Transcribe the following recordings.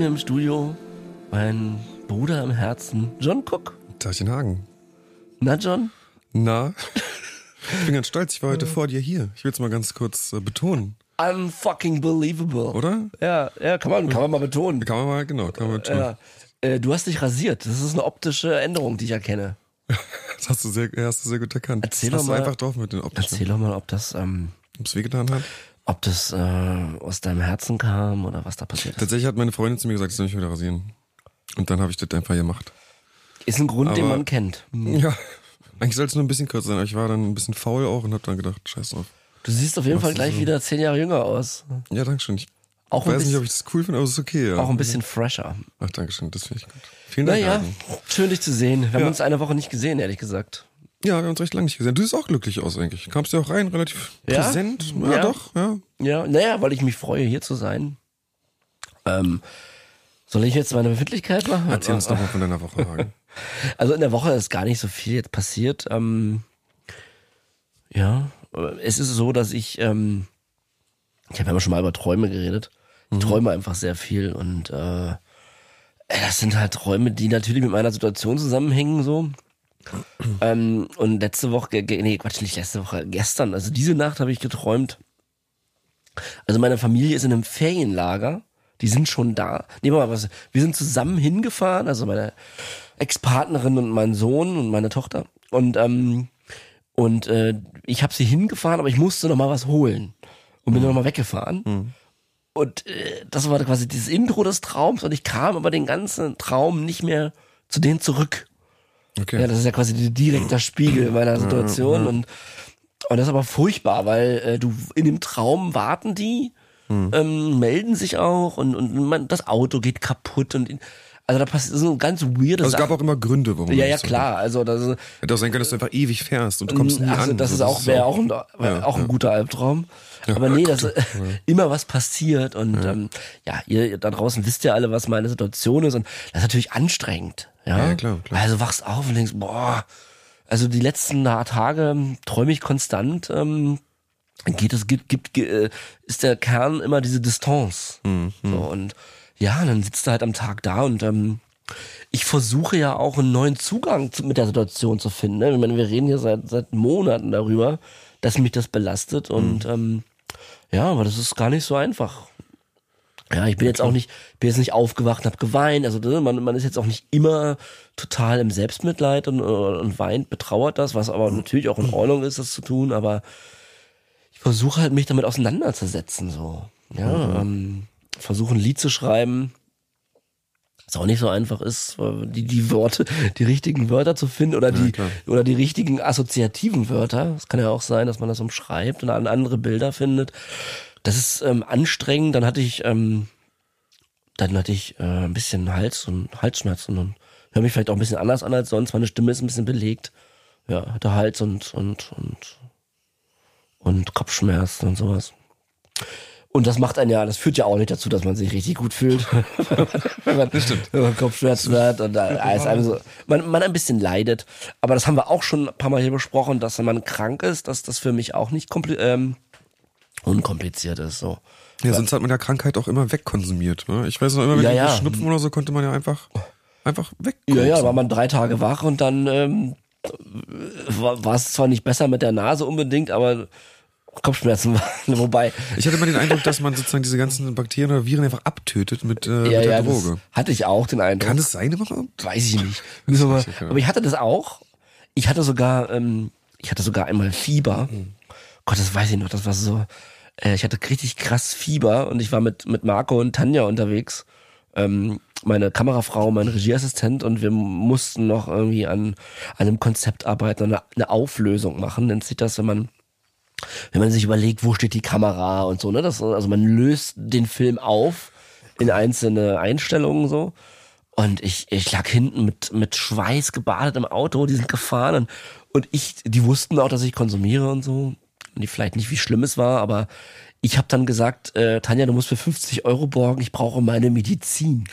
mir im Studio mein Bruder im Herzen, John Cook. Tagchen Hagen. Na, John? Na? Ich bin ganz stolz, ich war heute vor dir hier. Ich will es mal ganz kurz äh, betonen. Unfucking believable. Oder? Ja, ja, kann man, kann man mal betonen. Kann man mal, genau, kann man betonen. Ja. Äh, du hast dich rasiert. Das ist eine optische Änderung, die ich erkenne. Das hast du sehr, hast du sehr gut erkannt. Erzähl das doch mal- du einfach drauf mit den optischen. Erzähl doch mal, ob das, ähm, Ob es wehgetan hat? Ob das äh, aus deinem Herzen kam oder was da passiert ist. Tatsächlich hat meine Freundin zu mir gesagt, ich soll mich wieder rasieren. Und dann habe ich das einfach gemacht. Ist ein Grund, den Aber- man kennt. Ja, eigentlich soll es nur ein bisschen kürzer sein, aber ich war dann ein bisschen faul auch und habe dann gedacht, scheiß drauf. Du siehst auf jeden Machst Fall gleich so. wieder zehn Jahre jünger aus. Ja, danke schön. Ich Auch weiß nicht, bisschen- ob ich das cool finde, aber es ist okay. Ja. Auch ein bisschen fresher. Ach, danke schön, das finde ich gut. Vielen Dank. Naja, schön dich zu sehen. Wir haben Ja. uns eine Woche nicht gesehen, ehrlich gesagt. Ja, wir haben uns recht lange nicht gesehen. Du siehst auch glücklich aus eigentlich. Kamst du auch rein, relativ Ja? präsent. Ja, Ja. doch, ja. Ja, naja, weil ich mich freue, hier zu sein. Ähm, soll ich jetzt meine Befindlichkeit machen? Erzähl uns doch mal von deiner Woche, Hagen. Also in der Woche ist gar nicht so viel jetzt passiert. Ähm, ja, es ist so, dass ich, ähm, ich habe ja schon mal über Träume geredet. Ich träume einfach sehr viel und äh, das sind halt Träume, die natürlich mit meiner Situation zusammenhängen so. Ähm, und letzte Woche, nee, Quatsch, nicht letzte Woche, gestern, also diese Nacht habe ich geträumt. Also meine Familie ist in einem Ferienlager. Die sind schon da. Nehmen wir mal was. Wir sind zusammen hingefahren, also meine Ex-Partnerin und mein Sohn und meine Tochter. Und ähm, und äh, ich habe sie hingefahren, aber ich musste noch mal was holen und bin noch mal weggefahren. Und äh, das war quasi dieses Intro des Traums und ich kam aber den ganzen Traum nicht mehr zu denen zurück. Okay. Ja, das ist ja quasi der direkter Spiegel meiner Situation und und das ist aber furchtbar, weil äh, du in dem Traum warten die, ähm, melden sich auch und und man, das Auto geht kaputt und also da passiert so ganz weirde also es gab auch immer Gründe, warum Ja, ja klar, also das Hätte auch sein können, dass du einfach ewig fährst und du kommst nie also an. das ist auch wäre auch ein, wär auch ein guter Albtraum. Aber nee, das immer was passiert und ja. Ähm, ja, ihr da draußen wisst ja alle, was meine Situation ist und das ist natürlich anstrengend. Ja, Ja, klar, klar. Also wachst auf und denkst, boah, also die letzten Tage träume ich konstant. Ähm, geht es gibt gibt äh, ist der Kern immer diese Distanz. Mhm, So und ja, dann sitzt du halt am Tag da und ähm, ich versuche ja auch einen neuen Zugang zu, mit der Situation zu finden. Ne? Ich meine, wir reden hier seit seit Monaten darüber, dass mich das belastet und ähm, ja, aber das ist gar nicht so einfach. Ja, ich bin jetzt auch nicht, bin jetzt nicht aufgewacht und hab geweint. Also ne, man, man ist jetzt auch nicht immer total im Selbstmitleid und, und weint, betrauert das, was aber natürlich auch in Ordnung ist, das zu tun. Aber ich versuche halt mich damit auseinanderzusetzen, so. Ja, ähm, versuche ein Lied zu schreiben, was auch nicht so einfach ist, weil die, die Worte, die richtigen Wörter zu finden oder die, klar. oder die richtigen assoziativen Wörter. Es kann ja auch sein, dass man das umschreibt und an andere Bilder findet. Das ist ähm, anstrengend. Dann hatte ich, ähm, dann hatte ich äh, ein bisschen Hals und Halsschmerzen und höre mich vielleicht auch ein bisschen anders an als sonst. Meine Stimme ist ein bisschen belegt. Ja, hatte Hals und und und und Kopfschmerzen und sowas. Und das macht einen ja, das führt ja auch nicht dazu, dass man sich richtig gut fühlt, wenn, man, wenn man Kopfschmerzen hat und da ist einem so, man, man ein bisschen leidet. Aber das haben wir auch schon ein paar Mal hier besprochen, dass wenn man krank ist, dass das für mich auch nicht kompli ähm, unkompliziert ist. So. Ja, sonst hat man ja Krankheit auch immer wegkonsumiert. Ne? Ich weiß noch immer, mit Ja, ja. Schnupfen oder so konnte man ja einfach, einfach weg. Ja, ja, war man drei Tage wach und dann ähm, war es zwar nicht besser mit der Nase unbedingt, aber Kopfschmerzen waren, wobei. Ich hatte immer den Eindruck, dass man sozusagen diese ganzen Bakterien oder Viren einfach abtötet mit, äh, Ja, mit der ja, Droge. das hatte ich auch den Eindruck. Kann es sein überhaupt? Weiß ich nicht. Sicher. aber ich hatte das auch. Ich hatte sogar, ähm, ich hatte sogar einmal Fieber. Gott, das weiß ich noch. Das war so. Äh, ich hatte richtig krass Fieber und ich war mit mit Marco und Tanja unterwegs. Ähm, meine Kamerafrau, mein Regieassistent und wir mussten noch irgendwie an, an einem Konzept arbeiten, eine, eine Auflösung machen. Nennt sich das, wenn man wenn man sich überlegt, wo steht die Kamera und so, ne? Das, also man löst den Film auf in einzelne Einstellungen so. Und ich, ich lag hinten mit, mit Schweiß gebadet im Auto, die sind gefahren und, und ich, die wussten auch, dass ich konsumiere und so. Die vielleicht nicht, wie schlimm es war, aber ich habe dann gesagt, äh, Tanja, du musst für 50 Euro borgen, ich brauche meine Medizin.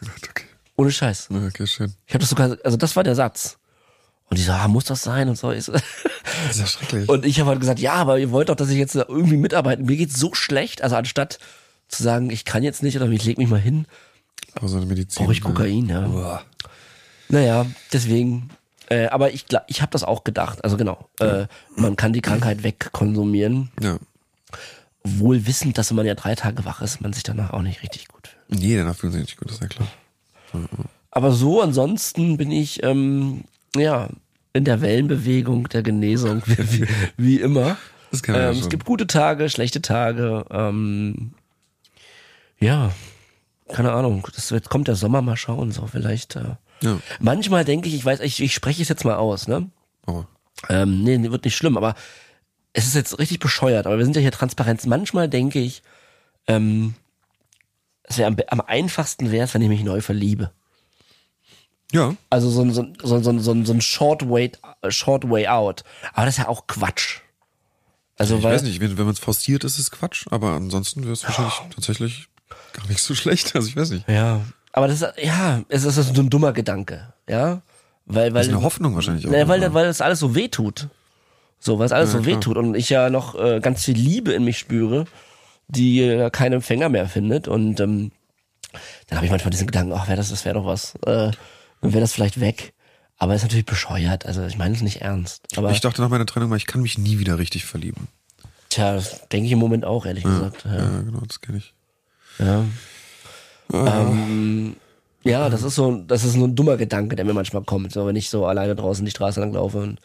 Okay. Ohne Scheiß. Ja, okay, schön. Ich habe das sogar, also das war der Satz. Und die so, ah, muss das sein und so. Ich so Das ist ja schrecklich. Und ich habe halt gesagt, ja, aber ihr wollt doch, dass ich jetzt irgendwie mitarbeite. Mir geht's so schlecht. Also anstatt zu sagen, ich kann jetzt nicht oder ich leg mich mal hin, brauche ich Kokain, ja. Boah. Naja, deswegen. Äh, aber ich ich habe das auch gedacht. Also genau, äh, man kann die Krankheit wegkonsumieren, Ja. wohl wissend, dass wenn man ja drei Tage wach ist, man sich danach auch nicht richtig gut fühlt. Nee, danach fühlen sie sich nicht gut, das ist ja klar. Aber so ansonsten bin ich ähm, ja in der Wellenbewegung der Genesung wie, wie, wie immer. Das kann man ja Ähm, es schon. gibt gute Tage, schlechte Tage. Ähm, ja, keine Ahnung. Das wird, kommt der Sommer mal schauen so vielleicht. Äh. Ja. Manchmal denke ich, ich weiß, ich, ich spreche es jetzt mal aus, ne? Oh. Ähm, nee, wird nicht schlimm, aber es ist jetzt richtig bescheuert, aber wir sind ja hier Transparenz. Manchmal denke ich, ähm, es wäre am, am einfachsten wäre es, wenn ich mich neu verliebe. Ja. Also so ein, so ein, so ein, so ein, so so ein short, way, short way out. Aber das ist ja auch Quatsch. Also Ich weil, weiß nicht, wenn, wenn man es forciert, ist es Quatsch, aber ansonsten wäre es wahrscheinlich tatsächlich gar nicht so schlecht. Also ich weiß nicht. Ja, aber das ist, ja, es ist so ein dummer Gedanke, ja, weil, Das weil, ist eine Hoffnung wahrscheinlich auch. naja, weil, weil das alles so weh tut. So, weil es alles Ja, so klar. weh tut und ich ja noch äh, ganz viel Liebe in mich spüre, die äh, kein Empfänger mehr findet und ähm, dann habe ich manchmal diesen Gedanken, ach, wäre das, das wäre doch was, äh, dann wäre das vielleicht weg. Aber ist natürlich bescheuert, also ich meine es nicht ernst. Aber ich dachte nach meiner Trennung mal, ich kann mich nie wieder richtig verlieben. tja, denke ich im Moment auch, ehrlich gesagt. Ja. Ja, genau, das kenne ich. Ja. Ähm, ja, das ist so, das ist so ein dummer Gedanke, der mir manchmal kommt, so, wenn ich so alleine draußen die Straße lang laufe und,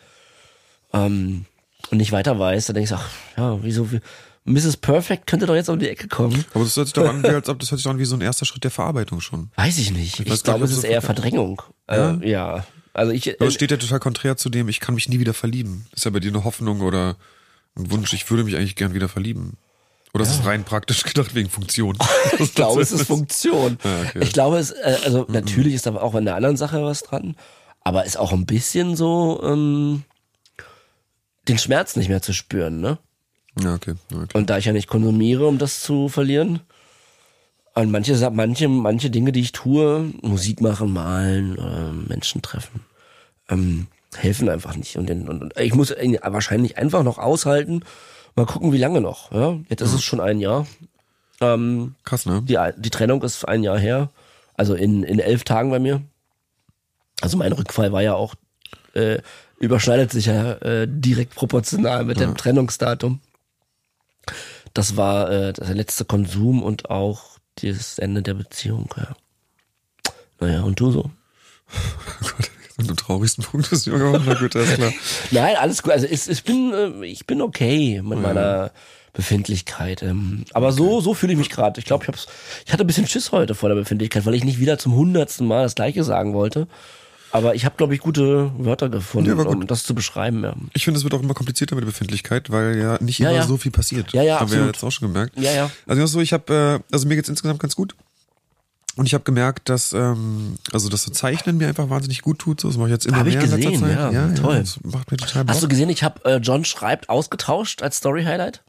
ähm, und nicht weiter weiß, dann denke ich, ach, ja, wieso, wie, Mrs. Perfect könnte doch jetzt um die Ecke kommen. Aber das hört sich doch an, wie, als ob das hört sich doch an wie so ein erster Schritt der Verarbeitung schon. Weiß ich nicht. Ich, weiß glaube, es ist so eher Verdrängung. Ja. Äh, ja. Also ich, Aber es steht ja total konträr zu dem, ich kann mich nie wieder verlieben. Ist ja bei dir eine Hoffnung oder ein Wunsch, ich würde mich eigentlich gern wieder verlieben. Oder ist es rein praktisch gedacht wegen Funktion? ich glaube, es ist Funktion. Ja, okay. Ich glaube, es, äh, also natürlich ist aber auch an der anderen Sache was dran, aber ist auch ein bisschen so, ähm, den Schmerz nicht mehr zu spüren, ne? Ja, okay. Ja. Und da ich ja nicht konsumiere, um das zu verlieren, und manche, manche, manche Dinge, die ich tue, Musik machen, malen, äh, Menschen treffen, ähm, helfen einfach nicht. Und, den, und, und ich muss wahrscheinlich einfach noch aushalten. Mal gucken, wie lange noch. Ja? Jetzt ist es schon ein Jahr. Ähm, Krass, ne? die, die Trennung ist ein Jahr her. Also in, in elf Tagen bei mir. Also mein Rückfall war ja auch, äh, überschneidet sich ja äh, direkt proportional mit dem Trennungsdatum. Das war äh, der letzte Konsum und auch das Ende der Beziehung, ja. Naja, und du so? Oh Gott, an dem traurigsten Punkt ist immer Na gut, alles klar. Nein, alles gut. Also ich, ich bin, äh, ich bin okay mit meiner Befindlichkeit. Ähm, aber so, so fühle ich mich gerade. Ich glaube, ich hab's, ich hatte ein bisschen Schiss heute vor der Befindlichkeit, weil ich nicht wieder zum hundertsten Mal das Gleiche sagen wollte. Aber ich habe, glaube ich, gute Wörter gefunden, Ja, um das zu beschreiben. Ja, Ich finde, es wird auch immer komplizierter mit der Befindlichkeit, weil ja nicht Ja, immer so viel passiert. Ja, ja, Haben wir ja absolut. jetzt auch schon gemerkt. ja. ja. Also so, ich habe, äh, also mir geht's insgesamt ganz gut. Und ich habe gemerkt, dass ähm, also das so Zeichnen mir einfach wahnsinnig gut tut. So, das mache ich jetzt immer Hab ich mehr in letzter gesehen, Zeit. ja, toll. Das macht mir total Bock. Hast du gesehen, ich habe äh, John schreibt ausgetauscht als Story-Highlight?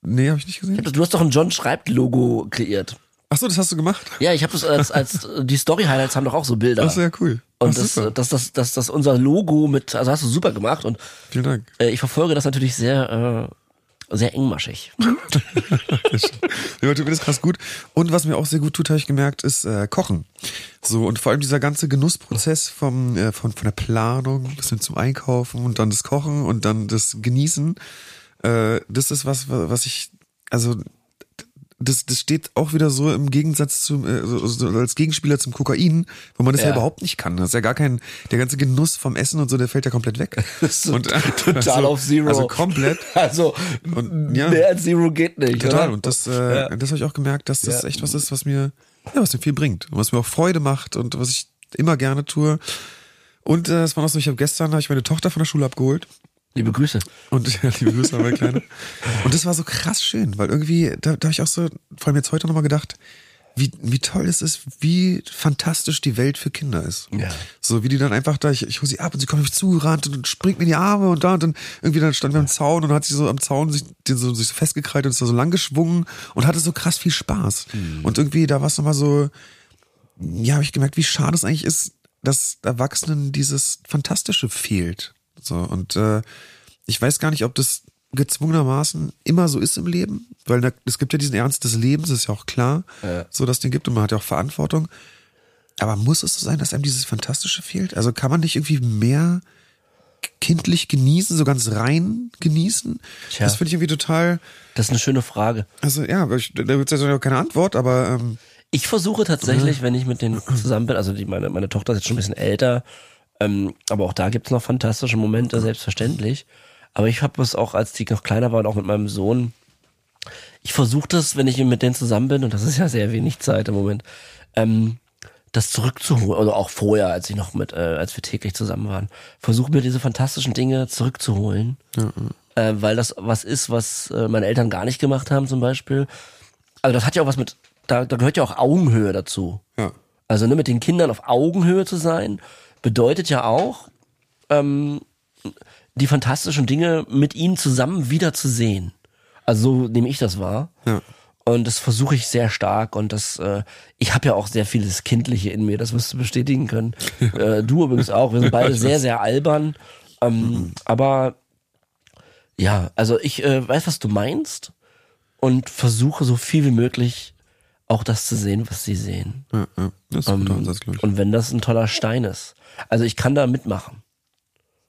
nee, habe ich nicht gesehen. Du hast doch ein John schreibt-Logo kreiert. Ach so, das hast du gemacht. Ja, ich habe das als, als die Story-Highlights haben doch auch so Bilder. Das ist ja cool. und das, super. das, das, das, das unser Logo mit, also hast du super gemacht und Vielen Dank. äh, ich verfolge das natürlich sehr, äh, sehr engmaschig. Ja, tut mir das krass gut. Und was mir auch sehr gut tut, habe ich gemerkt, ist äh, Kochen. So, und vor allem dieser ganze Genussprozess vom, äh, von, von der Planung bis hin zum Einkaufen und dann das Kochen und dann das Genießen. Äh, das ist was, was ich, also das, das steht auch wieder so im Gegensatz zum, äh, so, so als Gegenspieler zum Kokain, wo man das ja. Ja. überhaupt nicht kann. Das ist ja gar kein, der ganze Genuss vom Essen und so, der fällt ja komplett weg. und, total auf Zero. Also komplett. Also Und, ja. mehr als Zero geht nicht. Total. Oder? Und das, äh, das habe ich auch gemerkt, dass das Ja. echt was ist, was mir, ja, was mir viel bringt und was mir auch Freude macht und was ich immer gerne tue. Und äh, es war noch so, ich habe gestern habe ich meine Tochter von der Schule abgeholt Liebe Grüße. und ja, liebe Grüße an meine Kleine. Und das war so krass schön, weil irgendwie, da, da habe ich auch so, vor allem jetzt heute nochmal gedacht, wie, wie toll es ist, wie fantastisch die Welt für Kinder ist. Ja. So wie die dann einfach da, ich, ich hole sie ab und sie kommt auf mich zugerannt und springt mir in die Arme und da und dann irgendwie dann standen wir am Zaun und dann hat sie so am Zaun sich, den so, sich so festgekrallt und ist da so lang geschwungen und hatte so krass viel Spaß. Und irgendwie, da war es nochmal so, ja, habe ich gemerkt, wie schade es eigentlich ist, dass Erwachsenen dieses Fantastische fehlt. So, und äh, ich weiß gar nicht, ob das gezwungenermaßen immer so ist im Leben, weil da, es gibt ja diesen Ernst des Lebens, ist ja auch klar, Ja. so dass den gibt und man hat ja auch Verantwortung. Aber muss es so sein, dass einem dieses Fantastische fehlt? Also kann man nicht irgendwie mehr kindlich genießen, so ganz rein genießen? Tja. Das finde ich irgendwie total, Das ist eine schöne Frage. also ja, ich, da gibt es ja keine Antwort, aber ähm, Ich versuche tatsächlich, wenn ich mit denen zusammen bin, also die, meine, meine Tochter ist jetzt schon ein bisschen älter, ähm, aber auch da gibt's noch fantastische Momente, selbstverständlich. Aber ich habe es auch, als die noch kleiner waren, auch mit meinem Sohn, ich versuche das, wenn ich mit denen zusammen bin, und das ist ja sehr wenig Zeit im Moment, ähm, das zurückzuholen, oder auch vorher, als ich noch mit, äh, als wir täglich zusammen waren, versuche mir diese fantastischen Dinge zurückzuholen, äh, weil das was ist, was äh, meine Eltern gar nicht gemacht haben zum Beispiel. Also das hat ja auch was mit, da, da gehört ja auch Augenhöhe dazu. ja. Also ne, mit den Kindern auf Augenhöhe zu sein, bedeutet ja auch, ähm, die fantastischen Dinge mit ihnen zusammen wieder zu sehen. Also so nehme ich das wahr. Ja. Und das versuche ich sehr stark und das, äh, ich habe ja auch sehr vieles Kindliche in mir, das wirst du bestätigen können. äh, du übrigens auch. Wir sind beide sehr, sehr albern. Ähm, Aber ja, also ich äh, weiß, was du meinst und versuche so viel wie möglich auch das zu sehen, was sie sehen. Ja, ja. Das ist ein guter Ansatz, glaube ich. Und wenn das ein toller Stein ist. Also ich kann da mitmachen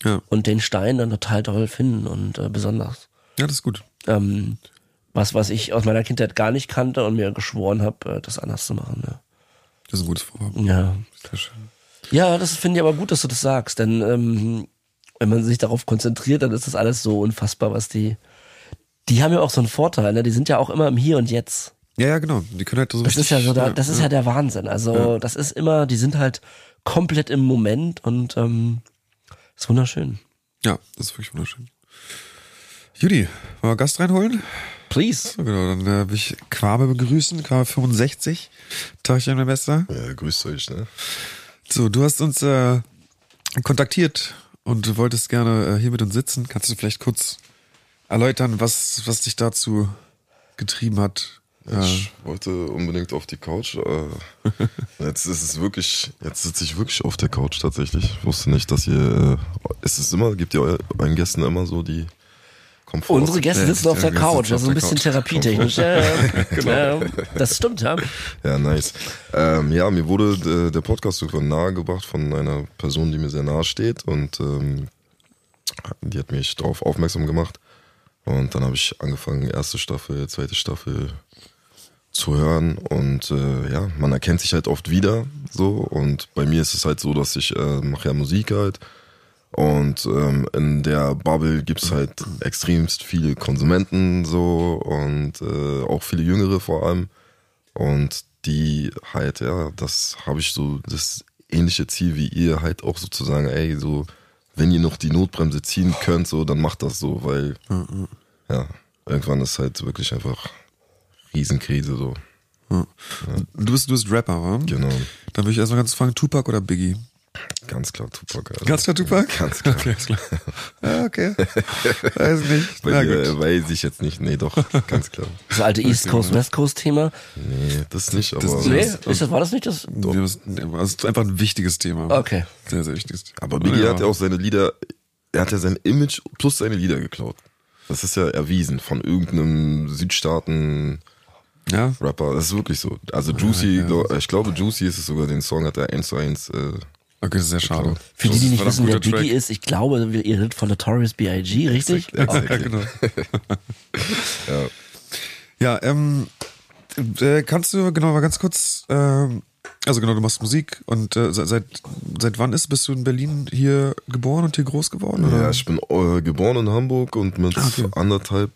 Ja. und den Stein dann total toll finden und äh, besonders. ja, das ist gut. Ähm, was, was ich aus meiner Kindheit gar nicht kannte und mir geschworen habe, äh, das anders zu machen. Ja. Das ist ein gutes Vorhaben. Ja, Sehr schön. ja das finde ich aber gut, dass du das sagst, denn ähm, wenn man sich darauf konzentriert, dann ist das alles so unfassbar, was die. Die haben ja auch so einen Vorteil, ne? Die sind ja auch immer im Hier und Jetzt. Ja, ja, genau. Die können halt so Das richtig, ist ja so, da, das ist ja der Wahnsinn. Also das ist immer, die sind halt komplett im Moment und ähm, ist wunderschön. Ja, das ist wirklich wunderschön. Judy, wollen wir Gast reinholen? Please. Ja, Genau, dann äh, will ich Quabe begrüßen, Quabe 65. Tagchen, mein Bester. Ja, grüßt euch, ne? So, du hast uns äh, kontaktiert und wolltest gerne äh, hier mit uns sitzen. Kannst du vielleicht kurz erläutern, was, was dich dazu getrieben hat? Ich wollte unbedingt auf die Couch. Äh, jetzt ist es wirklich, jetzt sitze ich wirklich auf der Couch tatsächlich. Ich wusste nicht, dass ihr, äh, ist es immer, gibt ihr eu- euren Gästen immer so die Komfort. Unsere Gäste sitzen auf der wir Couch, ist ein bisschen Couch. therapietechnisch. Ja, ja, das stimmt, ja. Ja, nice. Ähm, ja, mir wurde äh, der Podcast irgendwann nahegebracht von einer Person, die mir sehr nahe steht und ähm, die hat mich darauf aufmerksam gemacht. Und dann habe ich angefangen, erste Staffel, zweite Staffel zu hören und äh, ja, man erkennt sich halt oft wieder so. Und bei mir ist es halt so, dass ich äh, mache ja Musik halt. Und ähm, in der Bubble gibt's halt extremst viele Konsumenten so. Und äh, auch viele Jüngere vor allem. Und die halt, ja, das habe ich so das ähnliche Ziel wie ihr halt auch sozusagen, ey, so wenn ihr noch die Notbremse ziehen könnt, so dann macht das so, weil ja, irgendwann ist halt wirklich einfach Riesenkrise so. du, bist, du bist Rapper, wa? Genau. Dann würde ich erstmal ganz fragen, Tupac oder Biggie? Ganz klar Tupac. Also. Ganz klar Tupac? Ganz klar. Okay, klar. Ja, okay. Weiß nicht. Bei Na gut. weiß ich jetzt nicht. Nee, doch, ganz klar. Das alte East Coast, West Coast Thema. Nee, das nicht, aber. Das- Nee, das- ist das, war das nicht das? Nee, das, das ist einfach ein wichtiges Thema. Okay. Sehr, sehr wichtiges Thema. aber Biggie ja. hat ja auch seine Lieder, er hat ja sein Image plus seine Lieder geklaut. Das ist ja erwiesen von irgendeinem Südstaaten Ja, Rapper. Das ist wirklich so. Also Juicy, glaub- ich glaube Juicy ist es sogar, den Song hat er eins zu eins. Äh, okay, das ist sehr schade. Für die, die nicht wissen, wer. Biggie ist, ich glaube, ihr redet von Notorious B.I.G., richtig? Exakt, Okay. Ja, genau. ja. Ja, ähm, äh, kannst du genau mal ganz kurz, ähm, also genau, du machst Musik und äh, seit, seit seit wann ist bist du in Berlin hier geboren und hier groß geworden? Oder? Ja, ich bin äh, geboren in Hamburg und mit Ah, okay. anderthalb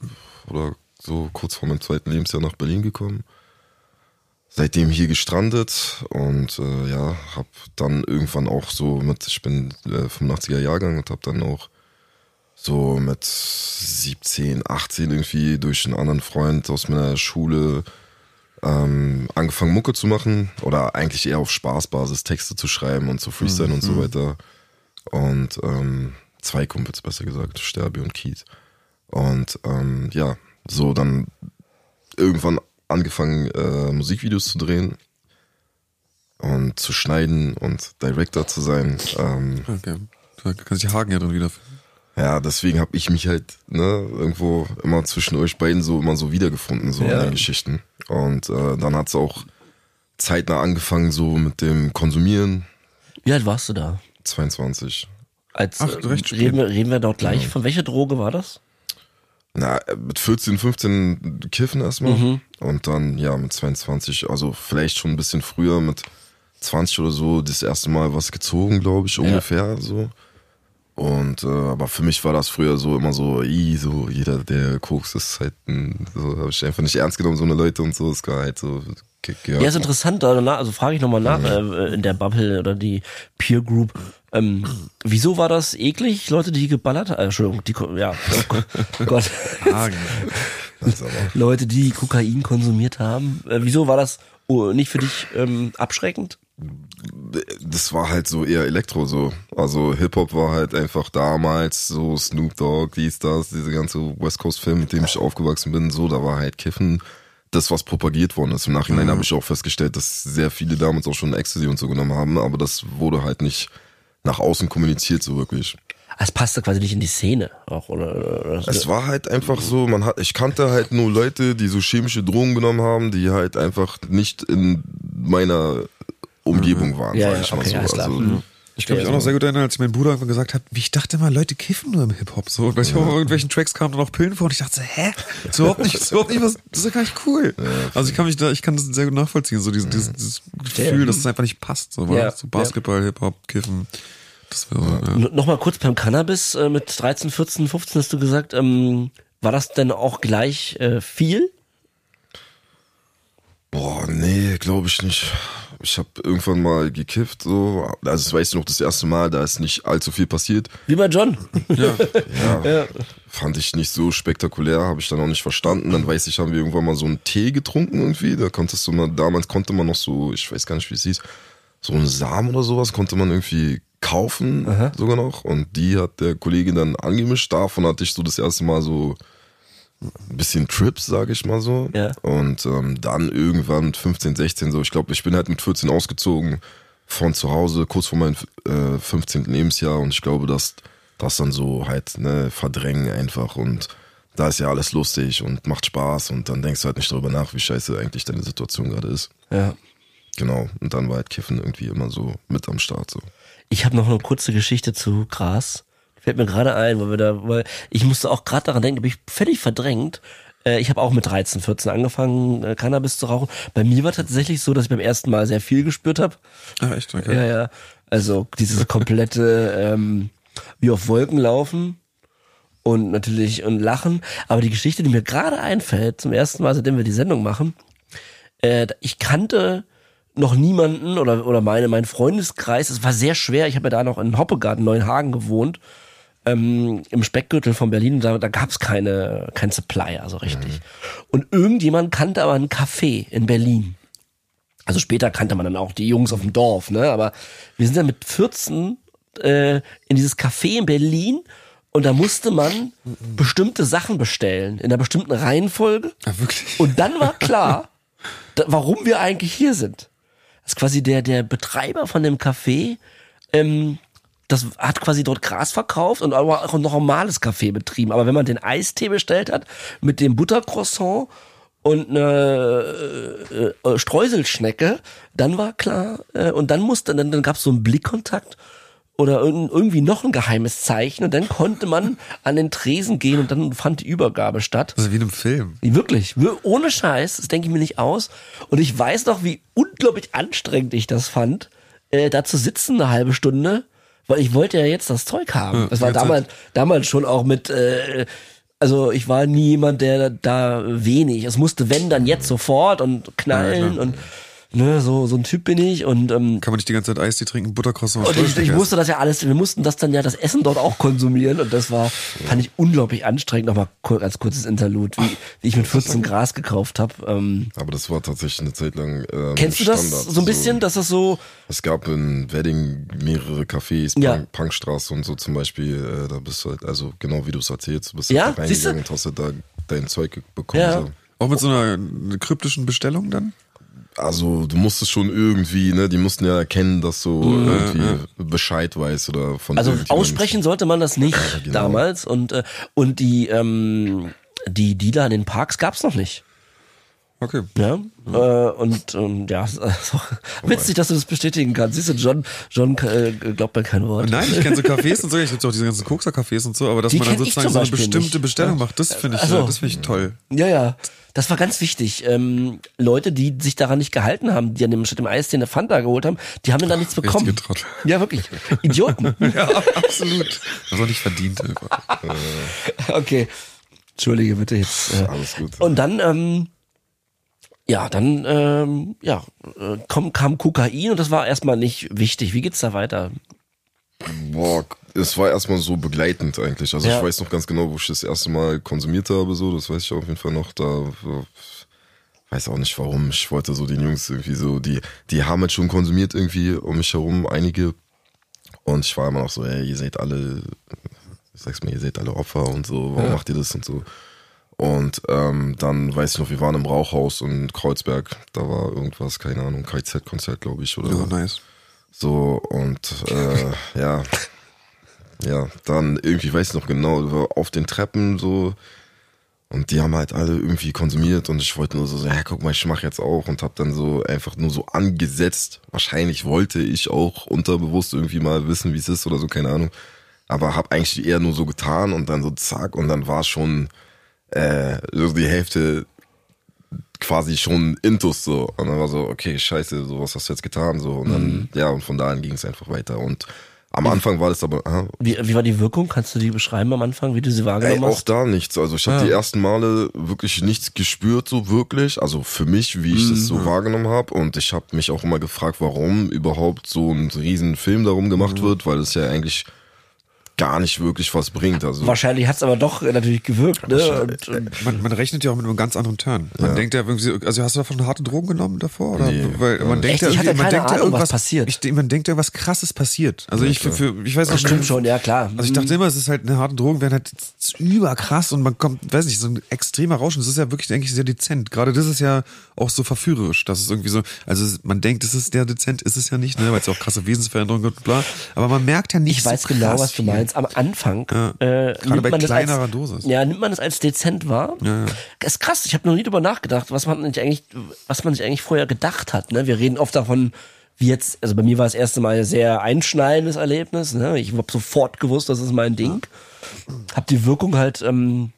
oder so kurz vor meinem zweiten Lebensjahr nach Berlin gekommen. Seitdem hier gestrandet und äh, ja, hab dann irgendwann auch so mit, ich bin äh, 85er Jahrgang und hab dann auch so mit 17, 18 irgendwie durch einen anderen Freund aus meiner Schule ähm, angefangen Mucke zu machen oder eigentlich eher auf Spaßbasis Texte zu schreiben und zu freestylen und so weiter. Und ähm, zwei Kumpels besser gesagt, Sterbi und Keith. Und ähm, ja, so dann irgendwann angefangen äh, Musikvideos zu drehen und zu schneiden und Director zu sein. Ähm, Okay. Da kannst du die Haken ja drin wiederfinden. Ja, deswegen habe ich mich halt ne, irgendwo immer zwischen euch beiden so immer so wiedergefunden, so Ja. in den Geschichten. Und äh, dann hat's auch zeitnah angefangen, so mit dem Konsumieren. Wie alt warst du da? 22. Als, Ach, äh, recht spät. reden, wir, reden wir dort gleich. Von welcher Droge war das? Na, mit 14, 15 kiffen erstmal. Und dann, ja, mit 22, also vielleicht schon ein bisschen früher, mit 20 oder so, das erste Mal was gezogen, glaube ich, ungefähr so. Und äh, aber für mich war das früher so immer so, i, so jeder, der Koks ist halt, ein, so habe ich einfach nicht ernst genommen, so eine Leute und so, es war halt so ge- gehört. Ja, ist interessant, also, frage ich nochmal nach, äh, in der Bubble oder die Peer Group. Ähm, wieso war das eklig, Leute, die geballert haben? Äh, Entschuldigung, die, ja, oh Gott. Ah, genau. Leute, die Kokain konsumiert haben. Äh, wieso war das oh, nicht für dich ähm, abschreckend? das war halt so eher Elektro so. Also Hip-Hop war halt einfach damals so Snoop Dogg, dies, das, diese ganze West Coast Film, mit dem ich aufgewachsen bin, so, da war halt Kiffen das, was propagiert worden ist. Im Nachhinein habe ich auch festgestellt, dass sehr viele damals auch schon Ecstasy und so genommen haben, aber das wurde halt nicht nach außen kommuniziert so wirklich. Es passte quasi nicht in die Szene auch, oder? oder Es war halt einfach so, man hat, ich kannte halt nur Leute, die so chemische Drogen genommen haben, die halt einfach nicht in meiner Umgebung waren, Ja, sag ja, ich mal okay, so. klar. Also, Mhm. Ich kann mich auch noch sehr gut erinnern, als mein Bruder irgendwann gesagt hat, wie ich dachte mal, Leute kiffen nur im Hip-Hop. So, weil ich auch auf irgendwelchen Tracks kam dann auch Pillen vor und ich dachte so, hä? Das ist überhaupt nicht, das ist überhaupt nicht was, das ist ja gar nicht cool. also ich kann mich da, ich kann das sehr gut nachvollziehen, so dieses, dieses, dieses Gefühl, dass es einfach nicht passt. So, weil Ja, so Basketball, Hip-Hop, Kiffen. Das wäre ja. Nochmal kurz beim Cannabis äh, mit 13, 14, 15 hast du gesagt, ähm, war das denn auch gleich äh, viel? Boah, nee, glaube ich nicht. Ich habe irgendwann mal gekifft, so. Also das weißt du noch das erste Mal, da ist nicht allzu viel passiert. Wie bei John. Ja, fand ich nicht so spektakulär, habe ich dann auch nicht verstanden. Dann weiß ich, haben wir irgendwann mal so einen Tee getrunken irgendwie. Da konntest du mal, damals konnte man noch so, ich weiß gar nicht, wie es hieß, so einen Samen oder sowas konnte man irgendwie kaufen, sogar noch. Und die hat der Kollege dann angemischt. Davon hatte ich so das erste Mal so ein bisschen Trips, sage ich mal so. Ja. Und ähm, dann irgendwann mit 15, 16 so, ich glaube, ich bin halt mit 14 ausgezogen von zu Hause, kurz vor meinem äh, 15. Lebensjahr und ich glaube, dass das dann so halt, ne, verdrängen einfach und da ist ja alles lustig und macht Spaß und dann denkst du halt nicht darüber nach, wie scheiße eigentlich deine Situation gerade ist. Ja. Genau. Und dann war halt Kiffen irgendwie immer so mit am Start so. Ich habe noch eine kurze Geschichte zu Gras. Fällt mir gerade ein, weil wir da, weil ich musste auch gerade daran denken, bin ich völlig verdrängt. Äh, Ich habe auch mit 13, 14 angefangen, äh, Cannabis zu rauchen. Bei mir war tatsächlich so, dass ich beim ersten Mal sehr viel gespürt habe. Ah, echt, okay. Ja, ja. Also dieses komplette ähm, wie auf Wolken laufen und natürlich und lachen. Aber die Geschichte, die mir gerade einfällt, zum ersten Mal, seitdem wir die Sendung machen, äh, ich kannte noch niemanden oder oder meine mein Freundeskreis. Es war sehr schwer. Ich habe ja da noch in Hoppegarten Neuenhagen gewohnt. Ähm, im Speckgürtel von Berlin, da, da gab es keine, kein Supplier, so richtig. Und irgendjemand kannte aber einen Café in Berlin. Also später kannte man dann auch die Jungs auf dem Dorf, ne? Aber wir sind dann mit 14 äh, in dieses Café in Berlin und da musste man bestimmte Sachen bestellen, in einer bestimmten Reihenfolge. Ah, wirklich? Und dann war klar, da, warum wir eigentlich hier sind. Das ist quasi der, der Betreiber von dem Café, ähm, das hat quasi dort Gras verkauft und auch ein normales Café betrieben. Aber wenn man den Eistee bestellt hat mit dem Buttercroissant und eine äh, äh, Streuselschnecke, dann war klar, äh, und dann musste, dann, dann gab es so einen Blickkontakt oder irgend- irgendwie noch ein geheimes Zeichen und dann konnte man an den Tresen gehen und dann fand die Übergabe statt. Ist wie in einem Film. Wirklich, wir- ohne Scheiß, das denke ich mir nicht aus. Und ich weiß noch, wie unglaublich anstrengend ich das fand, äh, da zu sitzen eine halbe Stunde, weil ich wollte ja jetzt das Zeug haben. Ja, das war damals, damals schon auch mit, äh, also ich war nie jemand, der da wenig. Es musste wenn dann jetzt sofort und knallen klar. und ne, so so ein Typ bin ich und ähm, Kann man nicht die ganze Zeit Eistee trinken, Buttercroissant und ich, ich Stolzschnecken musste das ja alles, wir mussten das dann ja das Essen dort auch konsumieren und das war, fand ich unglaublich anstrengend. Nochmal als kurzes Interlude, wie, wie ich mit 14 Gras gekauft habe. Ähm, Aber das war tatsächlich eine Zeit lang. Ähm, kennst du das Standard. so ein bisschen, dass das so, Es gab in Wedding mehrere Cafés, Ja. Punk, Punkstraße und so zum Beispiel. Äh, da bist du halt, also genau wie du es erzählst, bist du Ja, du? reingegangen und hast du da dein Zeug bekommen. Ja. So. Auch mit so einer kryptischen Bestellung dann? Also du musstest schon irgendwie, ne, die mussten ja erkennen, dass du irgendwie Bescheid weißt oder von Also aussprechen sollte man das nicht genau. damals und äh, und die ähm, die Dealer in den Parks gab's noch nicht. Okay. Ja, äh, und ähm, ja, auch witzig, dass du das bestätigen kannst. Siehst du, John, John äh, glaubt mir kein Wort. Nein, ich kenne so Cafés und so, ich gibt auch diese ganzen Kokser-Cafés und so, aber dass Die man dann sozusagen so eine bestimmte nicht. Bestellung Ja. macht, das finde ich, Ach so. äh, das finde ich toll. Ja, ja. Das war ganz wichtig. Ähm, Leute, die sich daran nicht gehalten haben, die an dem statt dem Eis den eine Fanta geholt haben, die haben dann nichts bekommen. Ja, wirklich. Idioten. Ja, absolut. Das auch nicht verdient. Okay. Entschuldige bitte jetzt. Äh. Alles gut. Und dann, ähm, ja, dann, ähm, ja, äh, kam, kam Kokain und das war erstmal nicht wichtig. Wie geht's da weiter? Boah, es war erstmal so begleitend eigentlich. Also Ja. ich weiß noch ganz genau, wo ich das erste Mal konsumiert habe, so, das weiß ich auf jeden Fall noch. Da äh, weiß auch nicht warum. Ich wollte so den Jungs irgendwie so, die, die haben halt schon konsumiert irgendwie um mich herum, einige. Und ich war immer noch so, ey, ihr seid alle, ich sag's mir, ihr seid alle Opfer und so, warum macht ihr das und so. Und ähm, dann weiß ich noch, wir waren im Rauchhaus in Kreuzberg, da war irgendwas, keine Ahnung, KZ-Konzert, glaube ich, oder Ja, nice. So, und äh, ja, ja, dann irgendwie, weiß ich noch genau, auf den Treppen so und die haben halt alle irgendwie konsumiert und ich wollte nur so, ja, guck mal, ich mach jetzt auch und hab dann so einfach nur so angesetzt. Wahrscheinlich wollte ich auch unterbewusst irgendwie mal wissen, wie es ist oder so, keine Ahnung. Aber hab eigentlich eher nur so getan und dann so zack und dann war schon äh, so die Hälfte quasi schon intus so. Und dann war so, okay, scheiße, so was hast du jetzt getan? So. Und dann, ja, und von da an ging es einfach weiter. Und am Anfang war das aber, aha, Wie, wie war die Wirkung? Kannst du die beschreiben am Anfang, wie du sie Ey, wahrgenommen auch hast? da nichts. Also ich habe Ah. die ersten Male wirklich nichts gespürt, so wirklich. Also für mich, wie ich das Mhm. so wahrgenommen habe. Und ich habe mich auch immer gefragt, warum überhaupt so ein riesen Film darum Mhm. gemacht wird, weil es ja eigentlich gar nicht wirklich was bringt. Also Wahrscheinlich hat's aber doch natürlich gewirkt, ne? Und, und, Man, man rechnet ja auch mit einem ganz anderen Turn. Man denkt ja irgendwie, also hast du davon harte Drogen genommen davor? Oder? Nee. Weil man denkt Echt? ja Ich hatte man keine denkt ja Ahnung, was irgendwas passiert. Ich, man denkt ja, was krasses passiert. Also ich, für, für, ich weiß noch, stimmt schon, ja klar. Also ich dachte immer, es ist halt eine harte Drogen, werden halt überkrass und man kommt, weiß nicht, so ein extremer Rauschen. Das ist ja wirklich, denke ich, sehr dezent. Gerade das ist ja auch so verführerisch. Das ist irgendwie so, also es- man denkt, es ist der dezent, ist es ja nicht, ne, weil es ja auch krasse Wesensveränderungen gibt, bla. Aber man merkt ja nicht Ich weiß so genau, krass was du viel. Meinst. Am Anfang Ja. äh, nimmt bei kleinerer als, Dosis. Ja, nimmt man das als dezent wahr. Ja, ja. Das ist krass. Ich habe noch nie drüber nachgedacht, was man nicht eigentlich, was man sich eigentlich vorher gedacht hat. Ne? Wir reden oft davon, wie jetzt, also bei mir war das erste Mal ein sehr einschneidendes Erlebnis. Ne? Ich habe sofort gewusst, das ist mein Ding. Hab die Wirkung halt, ähm,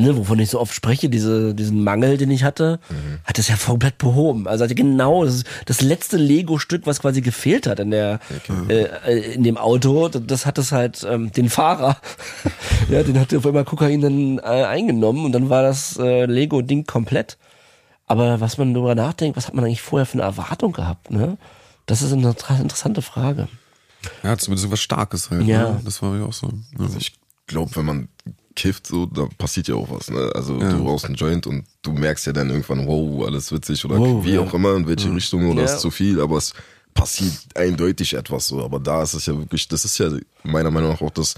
ne, wovon ich so oft spreche, diese, diesen Mangel, den ich hatte, hat das ja komplett behoben. Also hatte genau das, das letzte Lego-Stück, was quasi gefehlt hat in der, äh, äh, in dem Auto, das, hat es halt ähm, den Fahrer, ja, den hat auf einmal Kokain dann äh, eingenommen und dann war das äh, Lego-Ding komplett. Aber was man darüber nachdenkt, was hat man eigentlich vorher für eine Erwartung gehabt, ne? Das ist eine inter- interessante Frage. Ja, zumindest irgendwas Starkes halt. Ja. Ne? Das war mir auch so. Ja. Also ich glaube, wenn man kifft, so, da passiert ja auch was. Ne? Also du rauchst einen Joint und du merkst ja dann irgendwann, wow, alles witzig oder Wow, wie ja. auch immer, in welche Richtung oder Ja. ist zu viel, aber es passiert eindeutig etwas so. Aber da ist es ja wirklich, das ist ja meiner Meinung nach auch das,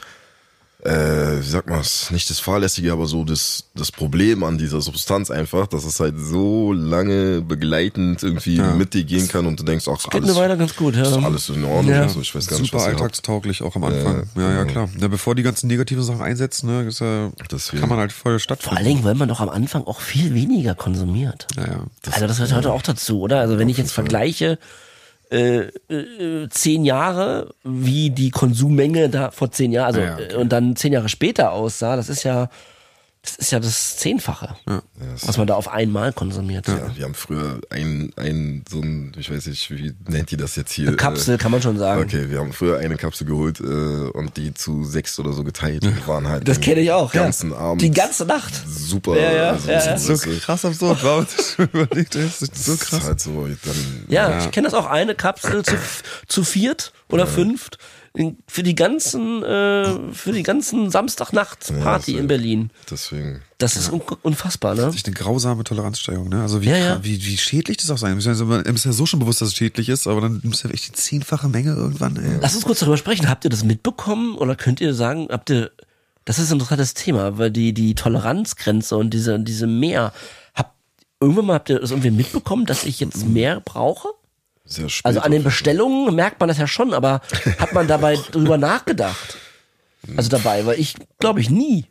äh, wie sagt man es, nicht das Fahrlässige, aber so das, das Problem an dieser Substanz einfach, dass es halt so lange begleitend irgendwie mit dir gehen kann und du denkst, ach, alles, eine Weile ganz gut, ja. ist alles in Ordnung. Ja. Also ich weiß gar nicht, Super was ihr habt. alltagstauglich auch am Anfang. Ja, ja, klar. Ja, bevor die ganzen negativen Sachen einsetzen, ne, ist ja, Deswegen. kann man halt voll Vor stattfinden. allen Dingen, weil man doch am Anfang auch viel weniger konsumiert. Ja, ja. also das gehört heute auch dazu, oder? Also wenn ich jetzt vergleiche äh, äh, zehn Jahre, wie die Konsummenge da vor zehn Jahren, also Ja, ja, okay. äh, und dann zehn Jahre später aussah, das ist ja das ist ja das Zehnfache, was man da auf einmal konsumiert. Ja, wir haben früher ein, ein, so ein, ich weiß nicht, wie nennt die das jetzt hier? Eine Kapsel, kann man schon sagen. Okay, wir haben früher eine Kapsel geholt äh, und die zu sechs oder so geteilt und waren halt Das kenne ich auch, ganzen ja. Abend Die ganze Nacht. super. Ja, ja, also, ja, ja. das So ist- krass absurd, warum ich schon überlegt, das ist so das ist krass. halt so, dann, Ja, ich kenne das auch eine Kapsel zu, zu viert oder fünft für die ganzen äh, für die ganzen Samstagnacht-Party Ja, in Berlin. Deswegen. Das ist un unfassbar, ne? echt eine grausame Toleranzsteigerung, ne? Also wie, Ja, ja. wie, wie schädlich das auch sein muss. Also man ist ja so schon bewusst, dass es schädlich ist, aber dann ist ja echt die zehnfache Menge irgendwann, ey. Lass uns kurz darüber sprechen. Habt ihr das mitbekommen oder könnt ihr sagen, habt ihr, das ist ein interessantes Thema, weil die, die Toleranzgrenze und diese, diese Mehr, habt, irgendwann mal habt ihr das irgendwie mitbekommen, dass ich jetzt mehr brauche? Sehr spät. Also an den Bestellungen merkt man das ja schon, aber hat man dabei drüber nachgedacht? Also dabei, weil ich glaube ich nie.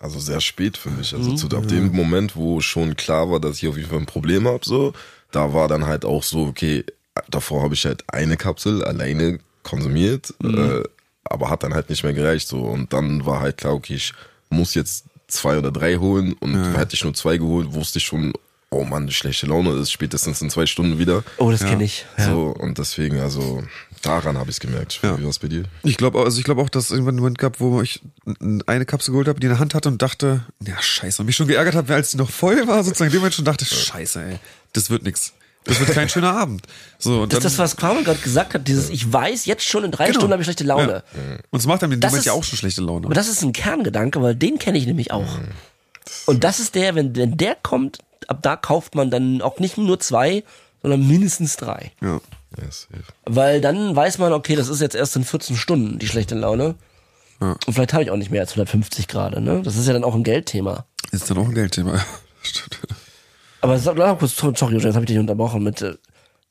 Also sehr spät für mich. Also zu ab dem Moment, wo schon klar war, dass ich auf jeden Fall ein Problem habe, so, da war dann halt auch so, okay, davor habe ich halt eine Kapsel alleine konsumiert, äh, aber hat dann halt nicht mehr gereicht. So. Und dann war halt klar, okay, ich muss jetzt zwei oder drei holen und hätte ich nur zwei geholt, wusste ich schon, oh Mann, schlechte Laune ist spätestens in zwei Stunden wieder. Oh, das kenne ich. Ja. So, und deswegen, also daran habe ich es gemerkt. Ja. Wie war es bei dir? Ich glaube, also ich glaube auch, dass es irgendwann einen Moment gab, wo ich eine Kapsel geholt habe, die in der Hand hatte und dachte, ja scheiße, und mich schon geärgert habe, als die noch voll war, sozusagen in dem Moment schon dachte, scheiße, ey, das wird nix. Das wird kein schöner Abend. So, und Das ist das, was Carmen gerade gesagt hat, dieses, ich weiß jetzt schon, in drei Genau. Stunden habe ich schlechte Laune. Ja. Und es macht einem in dem Moment ja auch schon schlechte Laune. Aber das ist ein Kerngedanke, weil den kenne ich nämlich auch. Mhm. Und das ist der, wenn, wenn der kommt, ab da kauft man dann auch nicht nur zwei, sondern mindestens drei. ja. Yes, safe. Weil dann weiß man, okay, das ist jetzt erst in 14 Stunden die schlechte Laune. Ja. Und vielleicht habe ich auch nicht mehr als 150 gerade, ne? Das ist ja dann auch ein Geldthema. Ist dann auch ein Geldthema. Stimmt. Aber sag mal kurz, sorry, jetzt habe ich dich unterbrochen mit. äh,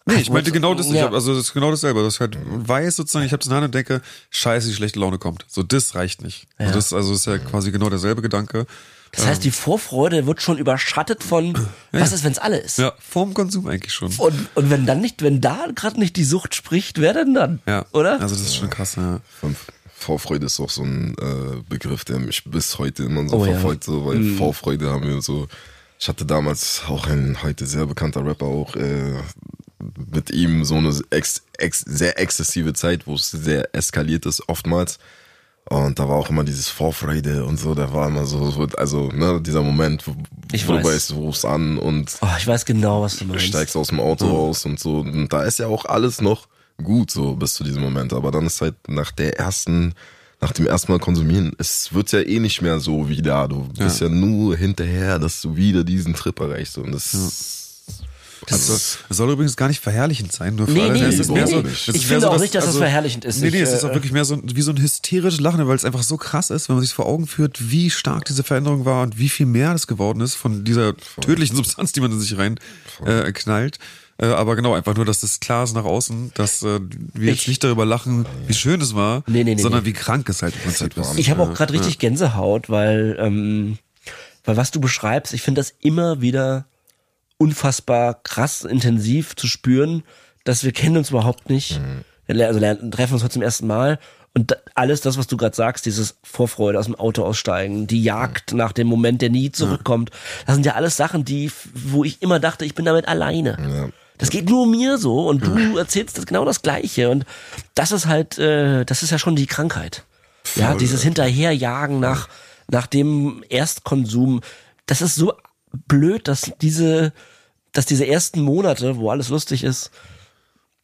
Nee, ich meinte genau das, ich Ja. hab, also das ist genau dasselbe, dass ich halt weiß sozusagen, ich habe das in der Hand und denke, scheiße, die schlechte Laune kommt. So, das reicht nicht. Ja. Also das also ist ja quasi genau derselbe Gedanke. Das heißt, die Vorfreude wird schon überschattet von, was ist, wenn es alle ist? Ja, vorm Konsum eigentlich schon. Und, und wenn dann nicht, wenn da gerade nicht die Sucht spricht, wer denn dann? Ja. Oder? Also das ist schon krass, ja. Von Vorfreude ist auch so ein äh, Begriff, der mich bis heute immer so Oh ja. verfolgt, so, weil Vorfreude haben wir so. Ich hatte damals auch ein heute sehr bekannter Rapper auch äh, mit ihm so eine ex, ex, sehr exzessive Zeit, wo es sehr eskaliert ist oftmals. Und da war auch immer dieses Vorfreude und so, da war immer so, so also ne, dieser Moment, wo, Ich wo du weiß. weißt, du rufst an und oh, ich weiß genau, was du du meinst. steigst aus dem Auto raus und so. Und da ist ja auch alles noch gut so bis zu diesem Moment. Aber dann ist halt nach der ersten, nach dem ersten Mal konsumieren, es wird ja eh nicht mehr so wie da. Du bist ja, nur hinterher, dass du wieder diesen Trip erreichst. Und das Das, soll, das soll übrigens gar nicht verherrlichend sein, nur für Nee, alle. nee, es ist mehr nee. so, Ich es ist finde mehr auch dass- nicht, dass das verherrlichend ist. Nee, nee, Ich, es ist äh, auch wirklich mehr so, wie so ein hysterisches Lachen, weil es einfach so krass ist, wenn man sich vor Augen führt, wie stark diese Veränderung war und wie viel mehr das geworden ist von dieser tödlichen Substanz, die man in sich rein äh, knallt. Äh, aber genau, einfach nur, dass das klar ist nach außen, dass äh, wir jetzt Ich- nicht darüber lachen, wie schön es war, Nee, nee, nee, sondern wie krank es halt im Prinzip ist. Ich habe auch gerade richtig Gänsehaut, weil, ähm, weil was du beschreibst, ich finde das immer wieder unfassbar krass intensiv zu spüren, dass wir kennen uns überhaupt nicht. Wir ler- Also lernen, treffen uns heute zum ersten Mal. Und alles das, was du gerade sagst, dieses Vorfreude aus dem Auto aussteigen, die Jagd nach dem Moment, der nie zurückkommt, das sind ja alles Sachen, die, wo ich immer dachte, ich bin damit alleine. Ja. Das geht nur mir so und du erzählst das genau das Gleiche und das ist halt, äh, das ist ja schon die Krankheit. Ja, Voll, dieses ja. Hinterherjagen nach, nach dem Erstkonsum, das ist so blöd, dass diese, dass diese ersten Monate, wo alles lustig ist,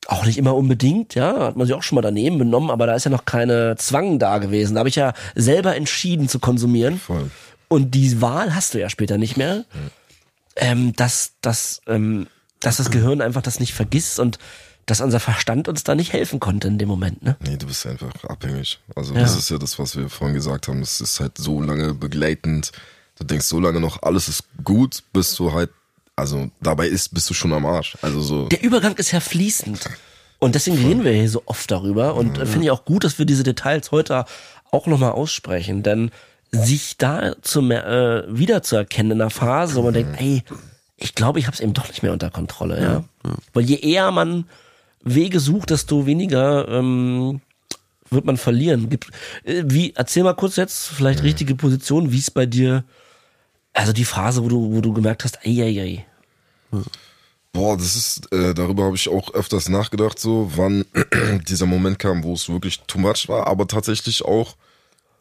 auch nicht immer unbedingt, ja, hat man sich auch schon mal daneben benommen, aber da ist ja noch keine Zwang da gewesen. Da habe ich ja selber entschieden zu konsumieren. Voll. Und die Wahl hast du ja später nicht mehr. Ähm, dass, dass, ähm, dass das Gehirn einfach das nicht vergisst und dass unser Verstand uns da nicht helfen konnte in dem Moment, ne? Nee, du bist einfach abhängig. Also Ja. das ist ja das, was wir vorhin gesagt haben. Es ist halt so lange begleitend. Du denkst so lange noch, alles ist gut, bis du halt, also dabei ist, bist du schon am Arsch. Also so. Der Übergang ist ja fließend. Und deswegen reden wir hier so oft darüber. Und äh, finde ich auch gut, dass wir diese Details heute auch nochmal aussprechen. Denn sich da zu mehr, äh, wiederzuerkennen in einer Phase, wo man denkt, ey, ich glaube, ich habe es eben doch nicht mehr unter Kontrolle. Ja? Weil je eher man Wege sucht, desto weniger ähm, wird man verlieren. Gibt, äh, wie, erzähl mal kurz jetzt, vielleicht richtige Position, wie es bei dir, also die Phase, wo du, wo du gemerkt hast, ey, ey, ey. Boah, das ist, äh, darüber habe ich auch öfters nachgedacht, so wann dieser Moment kam, wo es wirklich too much war, aber tatsächlich auch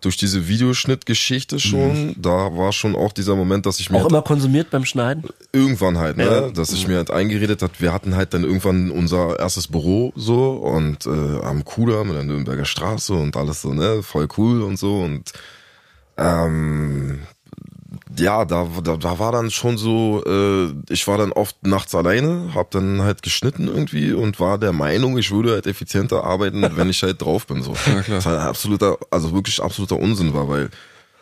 durch diese Videoschnittgeschichte schon, da war schon auch dieser Moment, dass ich mir Auch halt immer konsumiert beim Schneiden? irgendwann halt, ne, Ja. dass ich mir halt eingeredet hat, wir hatten halt dann irgendwann unser erstes Büro so und äh, am Kudamm in der Nürnberger Straße und alles so, ne, voll cool und so und ähm, ja, da, da, da war dann schon so, äh, ich war dann oft nachts alleine, hab dann halt geschnitten irgendwie und war der Meinung, ich würde halt effizienter arbeiten, wenn ich halt drauf bin. So. Ja, klar. Das halt absoluter, also wirklich absoluter Unsinn war, weil,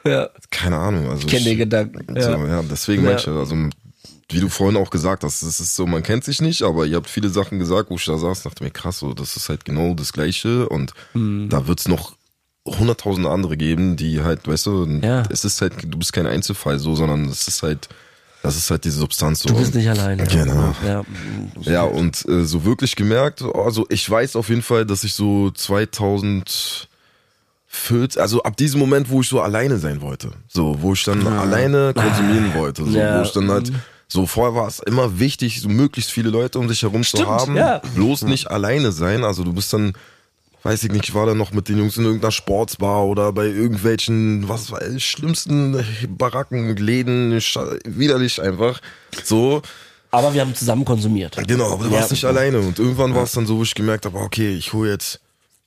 Ja. keine Ahnung, also Ich kenne den ich- Gedanken. so, Ja. ja, deswegen Ja. manche, also wie du vorhin auch gesagt hast, es ist so, man kennt sich nicht, aber ihr habt viele Sachen gesagt, wo ich da saß, dachte mir, krass, so, das ist halt genau das Gleiche und Mhm. da wird's noch hunderttausende andere geben, die halt, weißt du, Ja. es ist halt, du bist kein Einzelfall so, sondern es ist halt, das ist halt diese Substanz so. Du bist nicht alleine. Genau. Ja. Ja, und äh, so wirklich gemerkt, also ich weiß auf jeden Fall, dass ich so 2014, also ab diesem Moment, wo ich so alleine sein wollte, so, wo ich dann alleine konsumieren wollte, so, Ja. wo ich dann halt, so vorher war es immer wichtig, so möglichst viele Leute um dich herum zu Stimmt, haben, ja. bloß nicht alleine sein, also du bist dann weiß ich nicht, ich war dann noch mit den Jungs in irgendeiner Sportsbar oder bei irgendwelchen, was war schlimmsten Baracken, Läden, widerlich einfach. So, Aber wir haben zusammen konsumiert. Genau, aber du Ja. warst nicht alleine. Und irgendwann war es dann so, wo ich gemerkt habe, okay, ich hole jetzt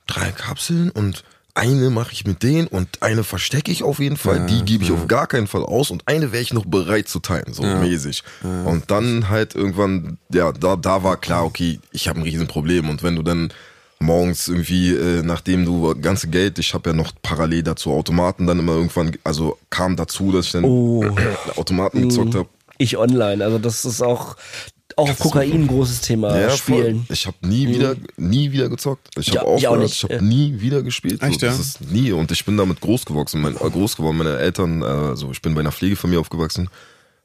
drei Kapseln und eine mache ich mit denen und eine verstecke ich auf jeden Fall. die gebe ich auf gar keinen Fall aus und eine wäre ich noch bereit zu teilen, so mäßig. Und dann halt irgendwann, ja, da, da war klar, okay, ich habe ein Riesenproblem. Und wenn du dann morgens irgendwie, äh, nachdem du ganze Geld, ich habe ja noch parallel dazu Automaten dann immer irgendwann, also kam dazu, dass ich dann Oh. Automaten gezockt habe. Ich online. Also das ist auch, auch auf Kokain ein großes Thema. Ja, Spielen. Voll. Ich habe nie wieder, nie wieder gezockt. Ich Ja, habe ich auch aufgehört. nicht. Ich habe Ja. nie wieder gespielt. Echt, so, das ja? ist nie. Und ich bin damit groß gewachsen. Mein, äh, groß geworden. Meine Eltern, äh, also ich bin bei einer Pflegefamilie aufgewachsen.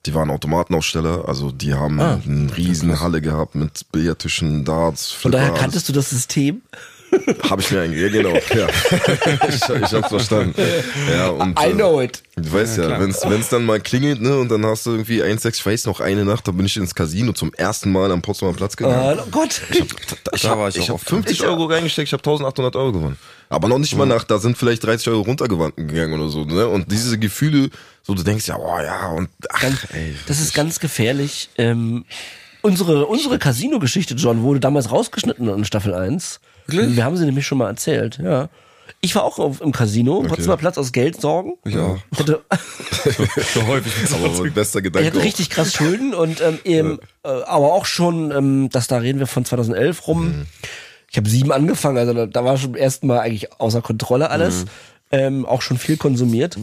Die waren Automatenaussteller. Also die haben eine riesen Halle gehabt mit Billardtischen, Darts, Ah. Von daher Flipper, kanntest du das System? Habe ich mir eigentlich, ja genau. Ja. ich, ich hab's verstanden. Ja, und, I äh, know it. Du weißt ja, wenn's wenn's dann mal klingelt, ne, und dann hast du irgendwie 1,6, ich weiß noch, eine Nacht, da bin ich ins Casino zum ersten Mal am Potsdamer Platz gegangen. Oh Gott. Ich war ich ich auch hab oft. 50 Euro reingesteckt, ich habe 1800 Euro gewonnen. Aber noch nicht mal nach, da sind vielleicht 30 Euro runtergegangen oder so. Ne? Und diese Gefühle, so du denkst ja, oh ja, und ach, Ganz, ey, das ist ganz gefährlich. Ähm, unsere unsere Casino-Geschichte, John, wurde damals rausgeschnitten in Staffel 1. Wir haben sie nämlich schon mal erzählt, ja. Ich war auch auf, im Casino, okay. Potsdamer Platz aus Geldsorgen. Ich auch. Ich hatte, So häufig. aber bester ich Gedanke. hatte auch. richtig krass Schulden und ähm, eben, äh, aber auch schon, ähm, das da reden wir von 2011 rum. Mhm. Ich habe sieben angefangen, also da, da war schon erst mal eigentlich außer Kontrolle alles. Mhm. Ähm, auch schon viel konsumiert.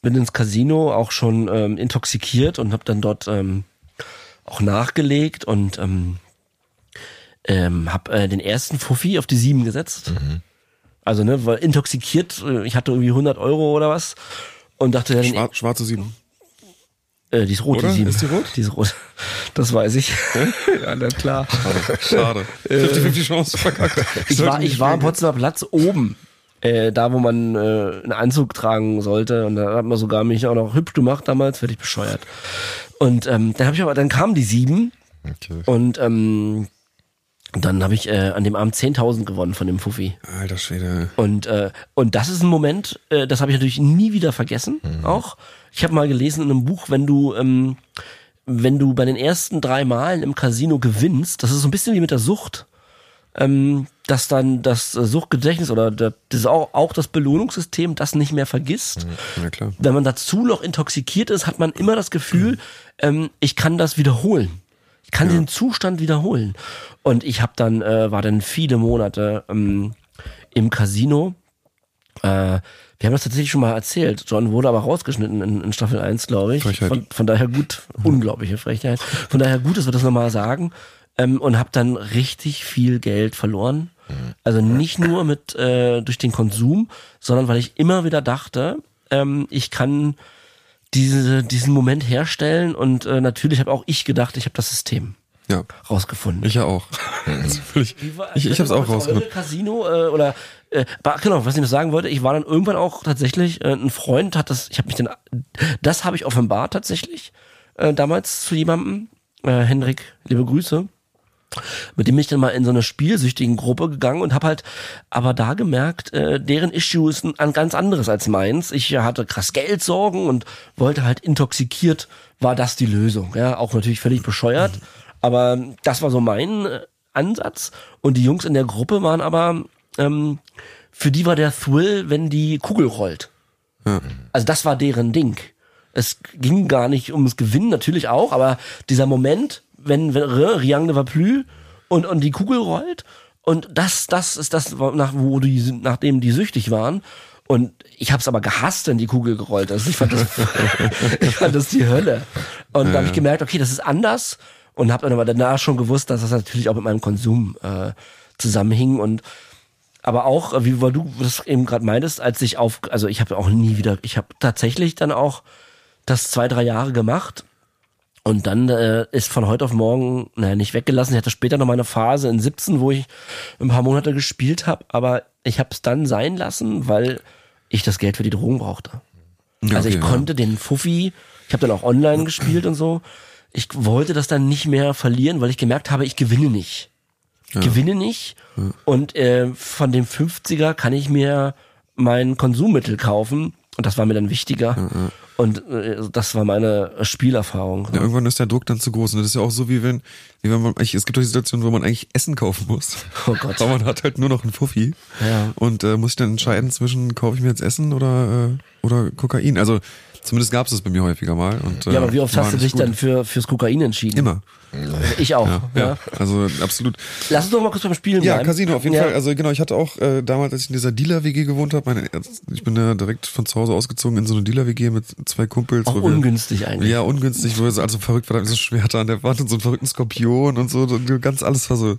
Bin ins Casino auch schon ähm, intoxikiert und habe dann dort ähm, auch nachgelegt und ähm, ähm, habe äh, den ersten Fuffi auf die sieben gesetzt. Mhm. Also ne, war intoxikiert. äh, Ich hatte irgendwie 100 Euro oder was und dachte dann, Schwar schwarze Sieben. Äh, die ist rot, Oder? die sieben. Ist die rot? Die ist rot. Das weiß ich. ja, na klar. Schade. 50-50 Chance verkackt. Ich war, ich war am Potsdamer Platz oben. Äh, da, wo man äh, einen Anzug tragen sollte. Und da hat man sogar mich auch noch hübsch gemacht damals, werde ich bescheuert. Und ähm, dann habe ich aber, dann kamen die sieben Okay. und ähm, dann habe ich äh, an dem Abend 10.000 gewonnen von dem Fuffi. Alter Schwede. Und, äh, und das ist ein Moment, äh, das habe ich natürlich nie wieder vergessen. Mhm. Auch. Ich habe mal gelesen in einem Buch, wenn du, ähm, wenn du bei den ersten drei Malen im Casino gewinnst, das ist so ein bisschen wie mit der Sucht, ähm, dass dann das äh, Suchtgedächtnis oder der, das ist auch, auch das Belohnungssystem das nicht mehr vergisst. Ja klar. Wenn man dazu noch intoxikiert ist, hat man immer das Gefühl, ähm, ich kann das wiederholen. Ich kann den Zustand wiederholen. Und ich habe dann, äh, war dann viele Monate ähm, im Casino. Äh, wir haben das tatsächlich schon mal erzählt. John wurde aber rausgeschnitten in, in Staffel 1, glaube ich. Frechheit. Von, von daher gut, unglaubliche Frechheit. Von daher gut, dass wir das nochmal sagen. Ähm, und habe dann richtig viel Geld verloren. Also nicht nur mit äh, durch den Konsum, sondern weil ich immer wieder dachte, ähm, ich kann diese, diesen Moment herstellen und äh, natürlich habe auch ich gedacht, ich habe das System Ja. rausgefunden. Ich ja auch. Also völlig, ich ich hab's auch rausgefunden. Casino äh, oder äh, genau, was ich noch sagen wollte, ich war dann irgendwann auch tatsächlich äh, ein Freund hat das, ich habe mich dann das habe ich offenbart tatsächlich äh, damals zu jemandem äh, Hendrik, liebe Grüße. Mit dem bin ich dann mal in so eine spielsüchtigen Gruppe gegangen und habe halt aber da gemerkt, äh, deren Issue ist ein, ganz anderes als meins. Ich hatte krass Geldsorgen und wollte halt intoxikiert, war das die Lösung. Ja, auch natürlich völlig bescheuert, aber das war so mein äh, Ansatz. Und die Jungs in der Gruppe waren aber, ähm, für die war der Thrill, wenn die Kugel rollt. Also das war deren Ding. Es ging gar nicht ums Gewinnen, natürlich auch, aber dieser Moment, wenn, wenn Riang ne va plus und, und die Kugel rollt und das, das ist das, nach, wo die, nachdem die süchtig waren. Und ich habe es aber gehasst, wenn die Kugel gerollt ist. Ich fand das, ich fand das die Hölle. Und da habe ich gemerkt, okay, das ist anders und habe dann aber danach schon gewusst, dass das natürlich auch mit meinem Konsum äh, zusammenhing und aber auch, äh, wie weil du das eben gerade meintest, als ich auf, also ich habe auch nie wieder, ich habe tatsächlich dann auch das zwei, drei Jahre gemacht und dann äh, ist von heute auf morgen, naja, nicht weggelassen. Ich hatte später noch mal eine Phase in 17, wo ich ein paar Monate gespielt habe, aber ich habe es dann sein lassen, weil ich das Geld für die Drogen brauchte. Ja, also ich ja. konnte den Fuffi, ich habe dann auch online gespielt und so. Ich wollte das dann nicht mehr verlieren, weil ich gemerkt habe, ich gewinne nicht. Ich gewinne nicht und äh, von dem 50er kann ich mir mein Konsummittel kaufen und das war mir dann wichtiger. Und äh, das war meine Spielerfahrung. Ja, irgendwann ist der Druck dann zu groß. Und das ist ja auch so, wie wenn, wie wenn man, eigentlich- es gibt doch die Situation, wo man eigentlich Essen kaufen muss. Oh Gott. Aber man hat halt nur noch einen Fuffi. Ja. Und äh, muss ich dann entscheiden zwischen, kaufe ich mir jetzt Essen oder, äh, oder Kokain? Also, zumindest gab es das bei mir häufiger mal. Und, äh, Ja, aber wie oft hast du dich gut. dann für fürs Kokain entschieden? Immer. Ich auch. Ja, Ja, also absolut. Lass uns doch mal kurz beim Spielen Ja, bleiben. Casino auf jeden. Fall. Also genau, ich hatte auch äh, damals, als ich in dieser Dealer-WG gewohnt habe, meine, ich bin ja direkt von zu Hause ausgezogen in so eine Dealer-WG mit zwei Kumpels. Auch wo wir- ungünstig eigentlich. Ja, ungünstig, wo wir so also verrückt war, da so Schwerter an der Wand und so einen verrückten Skorpion und so, und ganz alles war so.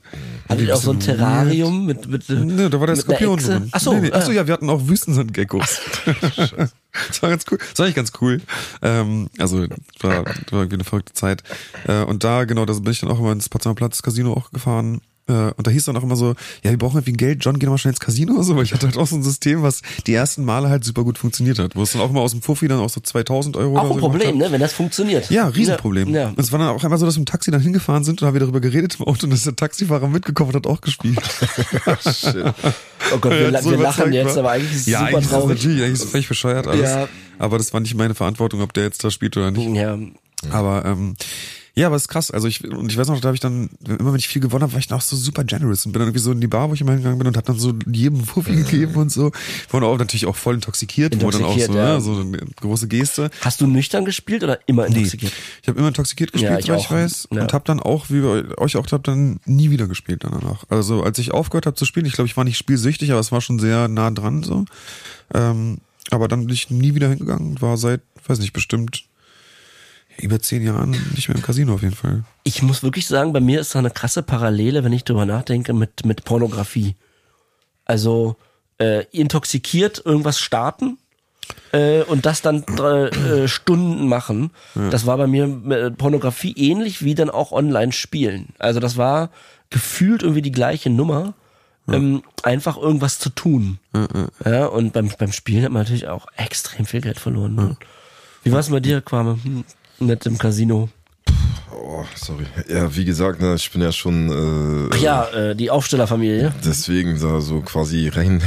Hattet ihr auch so ein Terrarium mit, mit, weird. Ne, da war der mit Skorpion drin. Ach so, nee, nee. Ach so, äh. ja, wir hatten auch Wüstensandgeckos. das war ganz cool. Das war eigentlich ganz cool. Ähm, also, das war, war irgendwie eine verrückte Zeit. Äh, und da, genau, da bin ich dann auch immer ins Potsdamer Platz Casino auch gefahren. Äh, Und da hieß dann auch immer so, ja, wir brauchen irgendwie Geld, John, geh doch mal schnell ins Casino oder so, weil ich hatte halt auch so ein System, was die ersten Male halt super gut funktioniert hat, wo es dann auch immer aus dem Fuffi dann auch so 2000 Euro Auch ein so Problem, ne, wenn das funktioniert. Ja, Riesenproblem. Ja, Und es war dann auch einmal so, dass wir im Taxi dann hingefahren sind und haben wir darüber geredet im Auto und dass der Taxifahrer mitgekommen hat auch gespielt. Oh Gott, wir, Ja, so wir lachen jetzt, war. aber eigentlich ist es ja, super eigentlich ist traurig. natürlich, eigentlich ist es völlig bescheuert alles. Ja. Aber das war nicht meine Verantwortung, ob der jetzt da spielt oder nicht. Ja, Aber ähm, ja, aber es ist krass. Also ich und ich weiß noch, da habe ich dann immer wenn ich viel gewonnen habe, war ich dann auch so super generous und bin dann irgendwie so in die Bar, wo ich immer hingegangen bin und habe dann so jedem Fuffi gegeben und so. War dann auch natürlich auch voll intoxikiert, wo dann auch Intoxikiert, so, ja. ne, so eine große Geste. Hast du nüchtern gespielt oder immer intoxikiert? Ich habe immer intoxikiert gespielt, Ja, ich ich auch. weiß. Ja. Und habe dann auch, wie bei euch auch, habe dann nie wieder gespielt danach. Also als ich aufgehört habe zu spielen, ich glaube, ich war nicht spielsüchtig, aber es war schon sehr nah dran so. Ähm, aber dann bin ich nie wieder hingegangen. War seit, weiß nicht, bestimmt über zehn Jahren nicht mehr im Casino auf jeden Fall. Ich muss wirklich sagen, bei mir ist da eine krasse Parallele, wenn ich drüber nachdenke, mit, mit Pornografie. Also äh, intoxikiert irgendwas starten äh, und das dann drei, äh, Stunden machen. Das war bei mir mit Pornografie ähnlich wie dann auch online spielen. Also das war gefühlt irgendwie die gleiche Nummer. Ähm, einfach irgendwas zu tun. Ja, und beim, beim Spielen hat man natürlich auch extrem viel Geld verloren. Ne? Wie war es bei dir, Quame? Hm, nett im Casino. Oh, sorry. Ja, wie gesagt, ne, ich bin ja schon äh, Ach ja, äh, die Aufstellerfamilie. deswegen da so quasi rein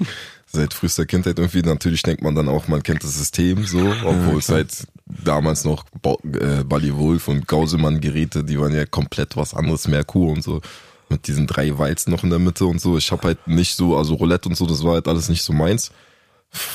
seit frühester Kindheit irgendwie. Natürlich denkt man dann auch, man kennt das System so, obwohl es halt damals noch äh, Bally Wolf und Gausemann Geräte, die waren ja komplett was anderes, Merkur und so. Mit diesen drei Walzen noch in der Mitte und so. Ich habe halt nicht so, also Roulette und so, das war halt alles nicht so meins.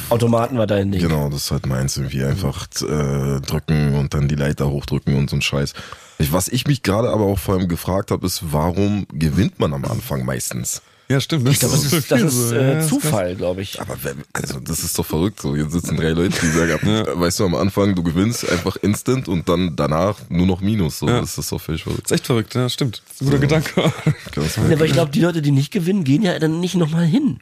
Automaten war dein Ding. Genau, das ist halt meins irgendwie einfach äh, drücken und dann die Leiter hochdrücken und so ein Scheiß. Ich, was ich mich gerade aber auch vor allem gefragt habe, ist, warum gewinnt man am Anfang meistens? Ja, stimmt. Ich glaube, das ist, das ist so. äh, Ja, Zufall, glaube ich. Aber also das ist doch verrückt. So, jetzt sitzen drei Leute, die sagen, weißt du, am Anfang du gewinnst einfach instant und dann danach nur noch Minus. So, Ja. das ist doch völlig verrückt. ist echt verrückt, ja, stimmt. Das ist ein guter Gedanke. Ja, aber ich glaube, die Leute, die nicht gewinnen, gehen ja dann nicht nochmal hin.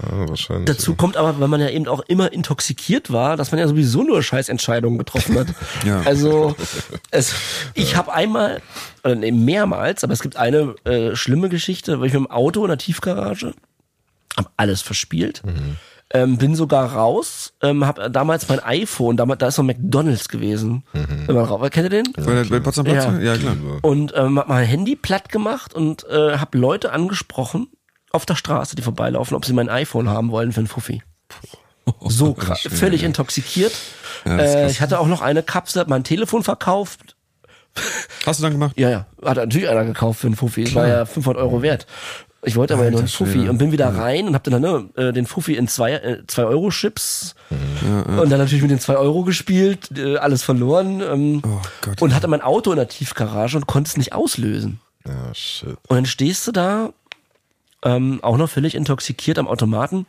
ja, wahrscheinlich. Dazu kommt aber, weil man ja eben auch immer intoxikiert war, dass man ja sowieso nur Scheißentscheidungen getroffen hat. Ja. Also es, ich habe einmal, oder nee, mehrmals, aber es gibt eine äh, schlimme Geschichte, wo ich mit dem Auto in der Tiefgarage hab alles verspielt. Ähm, bin sogar raus, ähm, hab damals mein iPhone, damals, da ist noch McDonalds gewesen. Wenn man raus, kennt ihr den? Bei, der- bei Potsdam Platz? Ja. Ja, klar. Und ähm, hab mein Handy platt gemacht und äh, hab Leute angesprochen auf der Straße, die vorbeilaufen, ob sie mein iPhone haben wollen für einen Fuffi. So krass, völlig ja. intoxikiert. Ja, äh, ich hatte auch noch eine Kapsel, hab mein Telefon verkauft. Hast du dann gemacht? Ja, ja, hat natürlich einer gekauft für einen Fuffi. Es war ja 500 Euro wert. Ich wollte aber ja nur einen Alter Fuffi und bin wieder rein und hab dann ne, äh, den Fuffi in zwei, äh, zwei Euro Chips und dann natürlich mit den zwei Euro gespielt, äh, alles verloren ähm, Oh Gott. und hatte mein Auto in der Tiefgarage und konnte es nicht auslösen. Ja, shit. Und dann stehst du da, ähm, auch noch völlig intoxikiert am Automaten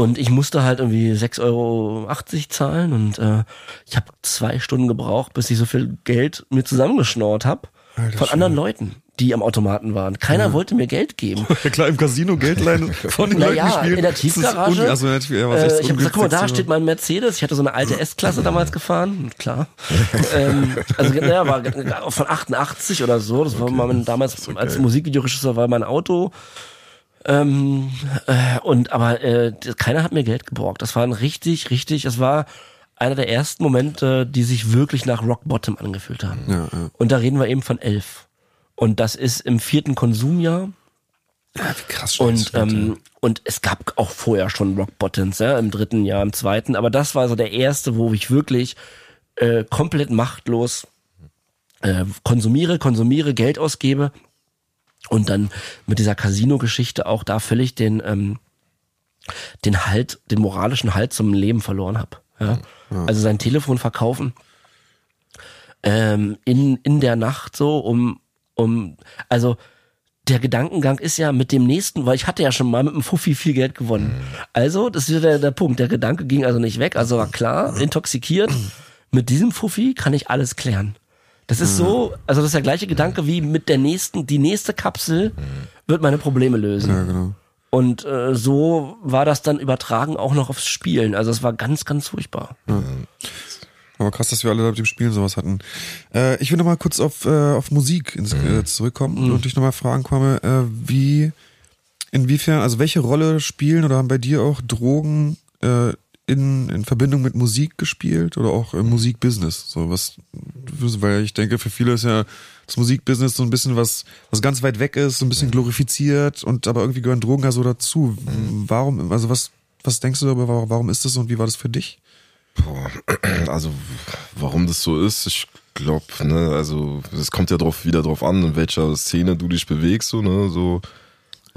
Und ich musste halt irgendwie 6,80 Euro zahlen und äh, ich habe zwei Stunden gebraucht, bis ich so viel Geld mir zusammengeschnorrt habe von anderen Leuten, die am Automaten waren. Keiner wollte mir Geld geben. Ja, klar, im Casino Geld leihen von den Leuten, Naja, spielen. in der Tiefgarage. Also, ja, Äh, ich habe gesagt, guck mal, da steht mein Mercedes. Ich hatte so eine alte S-Klasse damals gefahren, klar. ähm, also naja, war von 88 oder so. Das war mein, damals als Musikvideoregisseur war mein Auto. Ähm, äh, und aber äh, keiner hat mir Geld geborgt. Das war ein richtig, richtig. Es war einer der ersten Momente, die sich wirklich nach Rock Bottom angefühlt haben. Ja, ja. Und da reden wir eben von elf. Und das ist im vierten Konsumjahr. Ja, wie krass Und, ähm, und es gab auch vorher schon Rock Bottoms, ja, im dritten Jahr, im zweiten, aber das war so der erste, wo ich wirklich äh, komplett machtlos äh, konsumiere, konsumiere, Geld ausgebe und dann mit dieser Casino-Geschichte auch da völlig den, ähm, den Halt, den moralischen Halt zum Leben verloren habe. Ja? Also sein Telefon verkaufen ähm, in, in der Nacht so, um, um, also der Gedankengang ist ja mit dem nächsten, weil ich hatte ja schon mal mit dem Fuffi viel Geld gewonnen. Also, das ist wieder der, der Punkt. Der Gedanke ging also nicht weg. Also war klar, intoxikiert. Mit diesem Fuffi kann ich alles klären. Das ist so, also das ist der gleiche Gedanke wie mit der nächsten, die nächste Kapsel wird meine Probleme lösen. Ja, genau. Und äh, so war das dann übertragen auch noch aufs Spielen. Also es war ganz, ganz furchtbar. Aber krass, dass wir alle mit dem Spielen sowas hatten. Äh, ich will noch mal kurz auf, äh, auf Musik ins, äh, zurückkommen und dich noch mal fragen, Kwame, äh, wie, inwiefern, also welche Rolle spielen oder haben bei dir auch Drogen äh, in, in Verbindung mit Musik gespielt oder auch im Musikbusiness? So was, weil ich denke, für viele ist ja das Musikbusiness so ein bisschen was, was ganz weit weg ist, so ein bisschen glorifiziert und aber irgendwie gehören Drogen ja so dazu. Warum, also was, was denkst du darüber, warum ist das und wie war das für dich? Boah, also warum das so ist, ich glaube, ne, also es kommt ja drauf wieder drauf an, in welcher Szene du dich bewegst, so, ne, so.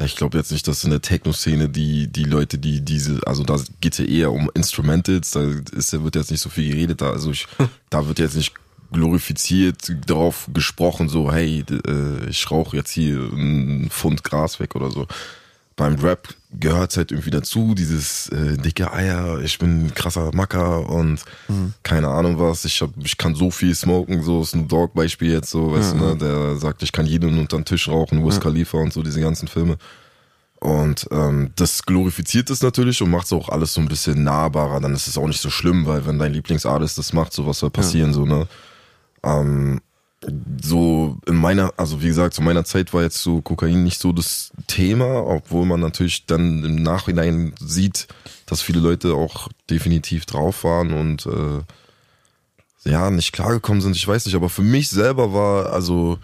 Ich glaube jetzt nicht, dass in der Techno-Szene die, die Leute, die diese, also da geht's ja eher um Instrumentals, da ist, wird jetzt nicht so viel geredet, da, also ich, da wird jetzt nicht glorifiziert darauf gesprochen, so, hey, äh, ich rauche jetzt hier einen Pfund Gras weg oder so beim Rap gehört halt irgendwie dazu, dieses äh, dicke Eier, ich bin ein krasser Macker und keine Ahnung was, ich hab, ich kann so viel smoken, so Snoop Dogg Beispiel jetzt so, weißt du, ne, der sagt, ich kann jeden unter den Tisch rauchen, Wiz Khalifa und so, diese ganzen Filme. Und ähm, das glorifiziert es natürlich und macht es auch alles so ein bisschen nahbarer. Dann ist es auch nicht so schlimm, weil wenn dein Lieblingsartist das macht, so was soll passieren, so, ne? Ähm, so in meiner, also wie gesagt, zu meiner Zeit war jetzt so Kokain nicht so das Thema, obwohl man natürlich dann im Nachhinein sieht, dass viele Leute auch definitiv drauf waren und äh, ja, nicht klargekommen sind. Ich weiß nicht, aber für mich selber war, also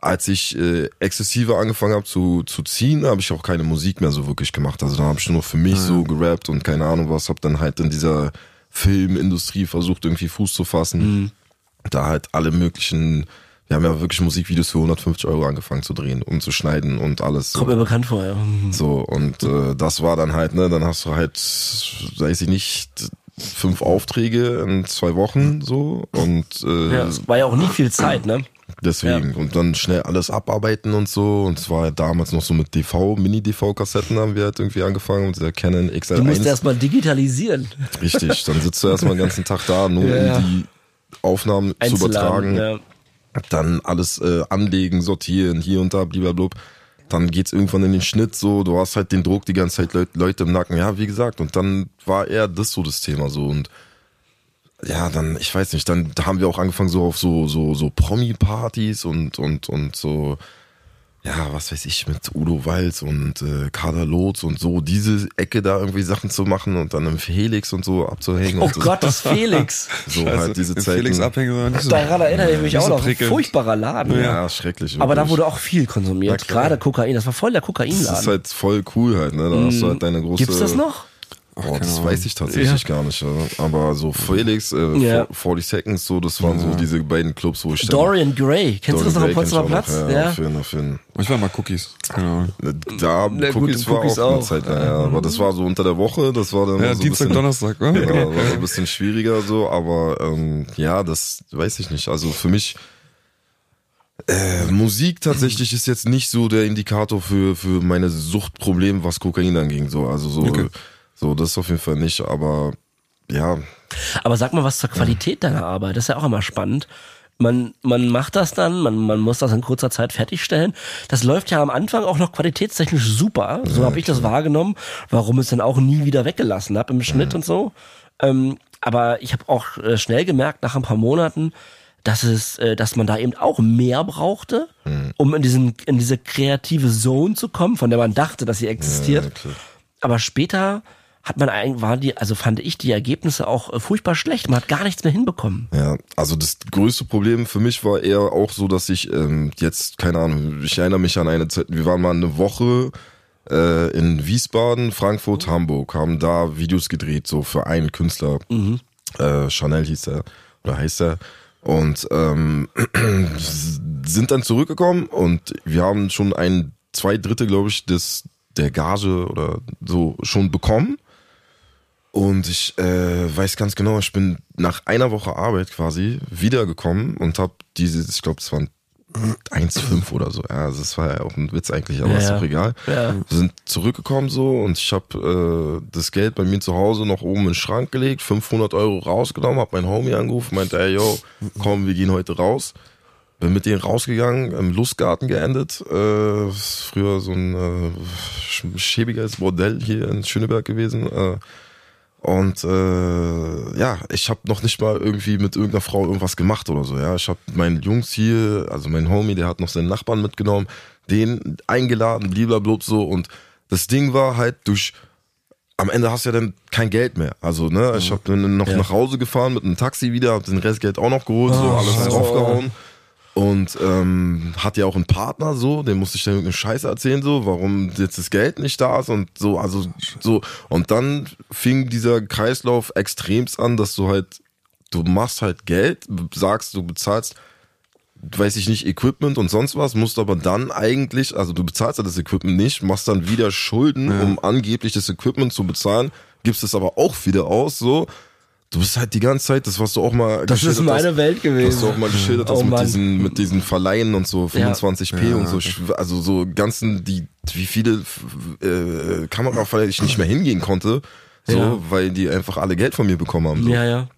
als ich äh, exzessiver angefangen habe zu, zu ziehen, habe ich auch keine Musik mehr so wirklich gemacht. Also da habe ich nur noch für mich so gerappt und keine Ahnung was, habe dann halt in dieser Filmindustrie versucht irgendwie Fuß zu fassen. Da halt alle möglichen, wir haben ja wirklich Musikvideos für 150 Euro angefangen zu drehen und zu schneiden und alles. So. Kommt mir bekannt vor, ja. So, und äh, das war dann halt, ne, dann hast du halt, weiß ich nicht, fünf Aufträge in zwei Wochen so und äh, ja. Es war ja auch nie viel Zeit, ne? deswegen. Und dann schnell alles abarbeiten und so. Und es war halt damals noch so mit DV, Mini-DV-Kassetten haben wir halt irgendwie angefangen mit der Canon XL1. Du musst erstmal digitalisieren. Richtig, dann sitzt du erstmal den ganzen Tag da, nur Ja. um die Aufnahmen zu übertragen. Ja. Dann alles äh, anlegen, sortieren, hier und da, blablabla. Dann geht's irgendwann in den Schnitt so, du hast halt den Druck, die ganze Zeit Leut, Leute im Nacken. Ja, wie gesagt, und dann war eher das so das Thema so und ja, dann, ich weiß nicht, dann haben wir auch angefangen so auf so, so, so Promi-Partys und, und, und so, ja, was weiß ich, mit Udo Walz und äh, Kader Lotz und so, diese Ecke da irgendwie Sachen zu machen und dann im Felix und so abzuhängen. Oh und so, Gott, das Felix. So halt diese Zeiten. Felix abhängen war nicht so. Daran erinnere ich mich nicht auch so noch. Ein prickelnd. furchtbarer Laden. Ja, schrecklich. Aber da wirklich. wurde auch viel konsumiert. Gerade Kokain. Das war voll der Das Kokainladen. ist halt voll cool halt, ne? Da hast du halt deine große. Gibt's das noch? Oh, das keine weiß ich tatsächlich gar nicht. ja. Aber so Felix, äh, Ja. 40 Seconds, so, das waren so diese beiden Clubs, wo ich Dorian Gray. Kennst du das noch am Potsdamer auch noch, Platz? Ja, Ja. auf jeden, auf jeden. Ich war mal Cookies. Genau. Da, Na gut, Cookies war Cookies auch, eine auch. Zeit lang, ja. Aber das war so unter der Woche, das war dann Ja, so ein Dienstag, bisschen, Donnerstag, wa? Ja, war so ein bisschen schwieriger so, aber ähm, ja, das weiß ich nicht. Also für mich äh, Musik tatsächlich ist jetzt nicht so der Indikator für für meine Suchtprobleme, was Kokain anging. So, also so Okay. So, das auf jeden Fall nicht, aber ja, Aber sag mal was zur Qualität deiner Arbeit. Das ist ja auch immer spannend. Man, man macht das dann, man, man muss das in kurzer Zeit fertigstellen. Das läuft ja am Anfang auch noch qualitätstechnisch super. So habe ich das wahrgenommen, warum ich es dann auch nie wieder weggelassen habe im Schnitt und so. Ähm, aber ich habe auch äh, schnell gemerkt, nach ein paar Monaten, dass es, äh, dass man da eben auch mehr brauchte, um in diesen, in diese kreative Zone zu kommen, von der man dachte, dass sie existiert. Ja. Aber später hat man eigentlich, waren die, also fand ich die Ergebnisse auch äh, furchtbar schlecht. Man hat gar nichts mehr hinbekommen. Ja, also das größte Problem für mich war eher auch so, dass ich ähm, jetzt, keine Ahnung, ich erinnere mich an eine Zeit, wir waren mal eine Woche äh, in Wiesbaden, Frankfurt, Hamburg, haben da Videos gedreht, so für einen Künstler. Äh, Chanel hieß er, oder heißt er. Und ähm, sind dann zurückgekommen und wir haben schon ein, zwei Drittel, glaube ich, des der Gage oder so schon bekommen. Und ich äh, weiß ganz genau, ich bin nach einer Woche Arbeit quasi wiedergekommen und habe diese, ich glaube, es waren 1,5 oder so. Ja, also das war ja auch ein Witz eigentlich, aber Ja, ist doch egal. Ja. Wir sind zurückgekommen so und ich habe äh, das Geld bei mir zu Hause noch oben in den Schrank gelegt, 500 Euro rausgenommen, habe meinen Homie angerufen, meinte, ey, yo, komm, wir gehen heute raus. Bin mit denen rausgegangen, im Lustgarten geendet. Äh, früher so ein äh, sch- schäbiges Bordell hier in Schöneberg gewesen. Äh, und äh, ja, ich habe noch nicht mal irgendwie mit irgendeiner Frau irgendwas gemacht oder so. Ja, ich habe meinen Jungs hier, also mein Homie, der hat noch seinen Nachbarn mitgenommen, den eingeladen, blablabla so. Und das Ding war halt durch am Ende hast du ja dann kein Geld mehr. Also, ne, ich habe dann noch Ja. nach Hause gefahren mit einem Taxi wieder, hab den Restgeld auch noch geholt, so alles Scheiße. draufgehauen. Und ähm, hat ja auch einen Partner so, dem musste ich dann irgendeine Scheiße erzählen, so, warum jetzt das Geld nicht da ist und so, also so. Und dann fing dieser Kreislauf extremst an, dass du halt, du machst halt Geld, sagst, du bezahlst weiß ich nicht, Equipment und sonst was, musst aber dann eigentlich, also du bezahlst ja das Equipment nicht, machst dann wieder Schulden, um angeblich das Equipment zu bezahlen, gibst es aber auch wieder aus, so. Du bist halt die ganze Zeit, das was du auch mal Das ist geschildert meine hast, Welt gewesen. was du auch mal geschildert hast Oh mit Mann. diesen, mit diesen Verleihen und so, 25p Ja, und so, also so ganzen, die, wie viele äh, Kameraverleihe ich nicht mehr hingehen konnte, so, weil die einfach alle Geld von mir bekommen haben. So. Ja, ja.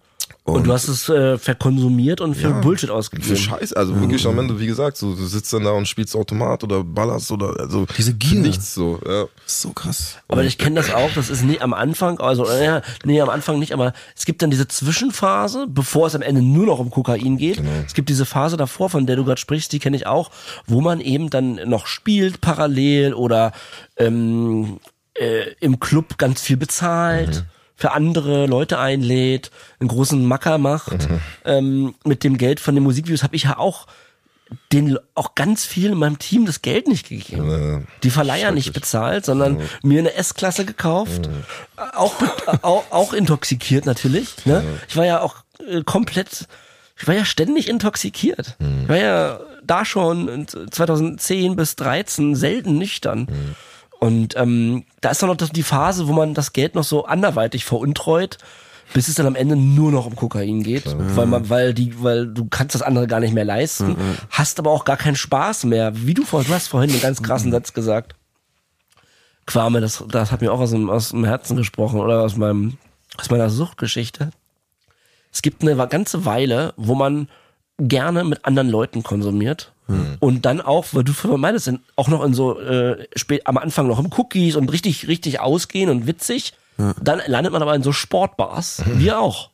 Und, du hast es äh, verkonsumiert und für Bullshit Für ausgegeben. Scheiß, also wirklich am Ende, wie gesagt, so, du sitzt dann da und spielst Automat oder ballerst oder also Diese Gier. für nichts so. Ja. So krass. Aber ich kenne das auch, das ist nie am Anfang, also äh, ja, nee, am Anfang nicht, aber es gibt dann diese Zwischenphase, bevor es am Ende nur noch um Kokain geht. Genau. Es gibt diese Phase davor, von der du gerade sprichst, die kenne ich auch, wo man eben dann noch spielt parallel oder ähm, äh, im Club ganz viel bezahlt. Für andere Leute einlädt, einen großen Macker macht. Ähm, mit dem Geld von den Musikvideos habe ich ja auch den auch ganz viel in meinem Team das Geld nicht gegeben. Äh, Die Verleiher nicht bezahlt, sondern mir eine S-Klasse gekauft. Auch, be- auch, auch intoxikiert natürlich. Ne? Ich war ja auch äh, komplett, ich war ja ständig intoxikiert. Ich war ja da schon in 2010 bis 13 selten nüchtern. Und ähm, da ist dann noch die Phase, wo man das Geld noch so anderweitig veruntreut, bis es dann am Ende nur noch um Kokain geht, weil man, weil die, weil du kannst das andere gar nicht mehr leisten, hast aber auch gar keinen Spaß mehr. Wie du vorhin, du hast vorhin einen ganz krassen Satz gesagt. Quame, das, das hat mir auch aus dem, aus dem Herzen gesprochen oder aus meinem, aus meiner Suchtgeschichte. Es gibt eine ganze Weile, wo man gerne mit anderen Leuten konsumiert und dann auch, weil du für meines sind, auch noch in so äh, spät am Anfang noch im Cookies und richtig richtig ausgehen und witzig. Dann landet man aber in so Sportbars, wir auch.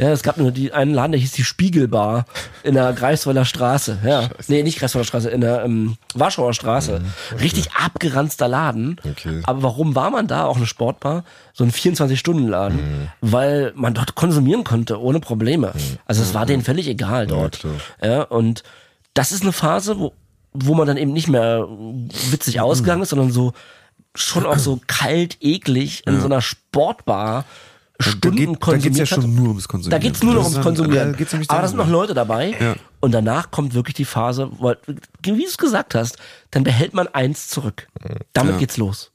Ja, es gab nur die, einen Laden, der hieß die Spiegelbar in der Greifswalder Straße. Ja, nee, nicht Greifswalder Straße, in der ähm, Warschauer Straße. Richtig abgeranzter Laden. Okay. Aber warum war man da? Auch eine Sportbar, so ein 24-Stunden-Laden, weil man dort konsumieren konnte ohne Probleme. Also es war denen völlig egal dort. klar. Ja, und das ist eine Phase, wo, wo man dann eben nicht mehr witzig ausgegangen ist, sondern so schon auch so kalt, eklig in so einer Sportbar Da, Stunden geht, da konsumiert ja hat. schon nur ums Konsumieren. Da geht's nur noch ums ist Konsumieren. Da Aber da sind noch. Leute dabei. Ja. Und danach kommt wirklich die Phase, wo, wie du es gesagt hast, dann behält man eins zurück. Damit Ja. geht's los.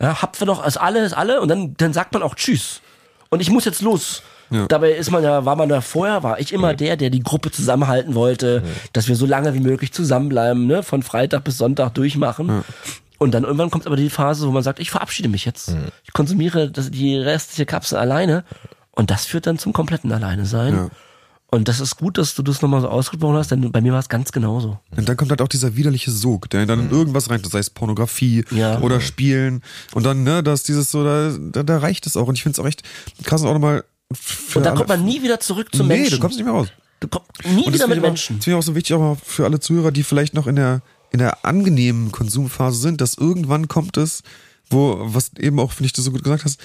Ja, habt wir noch als alle, ist alle und dann, dann sagt man auch Tschüss. Und ich muss jetzt los. Ja. Dabei ist man ja, war man da vorher, war ich immer der, der die Gruppe zusammenhalten wollte, dass wir so lange wie möglich zusammenbleiben, ne, von Freitag bis Sonntag durchmachen. Und dann irgendwann kommt aber die Phase, wo man sagt, ich verabschiede mich jetzt. Ich konsumiere das, die restliche Kapsel alleine. Und das führt dann zum kompletten Alleine sein. Ja. Und das ist gut, dass du das nochmal so ausgesprochen hast, denn bei mir war es ganz genauso. Und dann kommt halt auch dieser widerliche Sog, der dann in irgendwas rein, sei es Pornografie Ja. oder Spielen. Und dann, ne, dass dieses so, da, da, da reicht es auch. Und ich finde es auch echt krass und auch nochmal. Und da alle- kommt man nie wieder zurück zum nee, Menschen. du kommst nicht mehr raus. Du kommst nie Und wieder mit Menschen. Das finde ich auch so wichtig, auch für alle Zuhörer, die vielleicht noch in der, in der angenehmen Konsumphase sind, dass irgendwann kommt es, wo, was eben auch, finde ich, du so gut gesagt hast,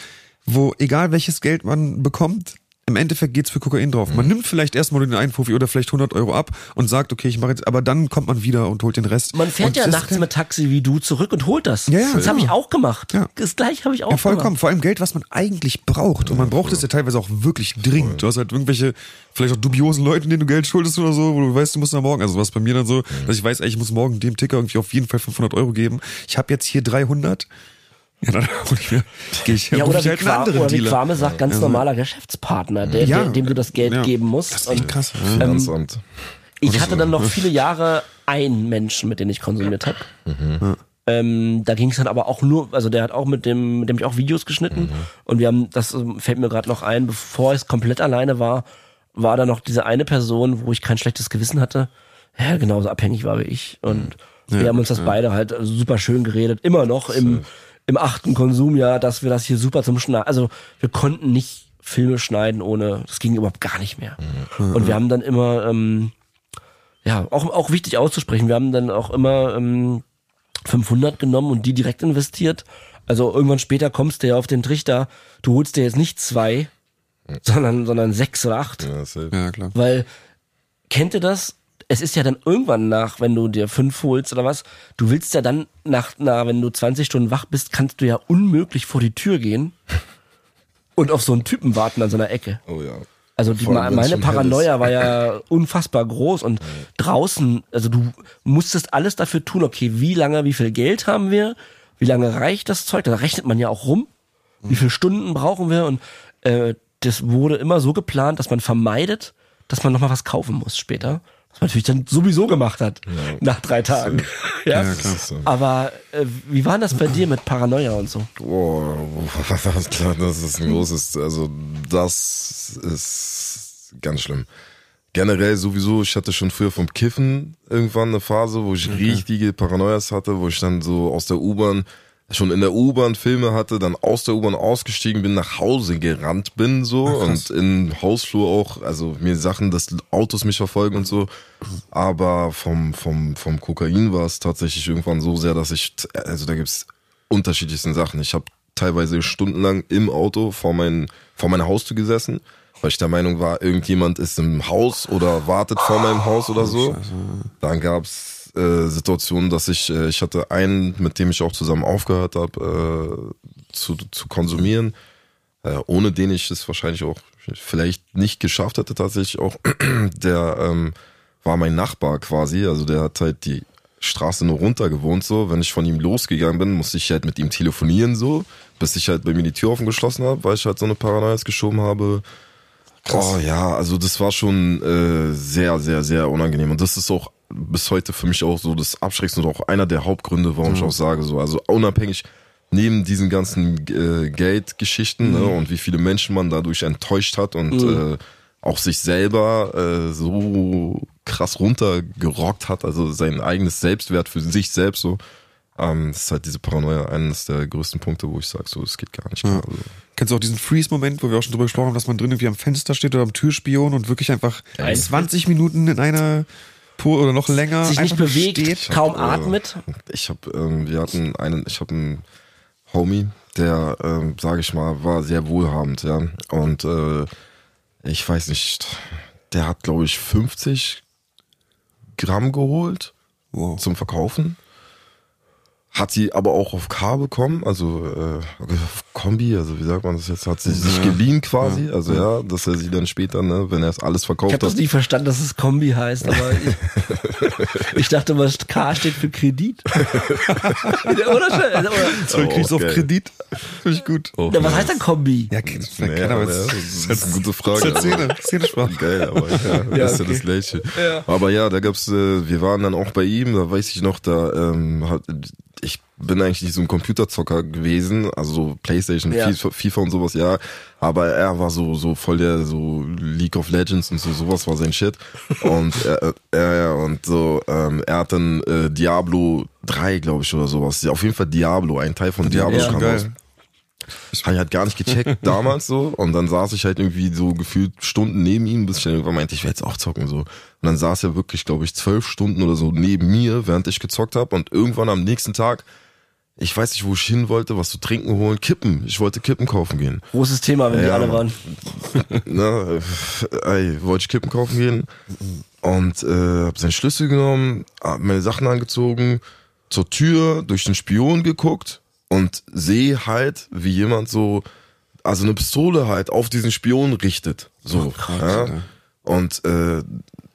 wo egal welches Geld man bekommt, im Endeffekt geht's für Kokain drauf. Mhm. Man nimmt vielleicht erstmal den einen Fuffi oder vielleicht 100 Euro ab und sagt, okay, ich mache jetzt, aber dann kommt man wieder und holt den Rest. Man fährt und ja nachts mit Taxi wie du zurück und holt das. Ja, ja, das habe ja. ich auch gemacht. Ja. Das gleiche habe ich auch Ja, vollkommen. gemacht. Vor allem Geld, was man eigentlich braucht. Und man braucht es ja teilweise auch wirklich dringend. Du hast halt irgendwelche, vielleicht auch dubiosen Leuten, denen du Geld schuldest oder so, wo du weißt, du musst am Morgen, also was bei mir dann so, dass ich weiß, ey, ich muss morgen dem Ticker irgendwie auf jeden Fall 500 Euro geben. Ich habe jetzt hier 300. Ja, dann hol ich mir, gehe ich, Ja, oder ich wie, halt Qua anderen oder wie Dealer. Quame sagt, ganz normaler Geschäftspartner, der, Ja. dem du das Geld Ja. geben musst. Das ist echt Und krass. Ähm, Finanzamt. Ich hatte dann noch viele Jahre einen Menschen, mit dem ich konsumiert habe. Ähm, da ging es dann aber auch nur, also der hat auch mit dem, mit dem ich auch Videos geschnitten und wir haben, das ähm, fällt mir gerade noch ein, bevor ich komplett alleine war, war da noch diese eine Person, wo ich kein schlechtes Gewissen hatte, ja, genauso abhängig war wie ich und wir haben uns das beide halt super schön geredet, immer noch im, im achten Konsumjahr, dass wir das hier super zum Schneiden, also wir konnten nicht Filme schneiden ohne, das ging überhaupt gar nicht mehr. Und wir haben dann immer, ähm, ja, auch, auch wichtig auszusprechen. Wir haben dann auch immer ähm, 500 genommen und die direkt investiert. Also irgendwann später kommst du ja auf den Trichter, du holst dir jetzt nicht zwei, sondern, sondern sechs oder acht. Ja. Ja, klar. Weil, kennt ihr das? Es ist ja dann irgendwann nach, wenn du dir fünf holst oder was, du willst ja dann nach, na, wenn du 20 Stunden wach bist, kannst du ja unmöglich vor die Tür gehen und auf so einen Typen warten an so einer Ecke. Oh ja. Also die, allem, meine Paranoia war ja unfassbar groß und draußen, also du musstest alles dafür tun, okay, wie lange, wie viel Geld haben wir, wie lange reicht das Zeug, da rechnet man ja auch rum, wie viele Stunden brauchen wir und äh, das wurde immer so geplant, dass man vermeidet, dass man nochmal was kaufen muss später. Was man natürlich dann sowieso gemacht hat, nach drei Tagen. ja, Ja, klar. So. Aber äh, wie war das bei dir mit Paranoia und so? Boah, klar, das ist ein großes, also das ist ganz schlimm. Generell sowieso, ich hatte schon früher vom Kiffen irgendwann eine Phase, wo ich richtige Paranoias hatte, wo ich dann so aus der U-Bahn, schon in der U-Bahn Filme hatte, dann aus der U-Bahn ausgestiegen bin, nach Hause gerannt bin so und im Hausflur auch, also mir Sachen, dass Autos mich verfolgen und so. Aber vom, vom, vom Kokain war es tatsächlich irgendwann so sehr, dass ich, also da gibt's unterschiedlichsten Sachen. Ich habe teilweise stundenlang im Auto vor, mein, vor meiner Haustür gesessen, weil ich der Meinung war, irgendjemand ist im Haus oder wartet vor meinem Haus oder so. Dann gab's äh, Situationen, dass ich, äh, ich hatte einen, mit dem ich auch zusammen aufgehört habe, äh, zu, zu konsumieren, äh, ohne den ich es wahrscheinlich auch vielleicht nicht geschafft hätte tatsächlich auch. Der ähm, war mein Nachbar quasi, also der hat halt die Straße nur runter gewohnt so. Wenn ich von ihm losgegangen bin, musste ich halt mit ihm telefonieren so, bis ich halt bei mir die Tür offen geschlossen habe, weil ich halt so eine Paranoia geschoben habe. Oh ja, also das war schon äh, sehr, sehr, sehr unangenehm. Und das ist auch bis heute für mich auch so das Abschreckendste und auch einer der Hauptgründe, warum ich auch sage so. Also unabhängig neben diesen ganzen äh, Geldgeschichten ne, und wie viele Menschen man dadurch enttäuscht hat und äh, auch sich selber äh, so krass runtergerockt hat, also sein eigenes Selbstwert für sich selbst so. Ähm, das ist halt diese Paranoia eines der größten Punkte, wo ich sage, so, es geht gar nicht. klar. Also, Kennst du auch diesen Freeze-Moment, wo wir auch schon drüber gesprochen haben, dass man drin irgendwie am Fenster steht oder am Türspion und wirklich einfach 20 Minuten in einer Po oder noch länger Sich nicht bewegt, steht? kaum äh, atmet. Ich habe, ähm, wir hatten einen, ich habe einen Homie, der, ähm, sage ich mal, war sehr wohlhabend, ja. Und äh, ich weiß nicht, der hat, glaube ich, 50 Gramm geholt Wow. zum Verkaufen. Hat sie aber auch auf K bekommen, also äh, auf Kombi, also wie sagt man das jetzt, hat sie sich geliehen quasi, also ja, dass er sie dann später, ne, wenn er es alles Ich verkauft habe das hat, nie verstanden, dass es Kombi heißt, aber ich, ich dachte mal, K steht für Kredit. oder, oder, oder So, Oh, kriegst du auf. Kredit. Finde ich gut. Oh, Na, was heißt denn Kombi? Ja, Nee, keine aber Ahnung. ja, das ist eine gute Frage. Das ist aber- Szene, Szenesprache. Geil, aber ja, Ja, ist ja okay. das Gleiche. Aber ja, da gab's, äh, wir waren dann auch bei ihm, da weiß ich noch, da ähm, hat, ich bin eigentlich nicht so ein Computerzocker gewesen, also so Playstation, Ja. FIFA, und sowas, ja. Aber er war so, so voll der, so League of Legends und so, sowas war sein Shit. Und er, er, ja, und so, ähm, er hat dann äh, Diablo 3, glaube ich, oder sowas. Ja, auf jeden Fall Diablo, ein Teil von Diablo Ja. kam Geil. raus. Habe ich halt gar nicht gecheckt damals so und dann saß ich halt irgendwie so gefühlt Stunden neben ihm, bis ich dann irgendwann meinte, ich will jetzt auch zocken so. Und dann saß er wirklich, glaube ich, zwölf Stunden oder so neben mir, während ich gezockt habe und irgendwann am nächsten Tag, ich weiß nicht, wo ich hin wollte, was zu trinken holen, Kippen. Ich wollte Kippen kaufen gehen. Großes Thema, wenn die Ja, alle Mann. waren. Äh, ey, wollte ich Kippen kaufen gehen und äh, hab seinen Schlüssel genommen, hab meine Sachen angezogen, zur Tür durch den Spion geguckt und sehe halt, wie jemand so, also eine Pistole halt auf diesen Spion richtet. So. ja? Und äh,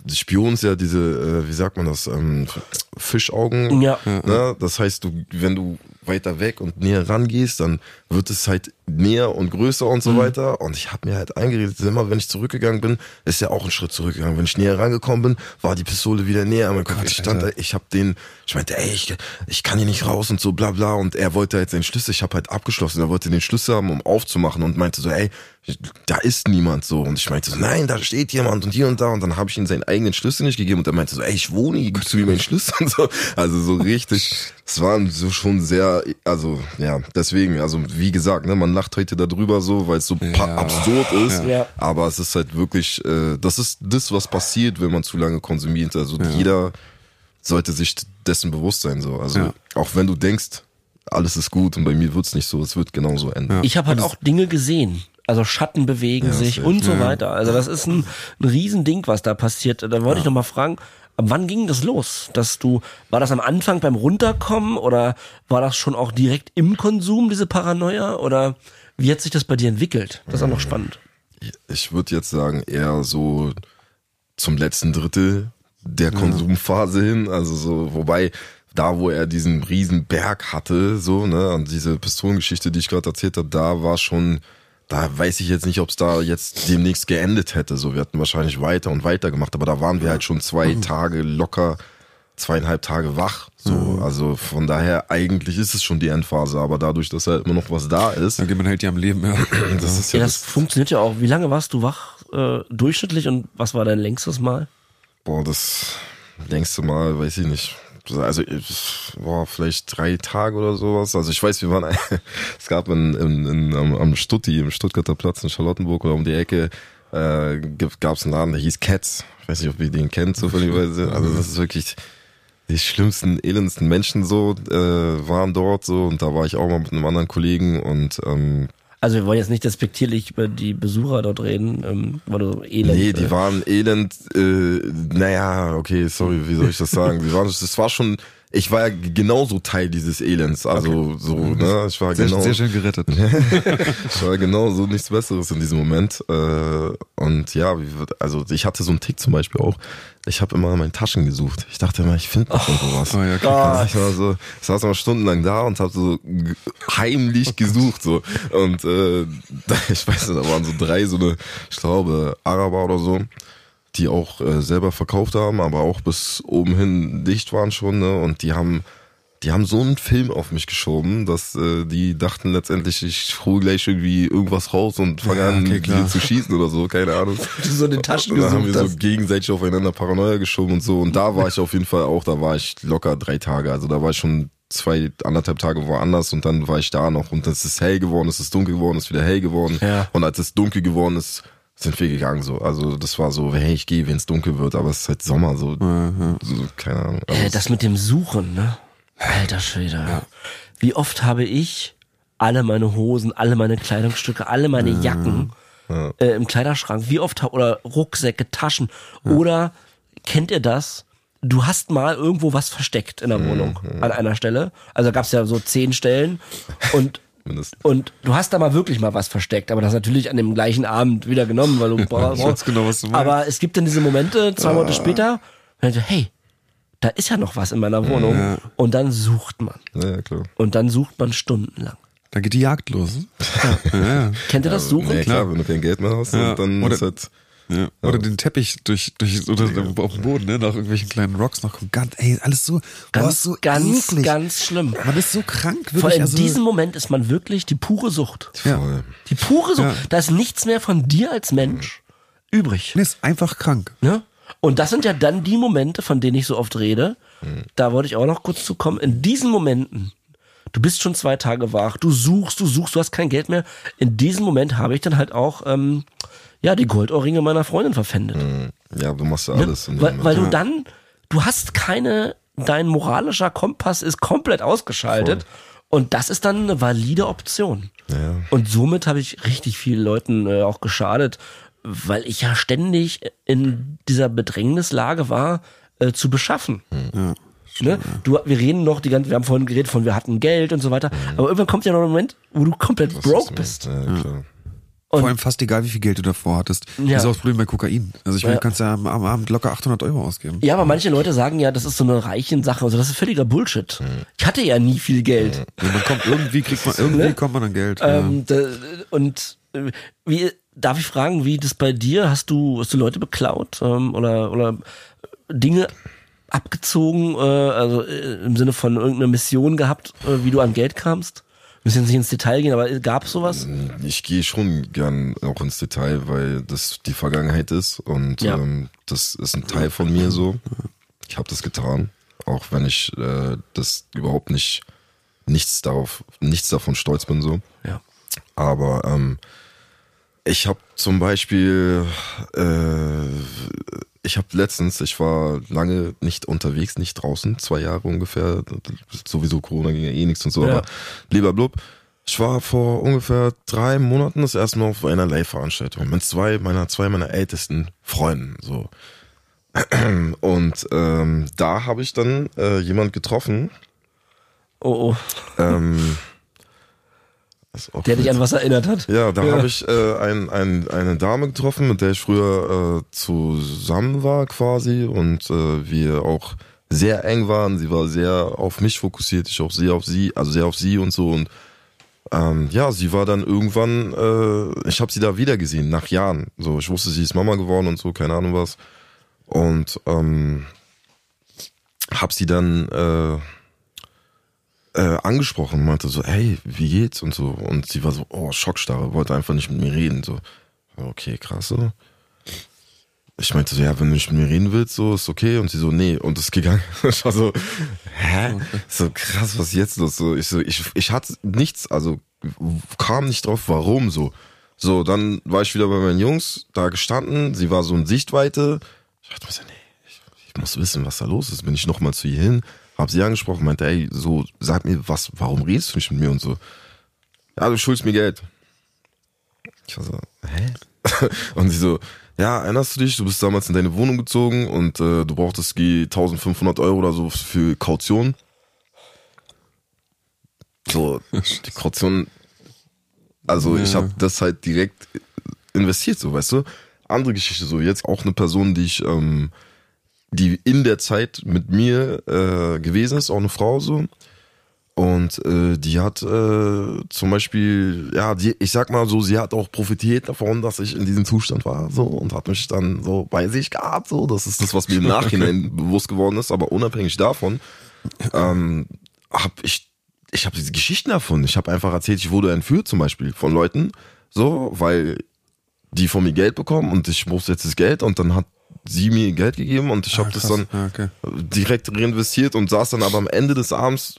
die Spion ist ja diese, äh, wie sagt man das, ähm, Fischaugen. Ja. Ne? Das heißt, du, wenn du weiter weg und näher rangehst, dann wird es halt näher und größer und so weiter. Und ich habe mir halt eingeredet, immer wenn ich zurückgegangen bin, ist ja auch ein Schritt zurückgegangen. Wenn ich näher rangekommen bin, war die Pistole wieder näher. Mein Kopf, ich stand da, ich habe den, ich meinte, ey, ich, ich kann hier nicht raus und so bla bla. Und er wollte halt seinen Schlüssel, ich habe halt abgeschlossen, er wollte den Schlüssel haben, um aufzumachen und meinte so, ey, da ist niemand so. Und ich meinte so, nein, da steht jemand und hier und da. Und dann habe ich ihm seinen eigenen Schlüssel nicht gegeben und er meinte so, ey, ich wohne hier, gibst du mir meinen Schlüssel und so. Also so richtig, es war so schon sehr, also ja, deswegen, also wie gesagt, ne, man lacht heute darüber so, weil es so Ja. absurd ist. Ja. Aber es ist halt wirklich, äh, das ist das, was passiert, wenn man zu lange konsumiert. Also jeder sollte sich dessen bewusst sein. So. Also Ja. auch wenn du denkst, alles ist gut und bei mir wird's nicht so, es wird genauso enden. Ich habe halt auch Dinge gesehen. Also Schatten bewegen sich und so weiter. Also das ist ein, ein Riesending, was da passiert. Da wollte ich noch mal fragen, ab wann ging das los? Dass du, war das am Anfang beim Runterkommen oder war das schon auch direkt im Konsum, diese Paranoia? Oder wie hat sich das bei dir entwickelt? Das ist auch noch spannend. Ich würde jetzt sagen, eher so zum letzten Drittel der Konsumphase hin. Also so, wobei da, wo er diesen riesen Berg hatte, so, ne, und diese Pistolengeschichte, die ich gerade erzählt habe, da war schon, da weiß ich jetzt nicht, ob es da jetzt demnächst geendet hätte. So, wir hatten wahrscheinlich weiter und weiter gemacht, aber da waren wir halt schon zwei Tage locker, zweieinhalb Tage wach. So, also von daher, eigentlich ist es schon die Endphase, aber dadurch, dass halt immer noch was da ist, Da geht man halt ja am Leben, ja. das ist Ja, ja das funktioniert ja auch. Wie lange warst du wach äh, durchschnittlich und was war dein längstes Mal? Boah, das längste Mal, weiß ich nicht. Also, ich- boah, vielleicht drei Tage oder sowas. Also ich weiß, wir waren, es gab in, in, in, am, am Stutti, im Stuttgarter Platz in Charlottenburg oder um die Ecke, äh, gab es einen Laden, der hieß Cats. Ich weiß nicht, ob ihr den kennt, zufälligerweise. Also das ist wirklich die schlimmsten, elendsten Menschen so, äh, waren dort so und da war ich auch mal mit einem anderen Kollegen und ähm, Also wir wollen jetzt nicht despektierlich über die Besucher dort reden, ähm, weil du elend. Nee, die äh, waren elend, äh, naja, okay, sorry, wie soll ich das sagen? Wir waren, das war schon, ich war ja genauso Teil dieses Elends, also so, ne, ich war Sehr, genau, sehr schön gerettet. ich war genau so nichts Besseres in diesem Moment, äh, und ja, also ich hatte so einen Tick zum Beispiel auch, ich habe immer in meinen Taschen gesucht, ich dachte immer, ich finde noch irgendwo was. Oh ja, okay. Ah, Ich war so, ich saß mal stundenlang da und habe so heimlich gesucht so. Und äh, ich weiß nicht, da waren so drei so eine, ich glaube Araber oder so, die auch äh, selber verkauft haben, aber auch bis oben hin dicht waren schon ne und die haben die haben so einen Film auf mich geschoben, dass äh, die dachten letztendlich, ich hole gleich irgendwie irgendwas raus und fange Ja, an, okay, klar. zu schießen oder so, keine Ahnung. du so in den Taschen Und dann haben wir so hast. gegenseitig aufeinander Paranoia geschoben und so. Und da war ich auf jeden Fall auch, da war ich locker drei Tage. Also da war ich schon zwei, anderthalb Tage woanders und dann war ich da noch. Und es ist hell geworden, es ist dunkel geworden, es ist wieder hell geworden. Ja. Und als es dunkel geworden ist, sind wir gegangen so. Also das war so, hey, ich gehe, wenn es dunkel wird, aber es ist halt Sommer, so, so keine Ahnung. Also Äh, es- das mit dem Suchen, ne? Alter Schwede. Wie oft habe ich alle meine Hosen, alle meine Kleidungsstücke, alle meine Jacken äh, im Kleiderschrank, wie oft ha- oder Rucksäcke, Taschen oder kennt ihr das? Du hast mal irgendwo was versteckt in der Wohnung an einer Stelle. Also gab es ja so zehn Stellen und mindestens. und du hast da mal wirklich mal was versteckt, aber das natürlich an dem gleichen Abend wieder genommen, weil du brauchst. weiß genau, was du meinst. Aber es gibt dann diese Momente, zwei Monate später, wenn du, hey, da ist ja noch was in meiner Wohnung. Und dann sucht man. Ja, ja, klar. Und dann sucht man stundenlang. Da geht die Jagd los. Ja, ja. Kennt ihr das Suchen? Nee, klar, wenn du kein Geld mehr hast, Ja. und dann Oder- ist halt, Ja. Oder den Teppich durch, durch oder auf dem Boden, ne? Nach irgendwelchen kleinen Rocks noch. Ganz, ey, alles so, Ganz, so ganz, eklig. ganz schlimm. Man ist so krank, Vor wirklich. allem Also, in diesem Moment ist man wirklich die pure Sucht. ja. Die pure Sucht. Ja. Da ist nichts mehr von dir als Mensch übrig. Nee, ist einfach krank. Ne? Und das sind ja dann die Momente, von denen ich so oft rede. Da wollte ich auch noch kurz zu kommen. In diesen Momenten, du bist schon zwei Tage wach, du suchst, du suchst, du hast kein Geld mehr. In diesem Moment habe ich dann halt auch ähm, ja die Goldohrringe meiner Freundin verpfändet. Ja, du machst ja Ne? alles. in dem Weil, weil du dann, du hast keine, dein moralischer Kompass ist komplett ausgeschaltet. Und das ist dann eine valide Option. Ja. Und somit habe ich richtig vielen Leuten äh, auch geschadet, weil ich ja ständig in dieser Bedrängnislage war, äh, zu beschaffen. Ne? Du, wir reden noch die ganze, wir haben vorhin geredet von, wir hatten Geld und so weiter, aber irgendwann kommt ja noch ein Moment, wo du komplett Was broke ist bist. Ja, klar. Und- Vor allem fast egal, wie viel Geld du davor hattest. Ja. Das ist auch das Problem bei Kokain. Also ich meine, Ja. du kannst ja am, am Abend locker 800 Euro ausgeben. Ja, aber manche Leute sagen ja, das ist so eine reichen Sache. Also das ist völliger Bullshit. Ich hatte ja nie viel Geld. Ja, man kommt irgendwie, kriegt man, irgendwie kommt man an Geld. Ähm, da, und äh, wie darf ich fragen, wie das bei dir? Hast du, hast du Leute beklaut ähm, oder oder Dinge abgezogen, äh, also äh, im Sinne von irgendeiner Mission gehabt, äh, wie du an Geld kamst? Wir müssen jetzt nicht ins Detail gehen, aber gab es sowas? Ich gehe schon gern auch ins Detail, weil das die Vergangenheit ist und Ja. ähm, das ist ein Teil von mir so. Ich habe das getan, auch wenn ich äh, das überhaupt nicht nichts darauf, nichts davon stolz bin so. Ja. Aber ähm, ich habe zum Beispiel, äh, ich habe letztens, ich war lange nicht unterwegs, nicht draußen, zwei Jahre ungefähr, sowieso Corona ging ja eh nichts und so, Ja. aber lieber blub. Ich war vor ungefähr drei Monaten das erste Mal auf einer Live-Veranstaltung mit zwei meiner, zwei meiner ältesten Freunden, so. Und ähm, da habe ich dann äh, jemand getroffen, Oh, oh. ähm, Der dich an was erinnert hat. Ja, da habe ich äh, ein, ein, eine Dame getroffen, mit der ich früher äh, zusammen war quasi und äh, wir auch sehr eng waren. Sie war sehr auf mich fokussiert, ich auch sehr auf sie, also sehr auf sie und so und ähm, ja, sie war dann irgendwann, äh, ich habe sie da wieder gesehen nach Jahren. So, ich wusste, sie ist Mama geworden und so, keine Ahnung was. Und ähm, hab sie dann äh, angesprochen, meinte so, hey, wie geht's und so. Und sie war so, oh, Schockstarre, wollte einfach nicht mit mir reden. So, okay, krass so. Ich meinte so, ja, wenn du nicht mit mir reden willst, so ist okay. Und sie so, nee, und ist gegangen. Ich war so, hä? So krass, was ist jetzt los? So, ich so, ich, ich hatte nichts, also kam nicht drauf, warum so. So, dann war ich wieder bei meinen Jungs, da gestanden, sie war so in Sichtweite. Ich dachte mir so, nee, ich, ich muss wissen, was da los ist. Bin ich nochmal zu ihr hin, hab sie angesprochen, meinte, ey, so, sag mir, was, warum redest du nicht mit mir und so. Ja, du schuldest mir Geld. Ich war so, hä? Und sie so, ja, erinnerst du dich, du bist damals in deine Wohnung gezogen und äh, du brauchtest die 1500 Euro oder so für Kaution. So, die Kaution, also ich habe das halt direkt investiert, so, weißt du? Andere Geschichte, so jetzt auch eine Person, die ich, ähm, die in der Zeit mit mir äh, gewesen ist, auch eine Frau so. Und äh, die hat äh, zum Beispiel, ja, die, ich sag mal so, sie hat auch profitiert davon, dass ich in diesem Zustand war, so und hat mich dann so bei sich gehabt, so. Das ist das, was mir im Nachhinein bewusst geworden ist. Aber unabhängig davon, ähm, habe ich, ich habe diese Geschichten erfunden. Ich habe einfach erzählt, ich wurde entführt zum Beispiel von Leuten, so, weil die von mir Geld bekommen und ich brauchte jetzt das Geld und dann hat sie mir Geld gegeben und ich habe das dann Ja, okay. direkt reinvestiert und saß dann aber am Ende des Abends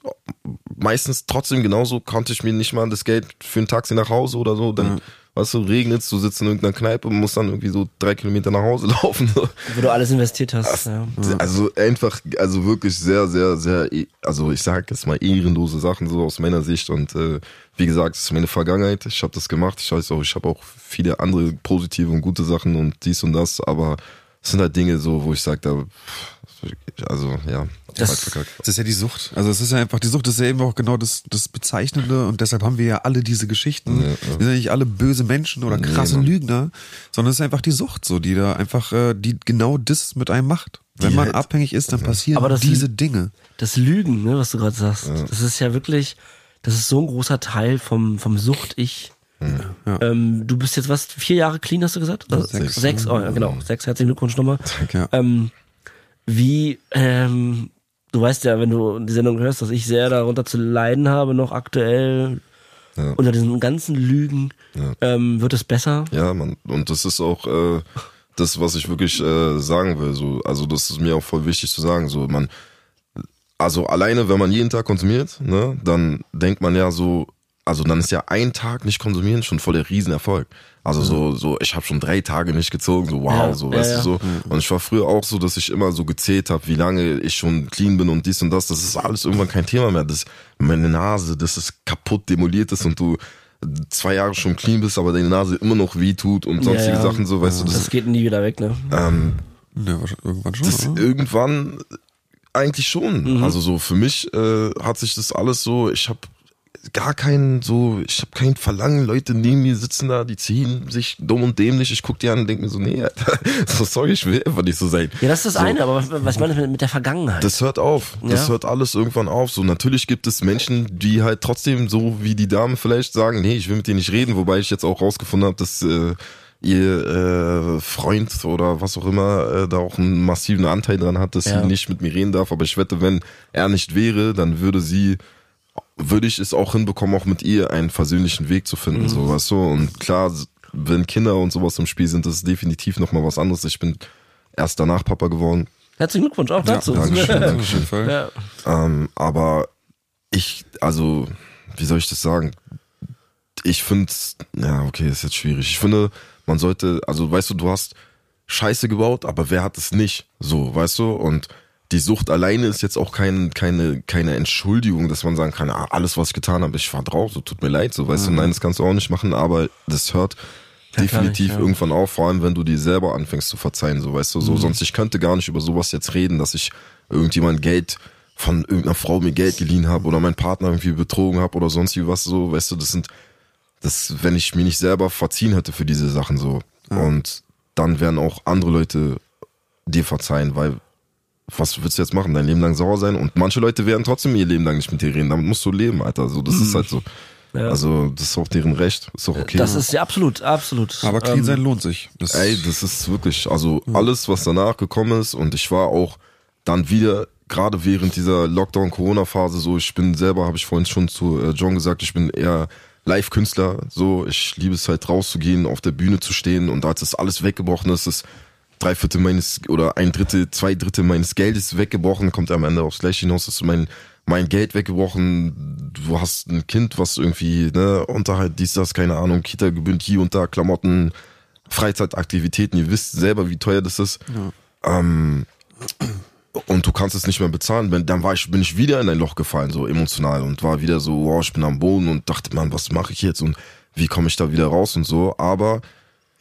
meistens trotzdem genauso, konnte ich mir nicht mal das Geld für ein Taxi nach Hause oder so, dann, weißt du, regnet's, du sitzt in irgendeiner Kneipe und musst dann irgendwie so drei Kilometer nach Hause laufen. Wo du alles investiert hast. Ja. Also einfach, also wirklich sehr, sehr, sehr, eh- also ich sag jetzt mal ehrenlose Sachen so aus meiner Sicht und äh, wie gesagt, es ist meine Vergangenheit, ich habe das gemacht, ich weiß auch, ich habe auch viele andere positive und gute Sachen und dies und das, aber es sind halt Dinge so, wo ich sage, da, also ja, Das- weit verkackt. Das ist ja die Sucht. Also es ist ja einfach, die Sucht ist ja eben auch genau das, das Bezeichnende und deshalb haben wir ja alle diese Geschichten. Ja, ja. Wir sind ja nicht alle böse Menschen oder krasse Mann. Lügner, sondern es ist einfach die Sucht so, die da einfach, äh, die genau das mit einem macht. Wenn Die man halt- abhängig ist, dann passieren Aber das- diese Dinge. Das Lügen, ne, was du gerade sagst, das ist ja wirklich, das ist so ein großer Teil vom, vom Sucht-Ich. Ja. Ähm, du bist jetzt was, vier Jahre clean, hast du gesagt? Oder? Sechs. Sechs, oh, ja, genau. Sechs, herzlichen Glückwunsch nochmal. Ja. Ähm, wie, ähm, du weißt ja, wenn du die Sendung hörst, dass ich sehr darunter zu leiden habe, noch aktuell Ja. unter diesen ganzen Lügen. Ähm, wird es besser? Ja, man. Und das ist auch äh, das, was ich wirklich äh, sagen will. So, also das ist mir auch voll wichtig zu sagen. So, man, also alleine, wenn man jeden Tag konsumiert, ne, dann denkt man ja so, also dann ist ja ein Tag nicht konsumieren schon voll der Riesenerfolg. Also so, so, ich habe schon drei Tage nicht gezogen, so wow, Ja, so, weißt ja. du so. Und ich war früher auch so, dass ich immer so gezählt habe, wie lange ich schon clean bin und dies und das. Das ist alles irgendwann kein Thema mehr. Das meine Nase, das ist kaputt demoliert ist und du zwei Jahre schon clean bist, aber deine Nase immer noch weh tut und sonstige ja. Sachen so, weißt du, das, Das geht nie wieder weg, ne? ähm, Ja, wahrscheinlich irgendwann schon. das oder? irgendwann eigentlich schon. Also so für mich äh, hat sich das alles so, ich habe gar keinen so, ich habe kein Verlangen, Leute neben mir sitzen da, die ziehen sich dumm und dämlich, ich guck die an und denk mir so, nee, Alter, so sorry, ich will einfach nicht so sein. Ja, das ist das so. eine, aber was, was meine mit, der Vergangenheit? Das hört auf. Das Ja. hört alles irgendwann auf. So, natürlich gibt es Menschen, die halt trotzdem so wie die Dame vielleicht sagen, nee, ich will mit dir nicht reden, wobei ich jetzt auch rausgefunden habe, dass äh, ihr äh, Freund oder was auch immer äh, da auch einen massiven Anteil dran hat, dass Ja. sie nicht mit mir reden darf. Aber ich wette, wenn er nicht wäre, dann würde sie würde ich es auch hinbekommen, auch mit ihr einen versöhnlichen Weg zu finden, Mhm. so weißt du. Und klar, wenn Kinder und sowas im Spiel sind, das ist definitiv nochmal was anderes. Ich bin erst danach Papa geworden. Herzlichen Glückwunsch auch dazu. Dankeschön, Auf Dankeschön. Fall. ja. Ähm, aber ich, also, wie soll ich das sagen? Ich finde, ja, okay, ist jetzt schwierig. Ich finde, man sollte, also, weißt du, du hast Scheiße gebaut, aber wer hat es nicht? So, weißt du? Und die Sucht alleine ist jetzt auch kein, keine, keine Entschuldigung, dass man sagen kann, ah, alles, was ich getan habe, ich war drauf, so tut mir leid, so, weißt du, nein, das kannst du auch nicht machen, aber das hört Ja, definitiv nicht, ja. irgendwann auf, vor allem wenn du dir selber anfängst zu verzeihen, so, weißt du, so, sonst ich könnte gar nicht über sowas jetzt reden, dass ich irgendjemand Geld von irgendeiner Frau mir Geld geliehen habe oder meinen Partner irgendwie betrogen habe oder sonst wie was so, weißt du, das sind, das, wenn ich mir nicht selber verziehen hätte für diese Sachen so. Und dann werden auch andere Leute dir verzeihen, weil was willst du jetzt machen? Dein Leben lang sauer sein? Und manche Leute werden trotzdem ihr Leben lang nicht mit dir reden. Damit musst du leben, Alter. So, das ist halt so. Ja. Also, das ist auch deren Recht. Ist auch okay. Das ist ja absolut, absolut. Aber clean Ähm, sein lohnt sich. Das Ey, das ist wirklich, also alles, was danach gekommen ist und ich war auch dann wieder, gerade während dieser Lockdown-Corona-Phase so, ich bin selber, habe ich vorhin schon zu äh, John gesagt, ich bin eher Live-Künstler, so, ich liebe es halt rauszugehen, auf der Bühne zu stehen und als das alles weggebrochen ist, ist drei Viertel meines, oder ein Drittel, zwei Drittel meines Geldes weggebrochen, kommt am Ende aufs Gleiche hinaus, ist mein, mein Geld weggebrochen, du hast ein Kind, was irgendwie, ne, Unterhalt, dies, das, keine Ahnung, Kita gebührt, hier und da, Klamotten, Freizeitaktivitäten, ihr wisst selber, wie teuer das ist. Ähm, und du kannst es nicht mehr bezahlen. Dann war ich, bin ich wieder in ein Loch gefallen, so emotional und war wieder so, wow, ich bin am Boden und dachte, man, was mache ich jetzt und wie komme ich da wieder raus und so. Aber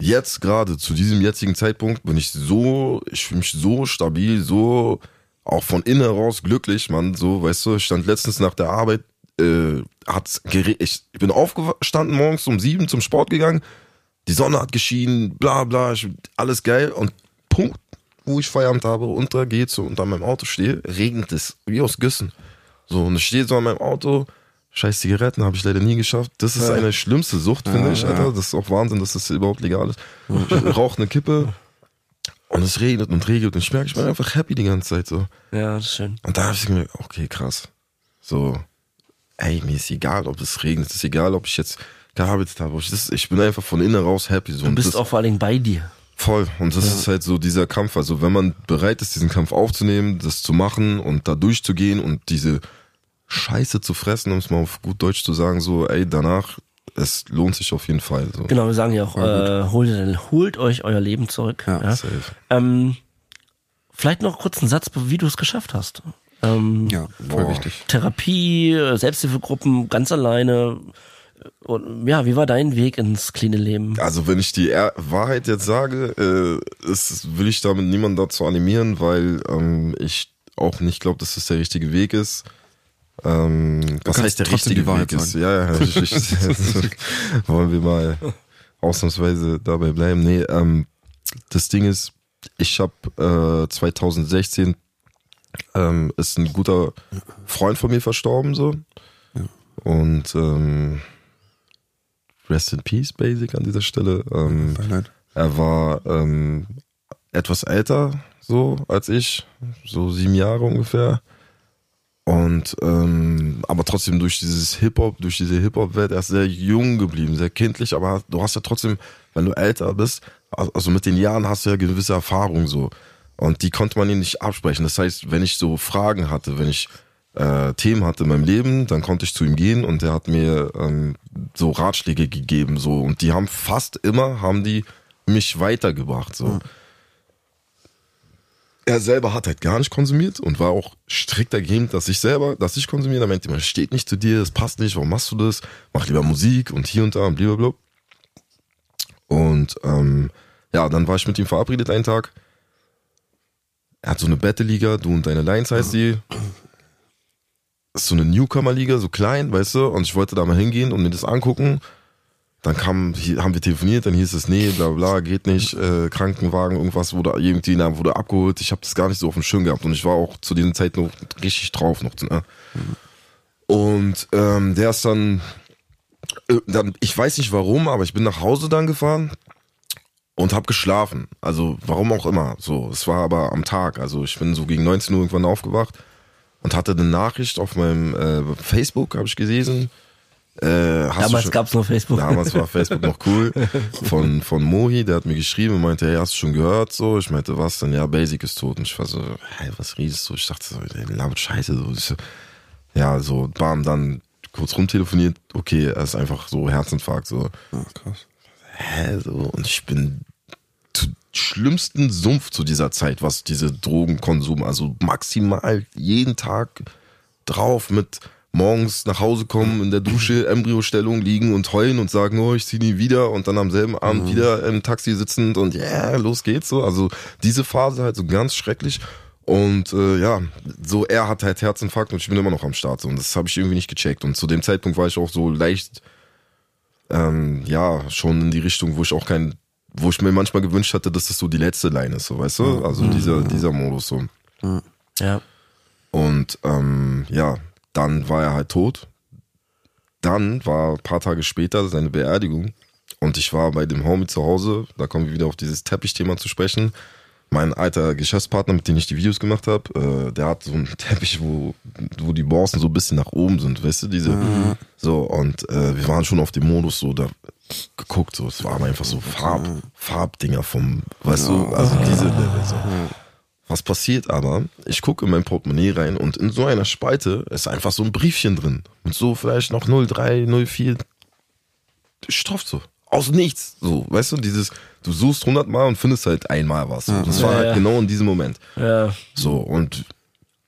jetzt gerade zu diesem jetzigen Zeitpunkt bin ich so, ich fühle mich so stabil, so auch von innen heraus glücklich, man. So, weißt du, ich stand letztens nach der Arbeit, äh, hat's ich, ich bin aufgestanden morgens um sieben zum Sport gegangen. Die Sonne hat geschienen, bla bla, ich, alles geil. Und Punkt, wo ich Feierabend habe, unter geht's so und an meinem Auto stehe, regnet es, wie aus Güssen. So, und ich stehe so an meinem Auto, scheiß Zigaretten habe ich leider nie geschafft. Das ist eine schlimmste Sucht, finde ich, Alter. Das ist auch Wahnsinn, dass das überhaupt legal ist. Ich rauche eine Kippe und es regnet und regnet und ich merke, ich bin einfach happy die ganze Zeit so. Ja, das ist schön. Und da habe ich gemerkt, okay, krass. So, ey, mir ist egal, ob es regnet, es ist egal, ob ich jetzt gearbeitet habe. Ich, das, ich bin einfach von innen raus happy. So. Du bist das, auch vor allen Dingen bei dir. Voll. Und das ist halt so dieser Kampf. Also wenn man bereit ist, diesen Kampf aufzunehmen, das zu machen und da durchzugehen und diese Scheiße zu fressen, um es mal auf gut Deutsch zu sagen, so, ey, danach, es lohnt sich auf jeden Fall. So. Genau, wir sagen ja auch, äh, holt, holt euch euer Leben zurück. Ja, Ja, Safe. Ähm, vielleicht noch kurz einen Satz, wie du es geschafft hast. Ähm, ja, voll Boah. wichtig. Therapie, Selbsthilfegruppen, ganz alleine. Und, ja, wie war dein Weg ins cleane Leben? Also wenn ich die Er- Wahrheit jetzt sage, äh, ist, will ich damit niemanden dazu animieren, weil ähm, ich auch nicht glaube, dass das der richtige Weg ist. Ähm, was kannst heißt der richtige Wahrheit Weg ist? Ja, ja, ich, ich, wollen wir mal ausnahmsweise dabei bleiben. Nee, ähm, das Ding ist, ich habe äh, 2016 ähm, ist ein guter Freund von mir verstorben so und ähm, Rest in Peace, Basic an dieser Stelle. Ähm, er war ähm, etwas älter so als ich, so sieben Jahre ungefähr. Und ähm, aber trotzdem durch dieses Hip-Hop, durch diese Hip-Hop-Welt, er ist sehr jung geblieben, sehr kindlich, aber du hast ja trotzdem, wenn du älter bist, also mit den Jahren hast du ja gewisse Erfahrungen so. Und die konnte man ihm nicht absprechen. Das heißt, wenn ich so Fragen hatte, wenn ich äh, Themen hatte in meinem Leben, dann konnte ich zu ihm gehen und er hat mir ähm, so Ratschläge gegeben. so Und die haben fast immer, haben die mich weitergebracht. so er selber hat halt gar nicht konsumiert und war auch strikt dagegen, dass ich selber, dass ich konsumiere. Da meinte man, steht nicht zu dir, das passt nicht, warum machst du das? Mach lieber Musik und hier und da und blablabla. Und ähm, ja, dann war ich mit ihm verabredet einen Tag. Er hat so eine Battle-Liga, du und deine Lines heißt die. Das ist so eine Newcomer-Liga, so klein, weißt du? Und ich wollte da mal hingehen und mir das angucken. Dann kam, haben wir telefoniert, dann hieß es, nee, bla bla, geht nicht, äh, Krankenwagen, irgendwas wurde irgendwie wurde abgeholt. Ich habe das gar nicht so auf dem Schirm gehabt und ich war auch zu diesem Zeit noch richtig drauf noch. Ne? Und ähm, der ist dann, äh, dann, ich weiß nicht warum, aber ich bin nach Hause dann gefahren und habe geschlafen. Also warum auch immer. So, es war aber am Tag. Also ich bin so gegen 19 Uhr irgendwann aufgewacht und hatte eine Nachricht auf meinem äh, Facebook, habe ich gelesen äh, damals gab es noch Facebook. Damals war Facebook noch cool. Von, von Mohi, der hat mir geschrieben und meinte, hey, hast du schon gehört? So, ich meinte, was denn? Ja, Basic ist tot. Und ich war so, hey, was redest du? Ich dachte so, ey, laut Scheiße. So. so. Ja, so, bam, dann kurz rumtelefoniert. Okay, er ist einfach so Herzinfarkt. So. Ah, krass. Hä, so. Und ich bin zu schlimmsten Sumpf zu dieser Zeit, was diese Drogenkonsum, also maximal jeden Tag drauf mit morgens nach Hause kommen, in der Dusche, Embryostellung liegen und heulen und sagen, oh, ich zieh nie wieder und dann am selben Abend mhm. wieder im Taxi sitzend und ja, yeah, los geht's so. Also diese Phase halt so ganz schrecklich. Und äh, ja, so er hat halt Herzinfarkt und ich bin immer noch am Start. So. Und das habe ich irgendwie nicht gecheckt. Und zu dem Zeitpunkt war ich auch so leicht, ähm, ja, schon in die Richtung, wo ich auch kein, wo ich mir manchmal gewünscht hatte, dass das so die letzte Line ist, so weißt du? Also dieser, dieser Modus so. Ja. Und ähm, ja, dann war er halt tot. Dann war ein paar Tage später seine Beerdigung und ich war bei dem Homie zu Hause. Da kommen wir wieder auf dieses Teppichthema zu sprechen. Mein alter Geschäftspartner, mit dem ich die Videos gemacht habe, äh, der hat so einen Teppich, wo, wo die Borsten so ein bisschen nach oben sind, weißt du, diese. Mhm. So, und äh, wir waren schon auf dem Modus so, da geguckt, so, es waren einfach so Farb, Farbdinger vom, weißt du, also diese Level so. Was passiert aber? Ich gucke in mein Portemonnaie rein und in so einer Spalte ist einfach so ein Briefchen drin. Und so vielleicht noch 03, 04 Stoff so. Aus nichts. So, weißt du, dieses, du suchst 100 Mal und findest halt einmal was. So. Das war halt ja. genau in diesem Moment. Ja. So, und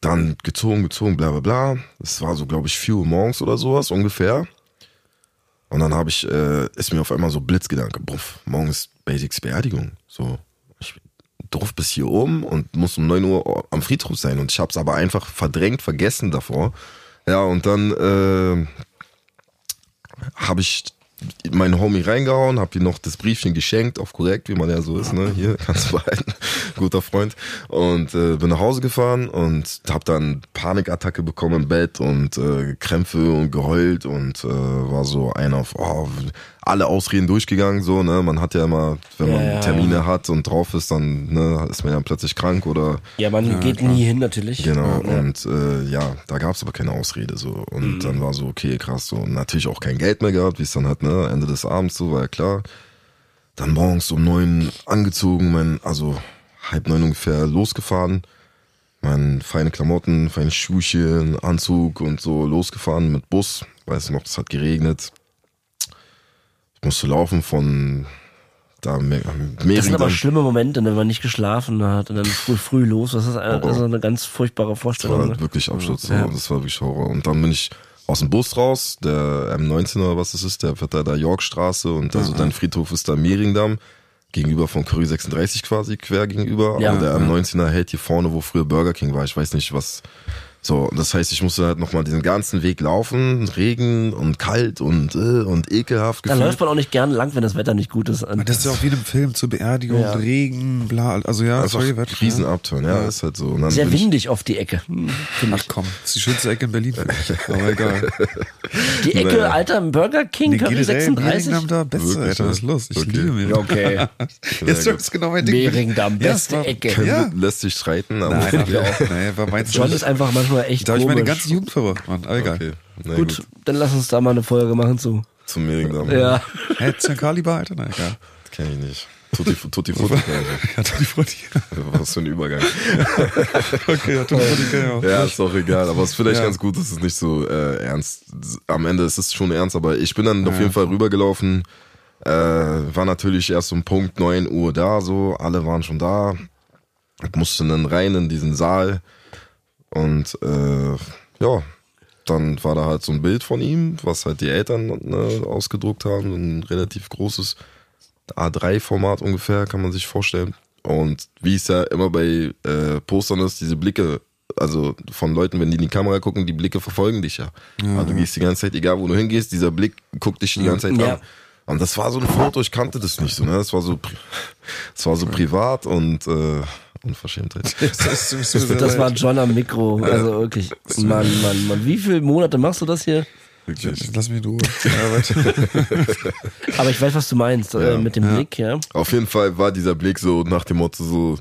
dann gezogen, gezogen, bla bla bla. Das war so, glaube ich, 4 Uhr morgens oder sowas ungefähr. Und dann habe ich, äh, ist mir auf einmal so Blitzgedanke, buff, morgen ist Basics Beerdigung. So, drauf bis hier oben und muss um 9 Uhr am Friedhof sein. Und ich habe es aber einfach verdrängt, vergessen davor. Ja, und dann äh, habe ich meinen Homie reingehauen, hab ihm noch das Briefchen geschenkt, auf korrekt, wie man ja so ist, ne? Hier, kannst du behalten, guter Freund. Und äh, bin nach Hause gefahren und hab dann Panikattacke bekommen im Bett und äh, Krämpfe und geheult und äh, war so einer auf, oh, alle Ausreden durchgegangen, so, ne? Man hat ja immer, wenn ja, man ja, Termine ja. hat und drauf ist, dann ne, ist man ja plötzlich krank oder. Ja, man geht klar. nie hin natürlich. Genau, und äh, ja, da gab's aber keine Ausrede so. Und mhm. dann war so, okay, krass, so. Und natürlich auch kein Geld mehr gehabt, wie es dann halt, ne, Ende des Abends so, war ja klar. Dann morgens um neun angezogen, mein, also halb neun ungefähr losgefahren. Mein feine Klamotten, feine Schuhchen, Anzug und so losgefahren mit Bus. Weiß noch, es hat geregnet musste laufen von da mehr, mehr Das sind aber schlimme Momente, wenn man nicht geschlafen hat und dann früh, früh los. Das ist eine, also eine ganz furchtbare Vorstellung. Das war ne? wirklich Absturz. Ja. Das war wirklich Horror. Und dann bin ich aus dem Bus raus, der M19 oder was das ist, der fährt da der Yorkstraße und also mhm. dein Friedhof ist da Mehringdamm, gegenüber von Curry 36 quasi, quer gegenüber. Ja. Aber der M19er hält hier vorne, wo früher Burger King war. Ich weiß nicht, was So, und das heißt, ich musste halt nochmal diesen ganzen Weg laufen, Regen und kalt und, äh, und ekelhaft Da gefühlt. läuft man auch nicht gerne lang, wenn das Wetter nicht gut ist. Das ist ja auch wie einem Film zur Beerdigung, Ja. Regen, bla, also ja, Einfach sorry, was- Riesenabturn, ja, ist halt so. Und dann Sehr windig auf die Ecke. Hm, Ach komm, das ist die schönste Ecke in Berlin. Aber egal. Die Ecke, Nee. Alter, Burger King, Nee, Curry generell 36. Mehringdamm da, beste, Wirklich, Alter, was ist ja? los? Ich Okay. liebe. Ja, okay. Jetzt ist genau mein Ding. Mehringdamm, Ja, beste es war- Ecke. Ja. lässt sich streiten, aber Nein, ja. nee, war meins John ist einfach manchmal echt Da habe ich meine ganze Jugend verbracht, Mann. Aber egal. okay. Na gut, gut. dann lass uns da mal eine Folge machen zu. Zum Mehringdamm. Ja. Hä, Kaliber, Alter? Na egal. Das kenn ich nicht. Tutti, tutti Frutti. Ja, die Frutti. Was für ein Übergang. Okay, ja, Tutti Frutti kenn ich auch. Ja, ist doch egal, aber es ist vielleicht Ja. ganz gut, dass es nicht so äh, ernst. Am Ende ist es schon ernst, aber ich bin dann auf jeden Fall rübergelaufen. Äh, war natürlich erst um Punkt 9 Uhr da, so, alle waren schon da. Ich musste dann rein in diesen Saal und äh, ja, dann war da halt so ein Bild von ihm, was halt die Eltern ne, ausgedruckt haben, ein relativ großes A3-Format ungefähr, kann man sich vorstellen. Und wie es ja immer bei äh, Postern ist, diese Blicke, also von Leuten, wenn die in die Kamera gucken, die Blicke verfolgen dich ja. Also du gehst die ganze Zeit, egal wo du hingehst, dieser Blick guckt dich die ganze Zeit Ja. an. Und das war so ein Foto, ich kannte das nicht so, ne? Das war so, das war so privat und äh, Unverschämtheit. Das, ist- Das sehr war. John am Mikro. Also wirklich. Mann, Mann, Mann. Wie viele Monate machst du das hier? Wirklich. Lass mich in Ruhe. Ja. Aber ich weiß, was du meinst. Äh, Ja. mit dem Blick, ja. Auf jeden Fall war dieser Blick so nach dem Motto so,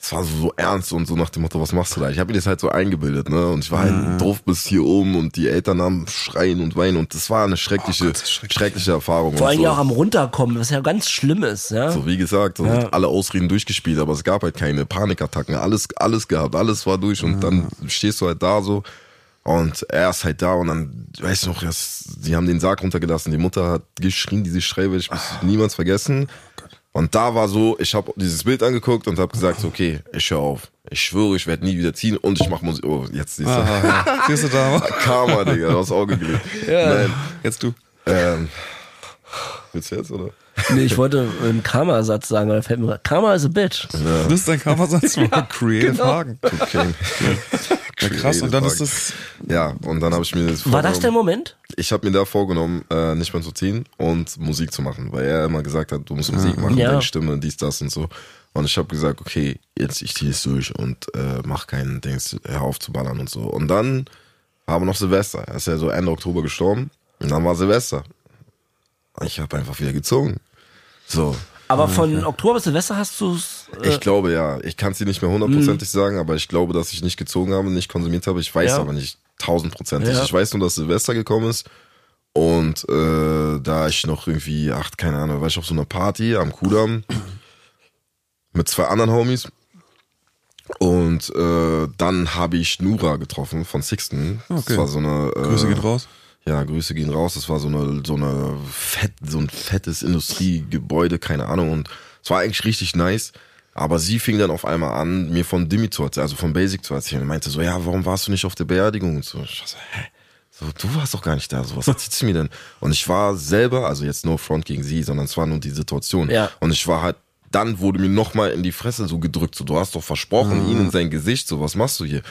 es war so, so ernst und so nach dem Motto, was machst du da? Ich habe mir das halt so eingebildet, ne? Und ich war halt doof bis hier oben und die Eltern haben schreien und weinen und das war eine schreckliche, Gott, das ist schrecklich. schreckliche Erfahrung. Vor allem so. ja auch am Runterkommen, was ja ganz schlimm ist, ja. So wie gesagt, so Ja. alle Ausreden durchgespielt, aber es gab halt keine Panikattacken, alles, alles gehabt, alles war durch und dann stehst du halt da so und er ist halt da und dann, weiß ich noch, das, die haben den Sarg runtergelassen, die Mutter hat geschrien, diese Schreie werde ich bis niemals vergessen. Und da war so, ich habe dieses Bild angeguckt und habe gesagt, okay, ich höre auf. Ich schwöre, ich werde nie wieder ziehen und ich mache Musik. Oh, jetzt siehst du. Aha, ja. Siehst du da? Karma, Digga, aufs Auge gelegt. Nein, Jetzt du. ähm, willst du jetzt, oder? Nee, ich wollte einen Karma-Satz sagen, aber da fällt mir Karma is a bitch. Das ist dein Kammersatz. Creative genau. Hagen. Okay. Ja, krass. Und dann ist das. Ja, und dann habe ich mir das War das der. Moment? Ich habe mir da vorgenommen, äh, nicht mehr zu ziehen und Musik zu machen, weil er immer gesagt hat, du musst Musik machen, Ja. deine Stimme, dies, das und so. Und ich habe gesagt, okay, jetzt ich ziehe es durch und äh, mach keinen Dings, hör auf zu ballern und so. Und dann haben wir noch Silvester. Er ist ja so Ende Oktober gestorben. Und dann war Silvester. Ich habe einfach wieder gezogen. So. Aber von Oktober bis Silvester hast du es. Äh, Ich glaube ja. Ich kann es dir nicht mehr hundertprozentig sagen, aber ich glaube, dass ich nicht gezogen habe, nicht konsumiert habe. Ich weiß Ja. aber nicht tausendprozentig. Ja. Ich weiß nur, dass Silvester gekommen ist. Und äh, da ich noch irgendwie, ach, keine Ahnung, war ich auf so einer Party am Kudamm mit zwei anderen Homies. Und äh, dann habe ich Nura getroffen von Sixten. Okay. Das war so eine. Äh, Grüße gehen raus. Ja, Grüße gehen raus. Das war so eine, so eine fett, so ein fettes Industriegebäude, keine Ahnung. Und es war eigentlich richtig nice. Aber sie fing dann auf einmal an, mir von Dimi zu erzählen, also von Basic zu erzählen. Und meinte so, ja, warum warst du nicht auf der Beerdigung? Und so, ich war so, hä? So, du warst doch gar nicht da. So, was erzählt sie mir denn? Und ich war selber, also jetzt no front gegen sie, sondern es war nur die Situation. Ja. Und ich war halt, dann wurde mir nochmal in die Fresse so gedrückt. So, du hast doch versprochen, ihn in sein Gesicht. So, was machst du hier?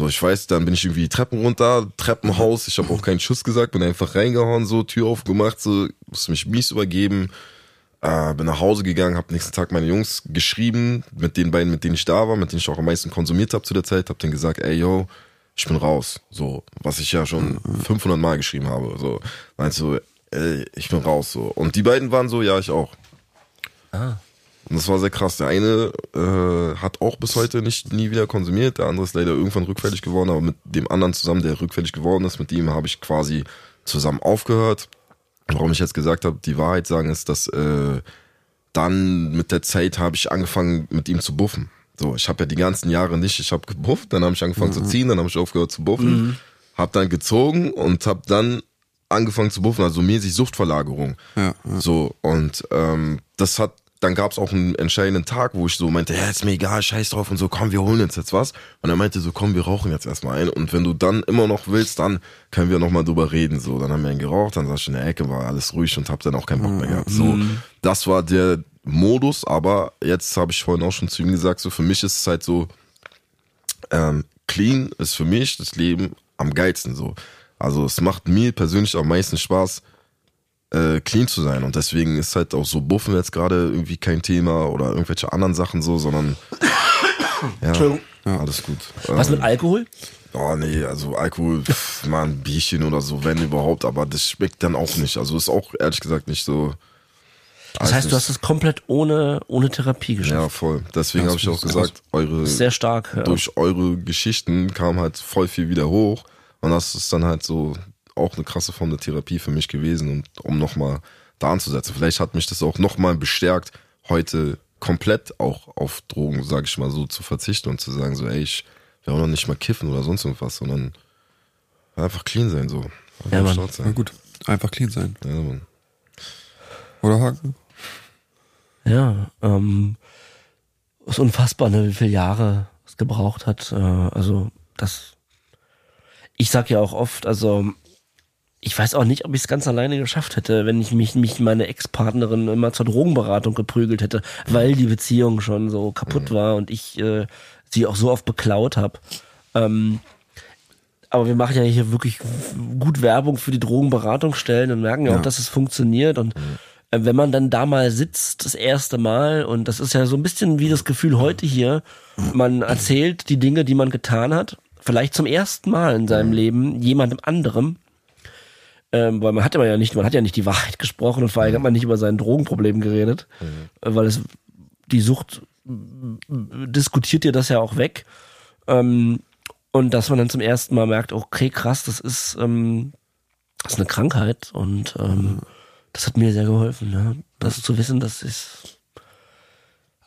So, ich weiß, dann bin ich irgendwie die Treppen runter, Treppenhaus. Ich habe auch keinen Schuss gesagt, bin einfach reingehauen, so, Tür aufgemacht, so, musste mich mies übergeben. Äh, bin nach Hause gegangen, habe nächsten Tag meine Jungs geschrieben, mit den beiden, mit denen ich da war, mit denen ich auch am meisten konsumiert habe zu der Zeit, habe denen gesagt, ey yo, ich bin raus, so, was ich ja schon 500 Mal geschrieben habe, so, meinst du, ey, ich bin raus, so. Und die beiden waren so, ja, ich auch. Und das war sehr krass. Der eine äh, hat auch bis heute nicht nie wieder konsumiert, der andere ist leider irgendwann rückfällig geworden, aber mit dem anderen zusammen, der rückfällig geworden ist, mit ihm habe ich quasi zusammen aufgehört. Warum ich jetzt gesagt habe, die Wahrheit sagen, ist, dass äh, dann mit der Zeit habe ich angefangen, mit ihm zu buffen. So, ich habe ja die ganzen Jahre nicht, ich habe gebufft, dann habe ich angefangen zu ziehen, dann habe ich aufgehört zu buffen, habe dann gezogen und habe dann angefangen zu buffen, also mäßig Suchtverlagerung. Ja, So, und ähm, das hat, dann gab es auch einen entscheidenden Tag, wo ich so meinte, ja, ist mir egal, scheiß drauf und so, komm, wir holen uns jetzt was. Und er meinte so, komm, wir rauchen jetzt erstmal ein. Und wenn du dann immer noch willst, dann können wir nochmal drüber reden. So, dann haben wir einen geraucht, dann saß ich in der Ecke, war alles ruhig und hab dann auch keinen Bock mehr gehabt. So, das war der Modus, aber jetzt habe ich vorhin auch schon zu ihm gesagt, so für mich ist es halt so, ähm, clean ist für mich das Leben am geilsten so. Also es macht mir persönlich am meisten Spaß, äh, clean zu sein. Und deswegen ist halt auch so Buffen jetzt gerade irgendwie kein Thema oder irgendwelche anderen Sachen so, sondern ja, Entschuldigung. alles gut. Was Ähm, mit Alkohol? Oh nee, also Alkohol, pff, mal ein Bierchen oder so, wenn überhaupt, aber das schmeckt dann auch nicht. Also ist auch ehrlich gesagt nicht so. Das heißt, du hast es komplett ohne, ohne Therapie geschafft. Ja, voll. Deswegen habe ich auch gesagt, eure Sehr stark. Ja. durch eure Geschichten kam halt voll viel wieder hoch. Und das ist dann halt so auch eine krasse Form der Therapie für mich gewesen und um nochmal da anzusetzen. Vielleicht hat mich das auch nochmal bestärkt, heute komplett auch auf Drogen, sage ich mal so, zu verzichten und zu sagen, so, ey, ich will auch noch nicht mal kiffen oder sonst irgendwas, sondern einfach clean sein, so. Einfach Ja, Mann. stolz Na sein. gut, einfach clean sein. Ja, Mann. Oder Haken? Ja, ähm, ist unfassbar, ne, wie viele Jahre es gebraucht hat. Äh, also das, ich sag ja auch oft, also ich weiß auch nicht, ob ich es ganz alleine geschafft hätte, wenn ich mich, mich meine Ex-Partnerin immer zur Drogenberatung geprügelt hätte, weil die Beziehung schon so kaputt war und ich äh, sie auch so oft beklaut habe. Ähm, aber wir machen ja hier wirklich gut Werbung für die Drogenberatungsstellen und merken ja, auch, Ja. dass es funktioniert. Und äh, wenn man dann da mal sitzt, das erste Mal, und das ist ja so ein bisschen wie das Gefühl heute hier, man erzählt die Dinge, die man getan hat, vielleicht zum ersten Mal in seinem Leben jemandem anderem. Ähm, weil man hat ja nicht, man hat ja nicht die Wahrheit gesprochen und vor allem hat man nicht über sein Drogenproblem geredet, äh, weil es die Sucht äh, diskutiert dir das ja auch weg. Ähm, und dass man dann zum ersten Mal merkt, okay, krass, das ist, ähm, das ist eine Krankheit und ähm, das hat mir sehr geholfen, ja. das zu wissen, das ist.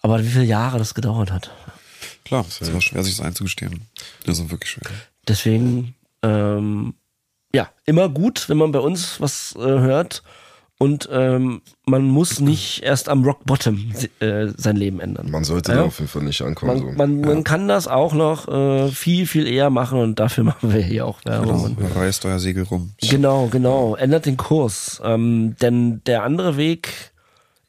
Aber wie viele Jahre das gedauert hat. Klar, es war schwer, sich das einzugestehen. Das ist wirklich schwer. Deswegen, ähm, ja, immer gut, wenn man bei uns was äh, hört. Und ähm, man muss nicht erst am Rock Bottom äh, sein Leben ändern. Man sollte Ja. da auf jeden Fall nicht ankommen. Man, so. man, man kann das auch noch äh, viel, viel eher machen und dafür machen wir hier auch Werbung. Genau. Reißt euer Segel rum. Genau, genau. Ändert den Kurs. Ähm, denn der andere Weg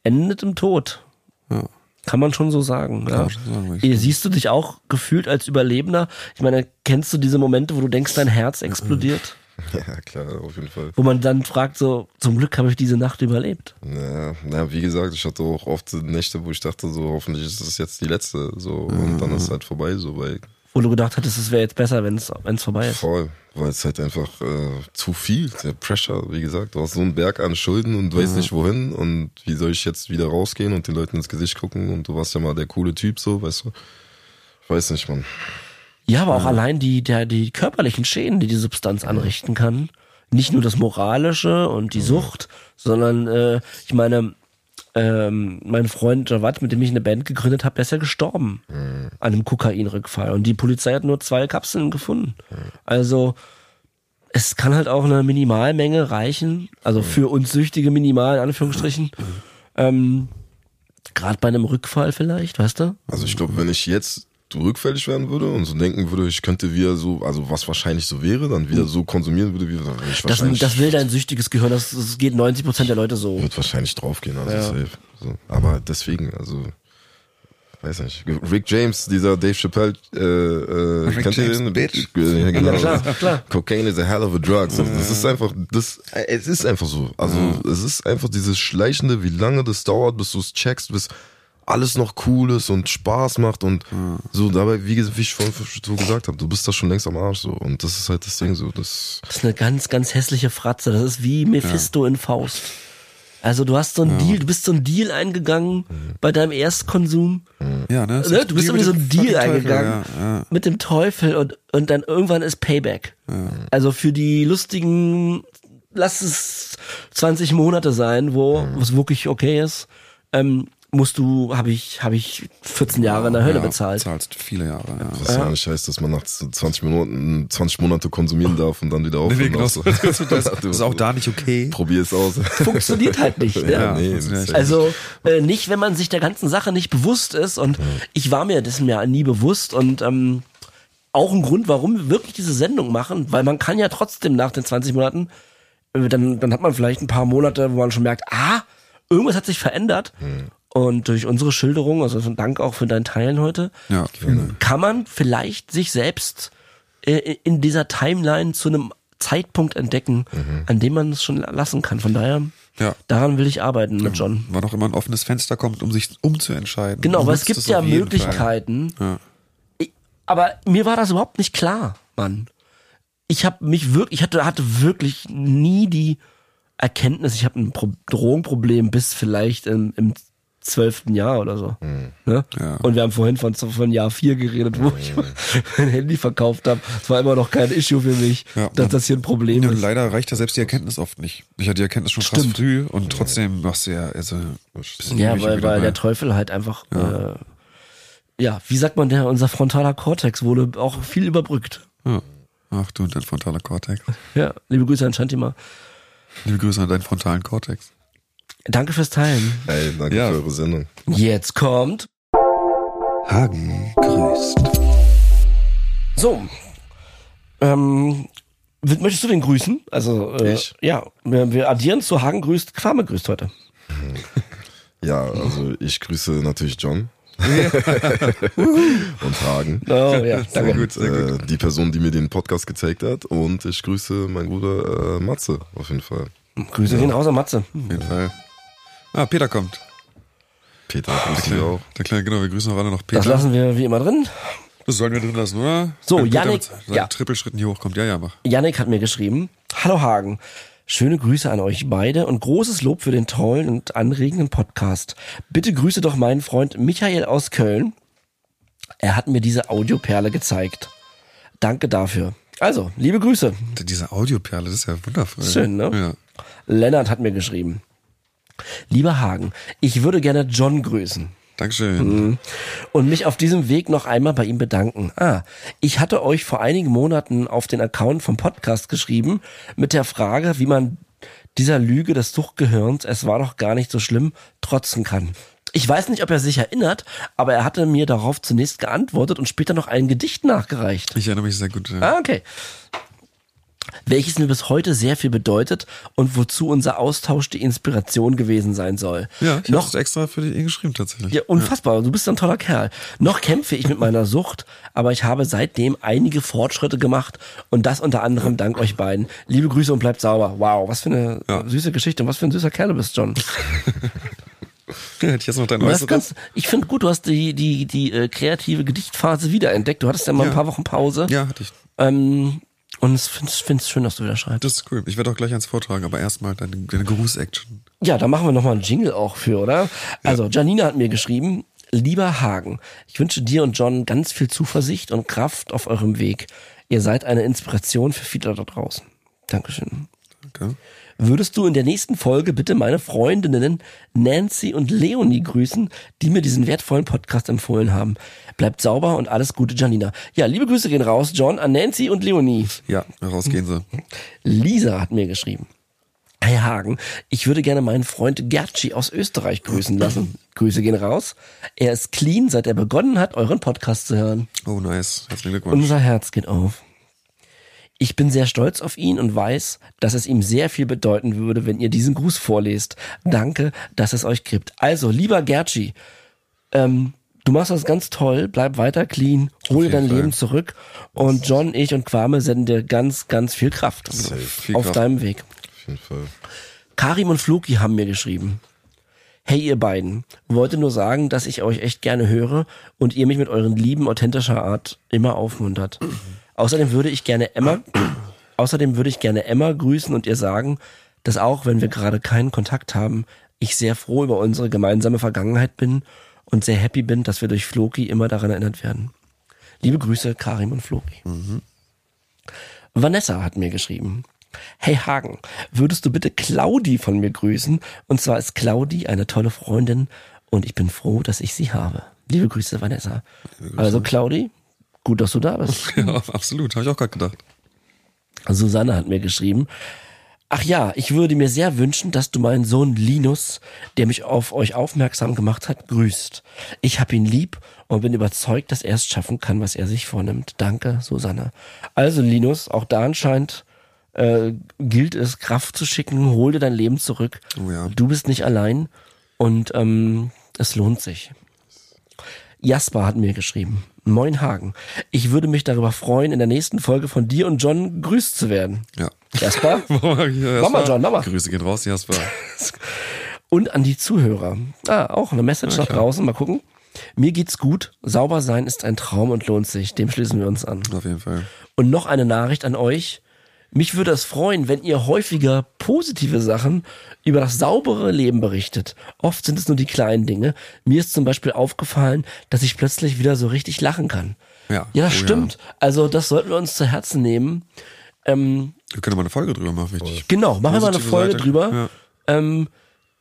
endet im Tod. Ja. Kann man schon so sagen. ja. sagen, Siehst du dich auch gefühlt als Überlebender? Ich meine, kennst du diese Momente, wo du denkst, dein Herz explodiert? Ja, klar, auf jeden Fall. Wo man dann fragt, so, zum Glück habe ich diese Nacht überlebt. Ja, na, wie gesagt, ich hatte auch oft Nächte, wo ich dachte, so hoffentlich ist es jetzt die letzte, so und dann ist es halt vorbei, so weil Wo du gedacht hattest, es wäre jetzt besser, wenn es vorbei ist. voll, weil es halt einfach äh, zu viel, der Pressure, wie gesagt, du hast so einen Berg an Schulden und weißt nicht wohin und wie soll ich jetzt wieder rausgehen und den Leuten ins Gesicht gucken und du warst ja mal der coole Typ, so, weißt du? Ich weiß nicht, Mann. Ja, aber auch allein die, der, die körperlichen Schäden, die die Substanz anrichten kann. Nicht nur das Moralische und die Sucht, sondern äh, ich meine, ähm, mein Freund Jawad, mit dem ich eine Band gegründet habe, der ist ja gestorben an einem Kokainrückfall. Und die Polizei hat nur zwei Kapseln gefunden. Also es kann halt auch eine Minimalmenge reichen, also für uns Süchtige minimal in Anführungsstrichen. Ähm, Gerade bei einem Rückfall vielleicht, weißt du? Also ich glaube, wenn ich jetzt rückfällig werden würde und so denken würde, ich könnte wieder so, also was wahrscheinlich so wäre, dann wieder so konsumieren würde, wie ich Das, wahrscheinlich das will dein süchtiges Gehirn, das, das geht 90 Prozent der Leute so. wird wahrscheinlich draufgehen, also Ja. safe. So. Aber deswegen, also weiß nicht. Rick James, dieser Dave Chappelle, äh, äh, Rick kennt ihr James, den? bitch. Ja, genau. Ja, klar, klar. Cocaine is a hell of a drug. So, das ist einfach, das, äh, es ist einfach so. Also es ist einfach dieses Schleichende, wie lange das dauert, bis du es checkst, bis alles noch cool ist und Spaß macht und so dabei, wie, wie ich vorhin so gesagt habe, du bist da schon längst am Arsch so und das ist halt das Ding so, das Das ist eine ganz, ganz hässliche Fratze. Das ist wie Mephisto in Faust. Also du hast so einen Deal, du bist so einen Deal eingegangen bei deinem Erstkonsum. Ja, ne? Ne? ist Du bist irgendwie so einen Deal Teufel, eingegangen Ja, ja. mit dem Teufel und, und dann irgendwann ist Payback. Also für die lustigen, lass es 20 Monate sein, wo es wirklich okay ist, ähm, musst du, habe ich, habe ich 14 Jahre in der Hölle ja, bezahlt. Zahlst viele Jahre, ja. was ja nicht heißt, dass man nach 20 Minuten, 20 Monate konsumieren darf und dann wieder aufhören Nee, genau. Das das ist auch da nicht okay. Probier es aus. Funktioniert halt nicht. Ne? Ja, nee, das- Also äh, nicht, wenn man sich der ganzen Sache nicht bewusst ist. Und ich war mir dessen ja nie bewusst. Und ähm, auch ein Grund, warum wir wirklich diese Sendung machen, weil man kann ja trotzdem nach den 20 Monaten, äh, dann, dann hat man vielleicht ein paar Monate, wo man schon merkt, ah, irgendwas hat sich verändert. Und durch unsere Schilderung, also Dank auch für dein Teilen heute, Ja, kann man vielleicht sich selbst äh, in dieser Timeline zu einem Zeitpunkt entdecken, an dem man es schon lassen kann. Von daher, Ja. daran will ich arbeiten mit John. Wann auch immer ein offenes Fenster kommt, um sich umzuentscheiden. Genau, weil es gibt ja Möglichkeiten. Ja. Ich, aber mir war das überhaupt nicht klar, Mann. Ich habe mich wirklich, ich hatte, hatte wirklich nie die Erkenntnis, ich habe ein Pro Drogenproblem bis vielleicht im, im zwölften Jahr oder so. Ne? Ja. Und wir haben vorhin von, von Jahr vier geredet, wo ich mein Handy verkauft habe. Es war immer noch kein Issue für mich, Ja, dass das hier ein Problem Ja, ist. leider reicht ja selbst die Erkenntnis oft nicht. Ich hatte die Erkenntnis schon krass Stimmt. früh und trotzdem machst du ja, also, bisschen Ja, weil, weil der Teufel halt einfach, ja. Äh, ja, wie sagt man, der, unser frontaler Kortex wurde auch viel überbrückt. ja. Ach du und dein frontaler Kortex. Ja, liebe Grüße an Shantima. Liebe Grüße an deinen frontalen Kortex. Danke fürs Teilen. Ey, danke Ja. für eure Sendung. Jetzt kommt. Hagen grüßt. So. Ähm, möchtest du den grüßen? Also, äh, Ich? Ja, wir, wir addieren zu Hagen grüßt, Kwame grüßt heute. Ja, also ich grüße natürlich John. und Hagen. Oh ja, danke. gut, sehr gut. Äh, die Person, die mir den Podcast gezeigt hat. Und ich grüße meinen Bruder äh, Matze auf jeden Fall. Grüße gehen raus an Matze. Auf jeden Fall. Ah, Peter kommt. Peter Der grüße dich kleine, auch. der kleine, genau, wir grüßen auch alle noch Das Peter. lassen wir wie immer drin. Das sollen wir drin lassen, oder? So, Wenn seinen ja. Trippelschritten hier hochkommt. Ja, ja, mach. Yannick hat mir geschrieben. Hallo Hagen. Schöne Grüße an euch beide und großes Lob für den tollen und anregenden Podcast. Bitte grüße doch meinen Freund Michael aus Köln. Er hat mir diese Audioperle gezeigt. Danke dafür. Also, liebe Grüße. Diese Audioperle, das ist ja wundervoll. Schön, ne? Ja. Lennart hat mir geschrieben. Lieber Hagen, ich würde gerne John grüßen Dankeschön. und mich auf diesem Weg noch einmal bei ihm bedanken. Ah, ich hatte euch vor einigen Monaten auf den Account vom Podcast geschrieben mit der Frage, wie man dieser Lüge des Suchtgehirns, es war doch gar nicht so schlimm, trotzen kann. Ich weiß nicht, ob er sich erinnert, aber er hatte mir darauf zunächst geantwortet und später noch ein Gedicht nachgereicht. Ich erinnere mich sehr gut. Ja. Ah, okay. Welches mir bis heute sehr viel bedeutet und wozu unser Austausch die Inspiration gewesen sein soll. Ja, ich noch habe extra für dich geschrieben tatsächlich. ja, unfassbar. Du bist ein toller Kerl. Noch kämpfe ich mit meiner Sucht, aber ich habe seitdem einige Fortschritte gemacht und das unter anderem dank euch beiden. Liebe Grüße und bleibt sauber. Wow, was für eine Ja. süße Geschichte und was für ein süßer Kerl du bist, John. Hätte ich jetzt noch dein äußeres? ich finde gut, du hast die, die, die äh, kreative Gedichtphase wiederentdeckt. Du hattest ja mal Ja. ein paar Wochen Pause. Ja, hatte ich. Ähm, und ich finde es schön, dass du wieder schreibst. Das ist cool. Ich werde auch gleich eins vortragen, aber erstmal deine, deine Gruß-Action. Ja, da machen wir nochmal einen Jingle auch für, oder? Also, Janina hat mir geschrieben, lieber Hagen, ich wünsche dir und John ganz viel Zuversicht und Kraft auf eurem Weg. Ihr seid eine Inspiration für viele da draußen. Dankeschön. Danke. Würdest du in der nächsten Folge bitte meine Freundinnen Nancy und Leonie grüßen, die mir diesen wertvollen Podcast empfohlen haben? Bleibt sauber und alles Gute, Janina. Ja, liebe Grüße gehen raus, John, an Nancy und Leonie. Ja, rausgehen sie. Lisa hat mir geschrieben. Hey Hagen, ich würde gerne meinen Freund Gertschi aus Österreich grüßen lassen. Grüße gehen raus. Er ist clean, seit er begonnen hat, euren Podcast zu hören. Oh, nice. Herzlichen Glückwunsch. Unser Herz geht auf. Ich bin sehr stolz auf ihn und weiß, dass es ihm sehr viel bedeuten würde, wenn ihr diesen Gruß vorlest. Danke, dass es euch gibt. Also, lieber Gertschi, ähm, du machst das ganz toll, bleib weiter clean, hol dir dein Fall. Leben zurück und John, ich und Kwame senden dir ganz, ganz viel Kraft Viel auf Kraft. deinem Weg. Auf jeden Fall. Karim und Fluki haben mir geschrieben. Hey ihr beiden, wollte nur sagen, dass ich euch echt gerne höre und ihr mich mit euren lieben, authentischer Art immer aufmuntert. Außerdem würde ich gerne Emma, außerdem würde ich gerne Emma grüßen und ihr sagen, dass auch wenn wir gerade keinen Kontakt haben, ich sehr froh über unsere gemeinsame Vergangenheit bin und sehr happy bin, dass wir durch Floki immer daran erinnert werden. Liebe Grüße, Karim und Floki. Vanessa hat mir geschrieben. Hey Hagen, würdest du bitte Claudi von mir grüßen? Und zwar ist Claudi eine tolle Freundin und ich bin froh, dass ich sie habe. Liebe Grüße, Vanessa. Also Claudi, gut, dass du da bist. Ja, absolut. Habe ich auch gerade gedacht. Susanne hat mir geschrieben. Ach ja, ich würde mir sehr wünschen, dass du meinen Sohn Linus, der mich auf euch aufmerksam gemacht hat, grüßt. Ich hab ihn lieb und bin überzeugt, dass er es schaffen kann, was er sich vornimmt. Danke, Susanne. Also Linus, auch da anscheinend äh, gilt es, Kraft zu schicken. Hol dir dein Leben zurück. Oh ja. Du bist nicht allein und ähm, Es lohnt sich. Jasper hat mir geschrieben. Moin Hagen. Ich würde mich darüber freuen, in der nächsten Folge von dir und John grüßt zu werden. Ja. Jasper? Mach Mach mal, John, mach mal. Grüße gehen raus, Jasper. Und an die Zuhörer. Ah, auch eine Message nach draußen. Mal gucken. Mir geht's gut. Sauber sein ist ein Traum und lohnt sich. Dem schließen wir uns an. Auf jeden Fall. Und noch eine Nachricht an euch. Mich würde es freuen, wenn ihr häufiger positive Sachen über das saubere Leben berichtet. Oft sind es nur die kleinen Dinge. Mir ist zum Beispiel aufgefallen, dass ich plötzlich wieder so richtig lachen kann. Ja. Ja, Oh, stimmt. Also das sollten wir uns zu Herzen nehmen. Ähm, Wir können mal eine Folge drüber machen, richtig. genau, machen wir mal eine Folge Seite. drüber. Ja. Ähm,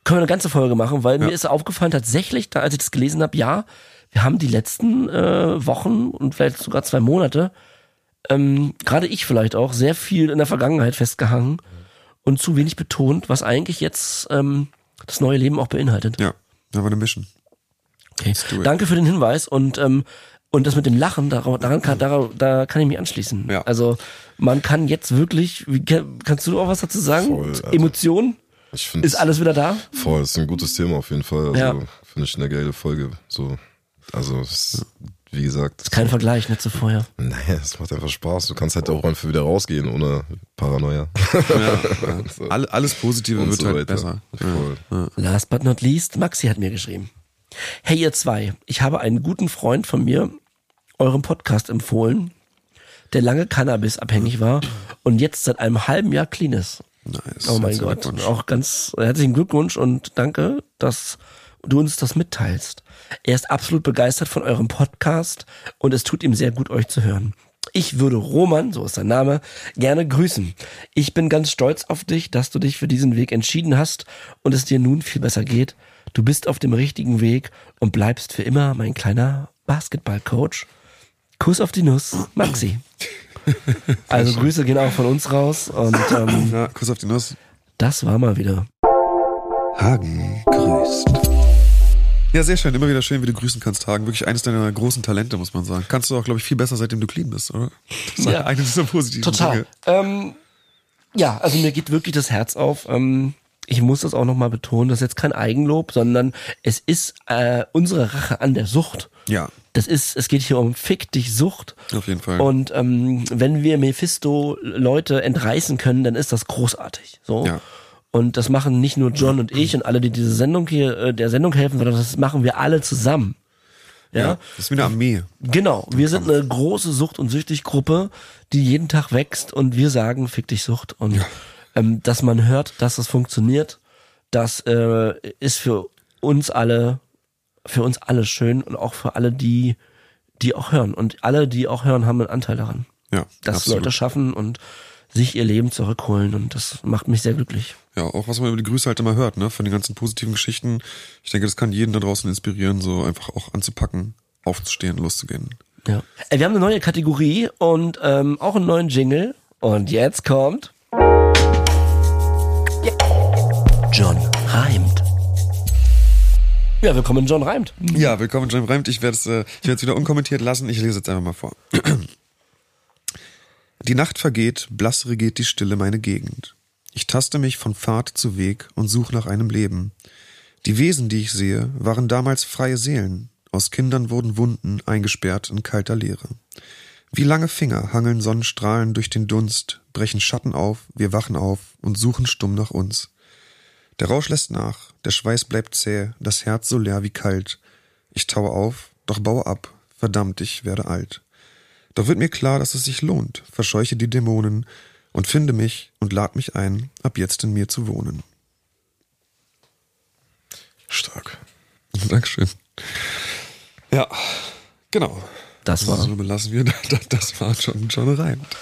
können wir eine ganze Folge machen, weil Ja. mir ist aufgefallen tatsächlich, da, als ich das gelesen habe, ja, wir haben die letzten äh, Wochen und vielleicht sogar zwei Monate, ähm, gerade ich vielleicht auch, sehr viel in der Vergangenheit festgehangen und zu wenig betont, was eigentlich jetzt ähm, das neue Leben auch beinhaltet. Ja, war eine Mission. Okay. Danke für den Hinweis und ähm, und das mit dem Lachen, daran, kann, daran, da kann ich mich anschließen. Ja. Also man kann jetzt wirklich, wie, kann- kannst du auch was dazu sagen? Voll. Emotionen, Ich finde ist alles wieder da? voll, ist ein gutes Thema auf jeden Fall. Also Ja. finde ich eine geile Folge. So, also es, wie gesagt, Kein Vergleich, nicht zu vorher. naja, es macht einfach Spaß. Du kannst halt auch einfach wieder rausgehen ohne Paranoia. so. All, alles Positive Und wird so halt weiter. besser. Voll. Last but not least, Maxi hat mir geschrieben. Hey ihr zwei, ich habe einen guten Freund von mir eurem Podcast empfohlen, der lange Cannabis abhängig war und jetzt seit einem halben Jahr clean ist. Nice. Oh mein Gott. Auch ganz herzlichen Glückwunsch und danke, dass du uns das mitteilst. Er ist absolut begeistert von eurem Podcast und es tut ihm sehr gut, euch zu hören. Ich würde Roman, so ist sein Name, gerne grüßen. Ich bin ganz stolz auf dich, dass du dich für diesen Weg entschieden hast und es dir nun viel besser geht. Du bist auf dem richtigen Weg und bleibst für immer mein kleiner Basketballcoach. Kuss auf die Nuss, Maxi. Also Grüße gehen auch von uns raus und ähm, Ja, Kuss auf die Nuss. das war mal wieder. Hagen grüßt. Ja, sehr schön. Immer wieder schön, wie du grüßen kannst, Hagen. Wirklich eines deiner großen Talente, muss man sagen. Kannst du auch, glaube ich, viel besser, seitdem du clean bist, oder? Das ist Ja. eine dieser positiven Total. Dinge. Ähm, ja, also mir geht wirklich das Herz auf. Ähm, ich muss das auch nochmal betonen, das ist jetzt kein Eigenlob, sondern es ist äh, unsere Rache an der Sucht. Ja, Das ist, es geht hier um Fick dich Sucht. auf jeden Fall. Und ähm, wenn wir Mephisto Leute entreißen können, dann ist das großartig. So. Ja. Und das machen nicht nur John und ich und alle, die diese Sendung hier, äh, der Sendung helfen, sondern das machen wir alle zusammen. Ja. ja. Das ist wie eine Armee. Genau, wir sind eine große Sucht- und Süchtig-Gruppe, die jeden Tag wächst und wir sagen, fick dich Sucht. Und ähm, dass man hört, dass das funktioniert, das äh, ist für uns alle, für uns alle schön und auch für alle, die, die auch hören. Und alle, die auch hören, haben einen Anteil daran. Ja, Dass absolut. Leute schaffen und sich ihr Leben zurückholen und das macht mich sehr glücklich. Ja, auch was man über die Grüße halt immer hört, ne? Von den ganzen positiven Geschichten. Ich denke, das kann jeden da draußen inspirieren, so einfach auch anzupacken, aufzustehen, loszugehen. Ja. Äh, Wir haben eine neue Kategorie und ähm, auch einen neuen Jingle. Und jetzt kommt. John reimt. Ja, willkommen John reimt. Ja, willkommen, John Reimt. Ich werde es äh, ich werde es wieder unkommentiert lassen. Ich lese jetzt einfach mal vor. Die Nacht vergeht, blass regiert die Stille meine Gegend. Ich taste mich von Pfad zu Weg und such nach einem Leben. Die Wesen, die ich sehe, waren damals freie Seelen. Aus Kindern wurden Wunden eingesperrt in kalter Leere. Wie lange Finger hangeln Sonnenstrahlen durch den Dunst, brechen Schatten auf, wir wachen auf und suchen stumm nach uns. Der Rausch lässt nach, der Schweiß bleibt zäh, das Herz so leer wie kalt. Ich taue auf, doch baue ab, verdammt, ich werde alt. Doch wird mir klar, dass es sich lohnt, verscheuche die Dämonen und finde mich und lad mich ein, ab jetzt in mir zu wohnen. Stark. Dankeschön. Ja, genau. Das war. So belassen wir, das war schon John Reimt.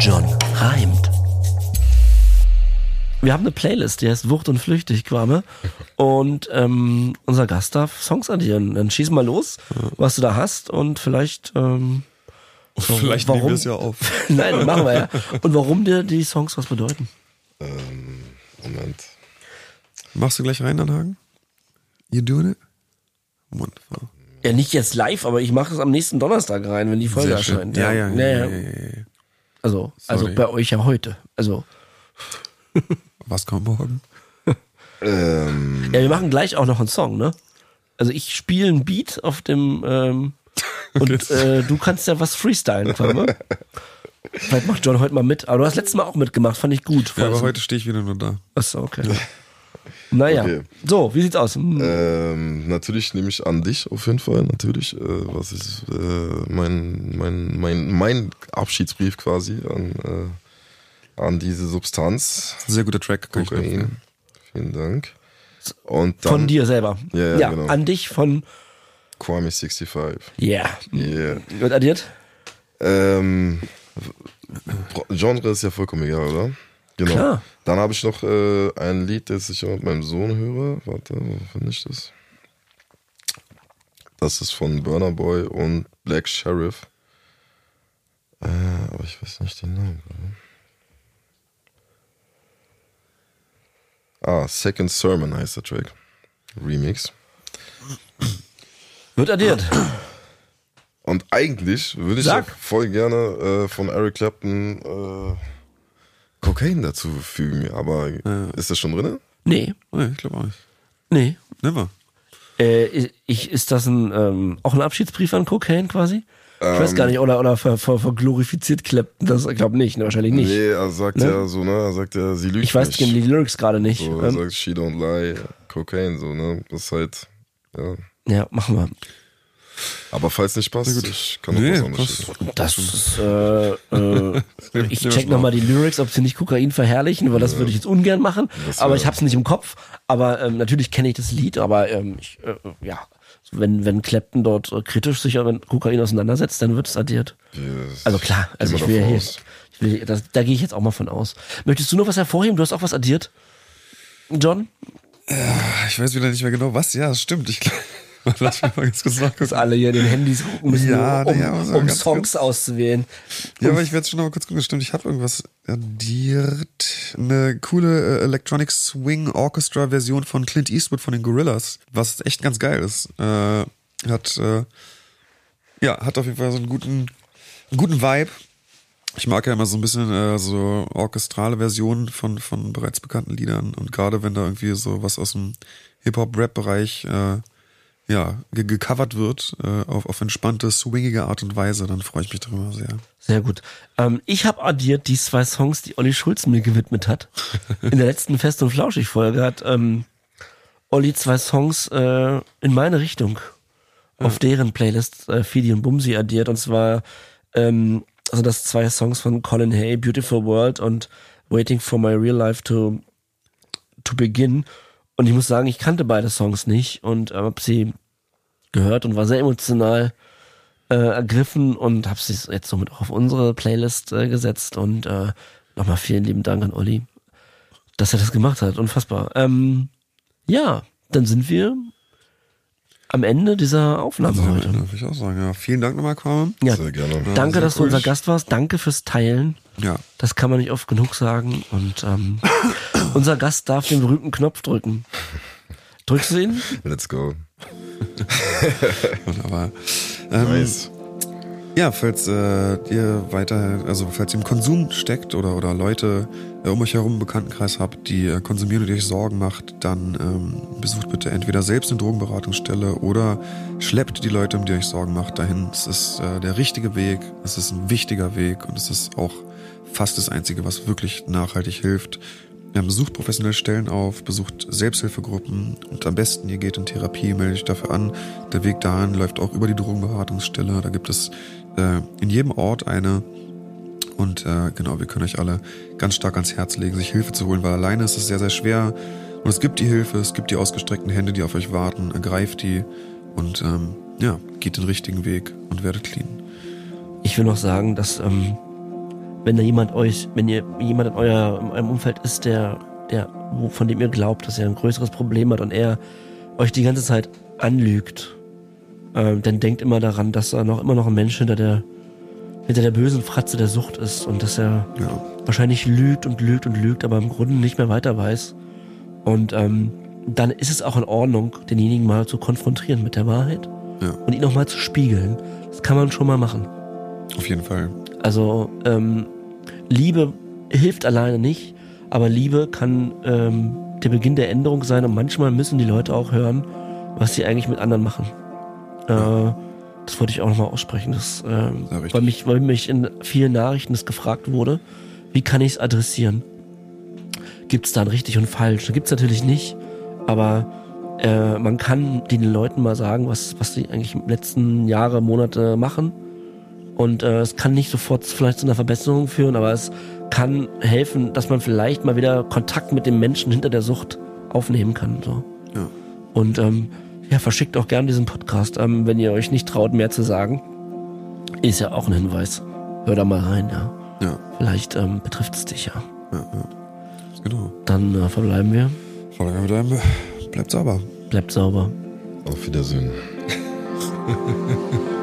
John reimt. Wir haben eine Playlist, die heißt Wucht und Flüchtig, Quame. Und ähm, unser Gast darf Songs addieren. Dann schieß mal los, was du da hast und vielleicht. Ähm, Vielleicht warum- nehmen wir es ja auf. Nein, machen wir ja. Und warum dir die Songs was bedeuten? Ähm, Moment. Machst du gleich rein, Anhagen? You doing it? Wunderbar. Ja, nicht jetzt live, aber ich mache es am nächsten Donnerstag rein, wenn die Folge erscheint. Ja, ja, ja. ja, ja, ja, ja, ja. Also, also bei euch ja heute. Also, Was kommt morgen? Ähm, Ja, wir machen gleich auch noch einen Song, ne? Also ich spiele ein Beat auf dem ähm, und äh, du kannst ja was freestylen, quasi, ne? Vielleicht macht John heute mal mit. Aber du hast letztes Mal auch mitgemacht, fand ich gut. Ja, aber heute stehe ich wieder nur da. Achso, okay. Naja. Okay. So, wie sieht's aus? Hm. ähm, natürlich nehme ich an dich auf jeden Fall. Natürlich, äh, was ist äh, mein, mein, mein, mein Abschiedsbrief quasi an, äh, an diese Substanz. Sehr guter Track, kann ich Kokain. empfehlen. Vielen Dank. Und dann Von dir selber. Ja, ja, genau. an dich von. Kwame 65. Yeah. Yeah. Wird addiert? Ähm, Genre ist ja vollkommen egal, oder? Genau. Klar. Dann habe ich noch äh, ein Lied, das ich mit meinem Sohn höre. Warte, wo finde ich das? Das ist von Burner Boy und Black Sheriff. Äh, aber ich weiß nicht den Namen. Ah, Second Sermon heißt der Track. Remix. Wird addiert. Und eigentlich würde ich Sag. auch voll gerne äh, von Eric Clapton äh, Cocaine dazu fügen, aber ist das schon drin? Nee, Nee, ich glaube auch nicht. nee. Never. Äh, ich, ist das ein, ähm, auch ein Abschiedsbrief an Cocaine quasi? Ich weiß gar nicht, oder, oder ver, ver, verglorifiziert Clapton, das ich glaube nicht, ne, wahrscheinlich nicht. Nee, er sagt Ne? ja so, ne? Er sagt ja, sie lügt ich weiß nicht. die Lyrics gerade nicht. So, er ähm, sagt, she don't lie, Cocaine, so, ne? Das ist halt, ja. Ja, machen wir. Aber falls nicht passt, ich kann noch Nee, was anderes. Das ist, äh, äh, ich check nochmal die Lyrics, ob sie nicht Kokain verherrlichen, weil das würde ich jetzt ungern machen. Das Aber ich hab's nicht im Kopf. Aber ähm, natürlich kenne ich das Lied, aber ähm, ich, äh, ja, wenn, wenn Clapton dort äh, kritisch sich mit Kokain auseinandersetzt, dann wird es addiert. Wir- Also klar, also ich will ja hier, ich will, das, da gehe ich jetzt auch mal von aus. Möchtest du noch was hervorheben? Du hast auch was addiert? John? Ich weiß wieder nicht mehr genau was. Ja, das stimmt. Ich Lass mich mal ganz kurz nachgucken. Dass alle hier den Handys gucken müssen, Ja, um, ja, um Songs auszuwählen. Ja, aber ich werde schon noch mal kurz gucken. Stimmt, ich habe irgendwas addiert. Eine coole äh, Electronic Swing Orchestra Version von Clint Eastwood von den Gorillas, was echt ganz geil ist. Äh, hat äh, ja, hat auf jeden Fall so einen guten einen guten Vibe. Ich mag ja immer so ein bisschen äh, so orchestrale Versionen von von bereits bekannten Liedern und gerade wenn da irgendwie so was aus dem Hip-Hop-Rap-Bereich äh, ja, ge gecovert wird äh, auf, auf entspannte, swingige Art und Weise, dann freue ich mich darüber sehr. Sehr gut. Ähm, ich habe addiert die zwei Songs, die Olli Schulz mir gewidmet hat. In der letzten Fest- und Flauschig-Folge hat ähm, Olli zwei Songs äh, in meine Richtung auf deren Playlist äh, Fidi und Bumsi addiert. Und zwar ähm, also das zwei Songs von Colin Hay, Beautiful World und Waiting for My Real Life to, to Begin. Und ich muss sagen, ich kannte beide Songs nicht und äh, habe sie gehört und war sehr emotional äh, ergriffen und habe sie jetzt somit auch auf unsere Playlist äh, gesetzt und äh, nochmal vielen lieben Dank an Olli, dass er das gemacht hat. Unfassbar. Ähm, ja, dann sind wir am Ende dieser Aufnahme Also, heute. Würde ich auch sagen, ja. Vielen Dank nochmal, Quam. Ja, Sehr gerne. danke, sehr dass du cool. unser Gast warst. Danke fürs Teilen. Ja. Das kann man nicht oft genug sagen. Und ähm, unser Gast darf den berühmten Knopf drücken. Drückst du ihn? Let's go. Wunderbar. Ähm, Nice. Ja, falls äh, ihr weiter, also falls ihr im Konsum steckt oder oder Leute äh, um euch herum einen Bekanntenkreis habt, die äh, konsumieren und euch Sorgen macht, dann ähm, besucht bitte entweder selbst eine Drogenberatungsstelle oder schleppt die Leute, um die euch Sorgen macht, dahin. Es ist äh, der richtige Weg, es ist ein wichtiger Weg und es ist auch fast das Einzige, was wirklich nachhaltig hilft. Ja, besucht professionelle Stellen auf, besucht Selbsthilfegruppen und am besten ihr geht in Therapie, meldet euch dafür an. Der Weg dahin läuft auch über die Drogenberatungsstelle. Da gibt es äh, in jedem Ort eine. Und äh, genau, wir können euch alle ganz stark ans Herz legen, sich Hilfe zu holen, weil alleine ist es sehr, sehr schwer. Und es gibt die Hilfe, es gibt die ausgestreckten Hände, die auf euch warten. Ergreift die und ähm, ja, geht den richtigen Weg und werdet clean. Ich will noch sagen, dass ähm, wenn da jemand euch, wenn ihr jemand in, euer, in eurem Umfeld ist, der, der, von dem ihr glaubt, dass er ein größeres Problem hat und er euch die ganze Zeit anlügt, ähm, dann denkt immer daran, dass da noch immer noch ein Mensch hinter der hinter der bösen Fratze der Sucht ist und dass er Ja, wahrscheinlich lügt und lügt und lügt, aber im Grunde nicht mehr weiter weiß. Und ähm, dann ist es auch in Ordnung, denjenigen mal zu konfrontieren mit der Wahrheit ja, und ihn auch mal zu spiegeln. Das kann man schon mal machen. auf jeden Fall. Also ähm, Liebe hilft alleine nicht, aber Liebe kann ähm, der Beginn der Änderung sein und manchmal müssen die Leute auch hören, was sie eigentlich mit anderen machen. Äh, das wollte ich auch nochmal aussprechen, das, äh, richtig. weil, mich, weil mich in vielen Nachrichten das gefragt wurde, wie kann ich es adressieren? Gibt es da ein richtig und falsch? Gibt es natürlich nicht, aber äh, man kann den Leuten mal sagen, was, was sie eigentlich im letzten Jahre, Monate machen. Und äh, es kann nicht sofort vielleicht zu einer Verbesserung führen, aber es kann helfen, dass man vielleicht mal wieder Kontakt mit dem Menschen hinter der Sucht aufnehmen kann. So. Ja. Und ähm, ja, verschickt auch gern diesen Podcast, ähm, wenn ihr euch nicht traut, mehr zu sagen. Ist ja auch ein Hinweis. Hör da mal rein, ja. Ja, Vielleicht ähm, betrifft es dich ja. ja, ja. Genau. Dann äh, verbleiben wir. Mit einem, bleibt sauber. Bleibt sauber. Auf Wiedersehen.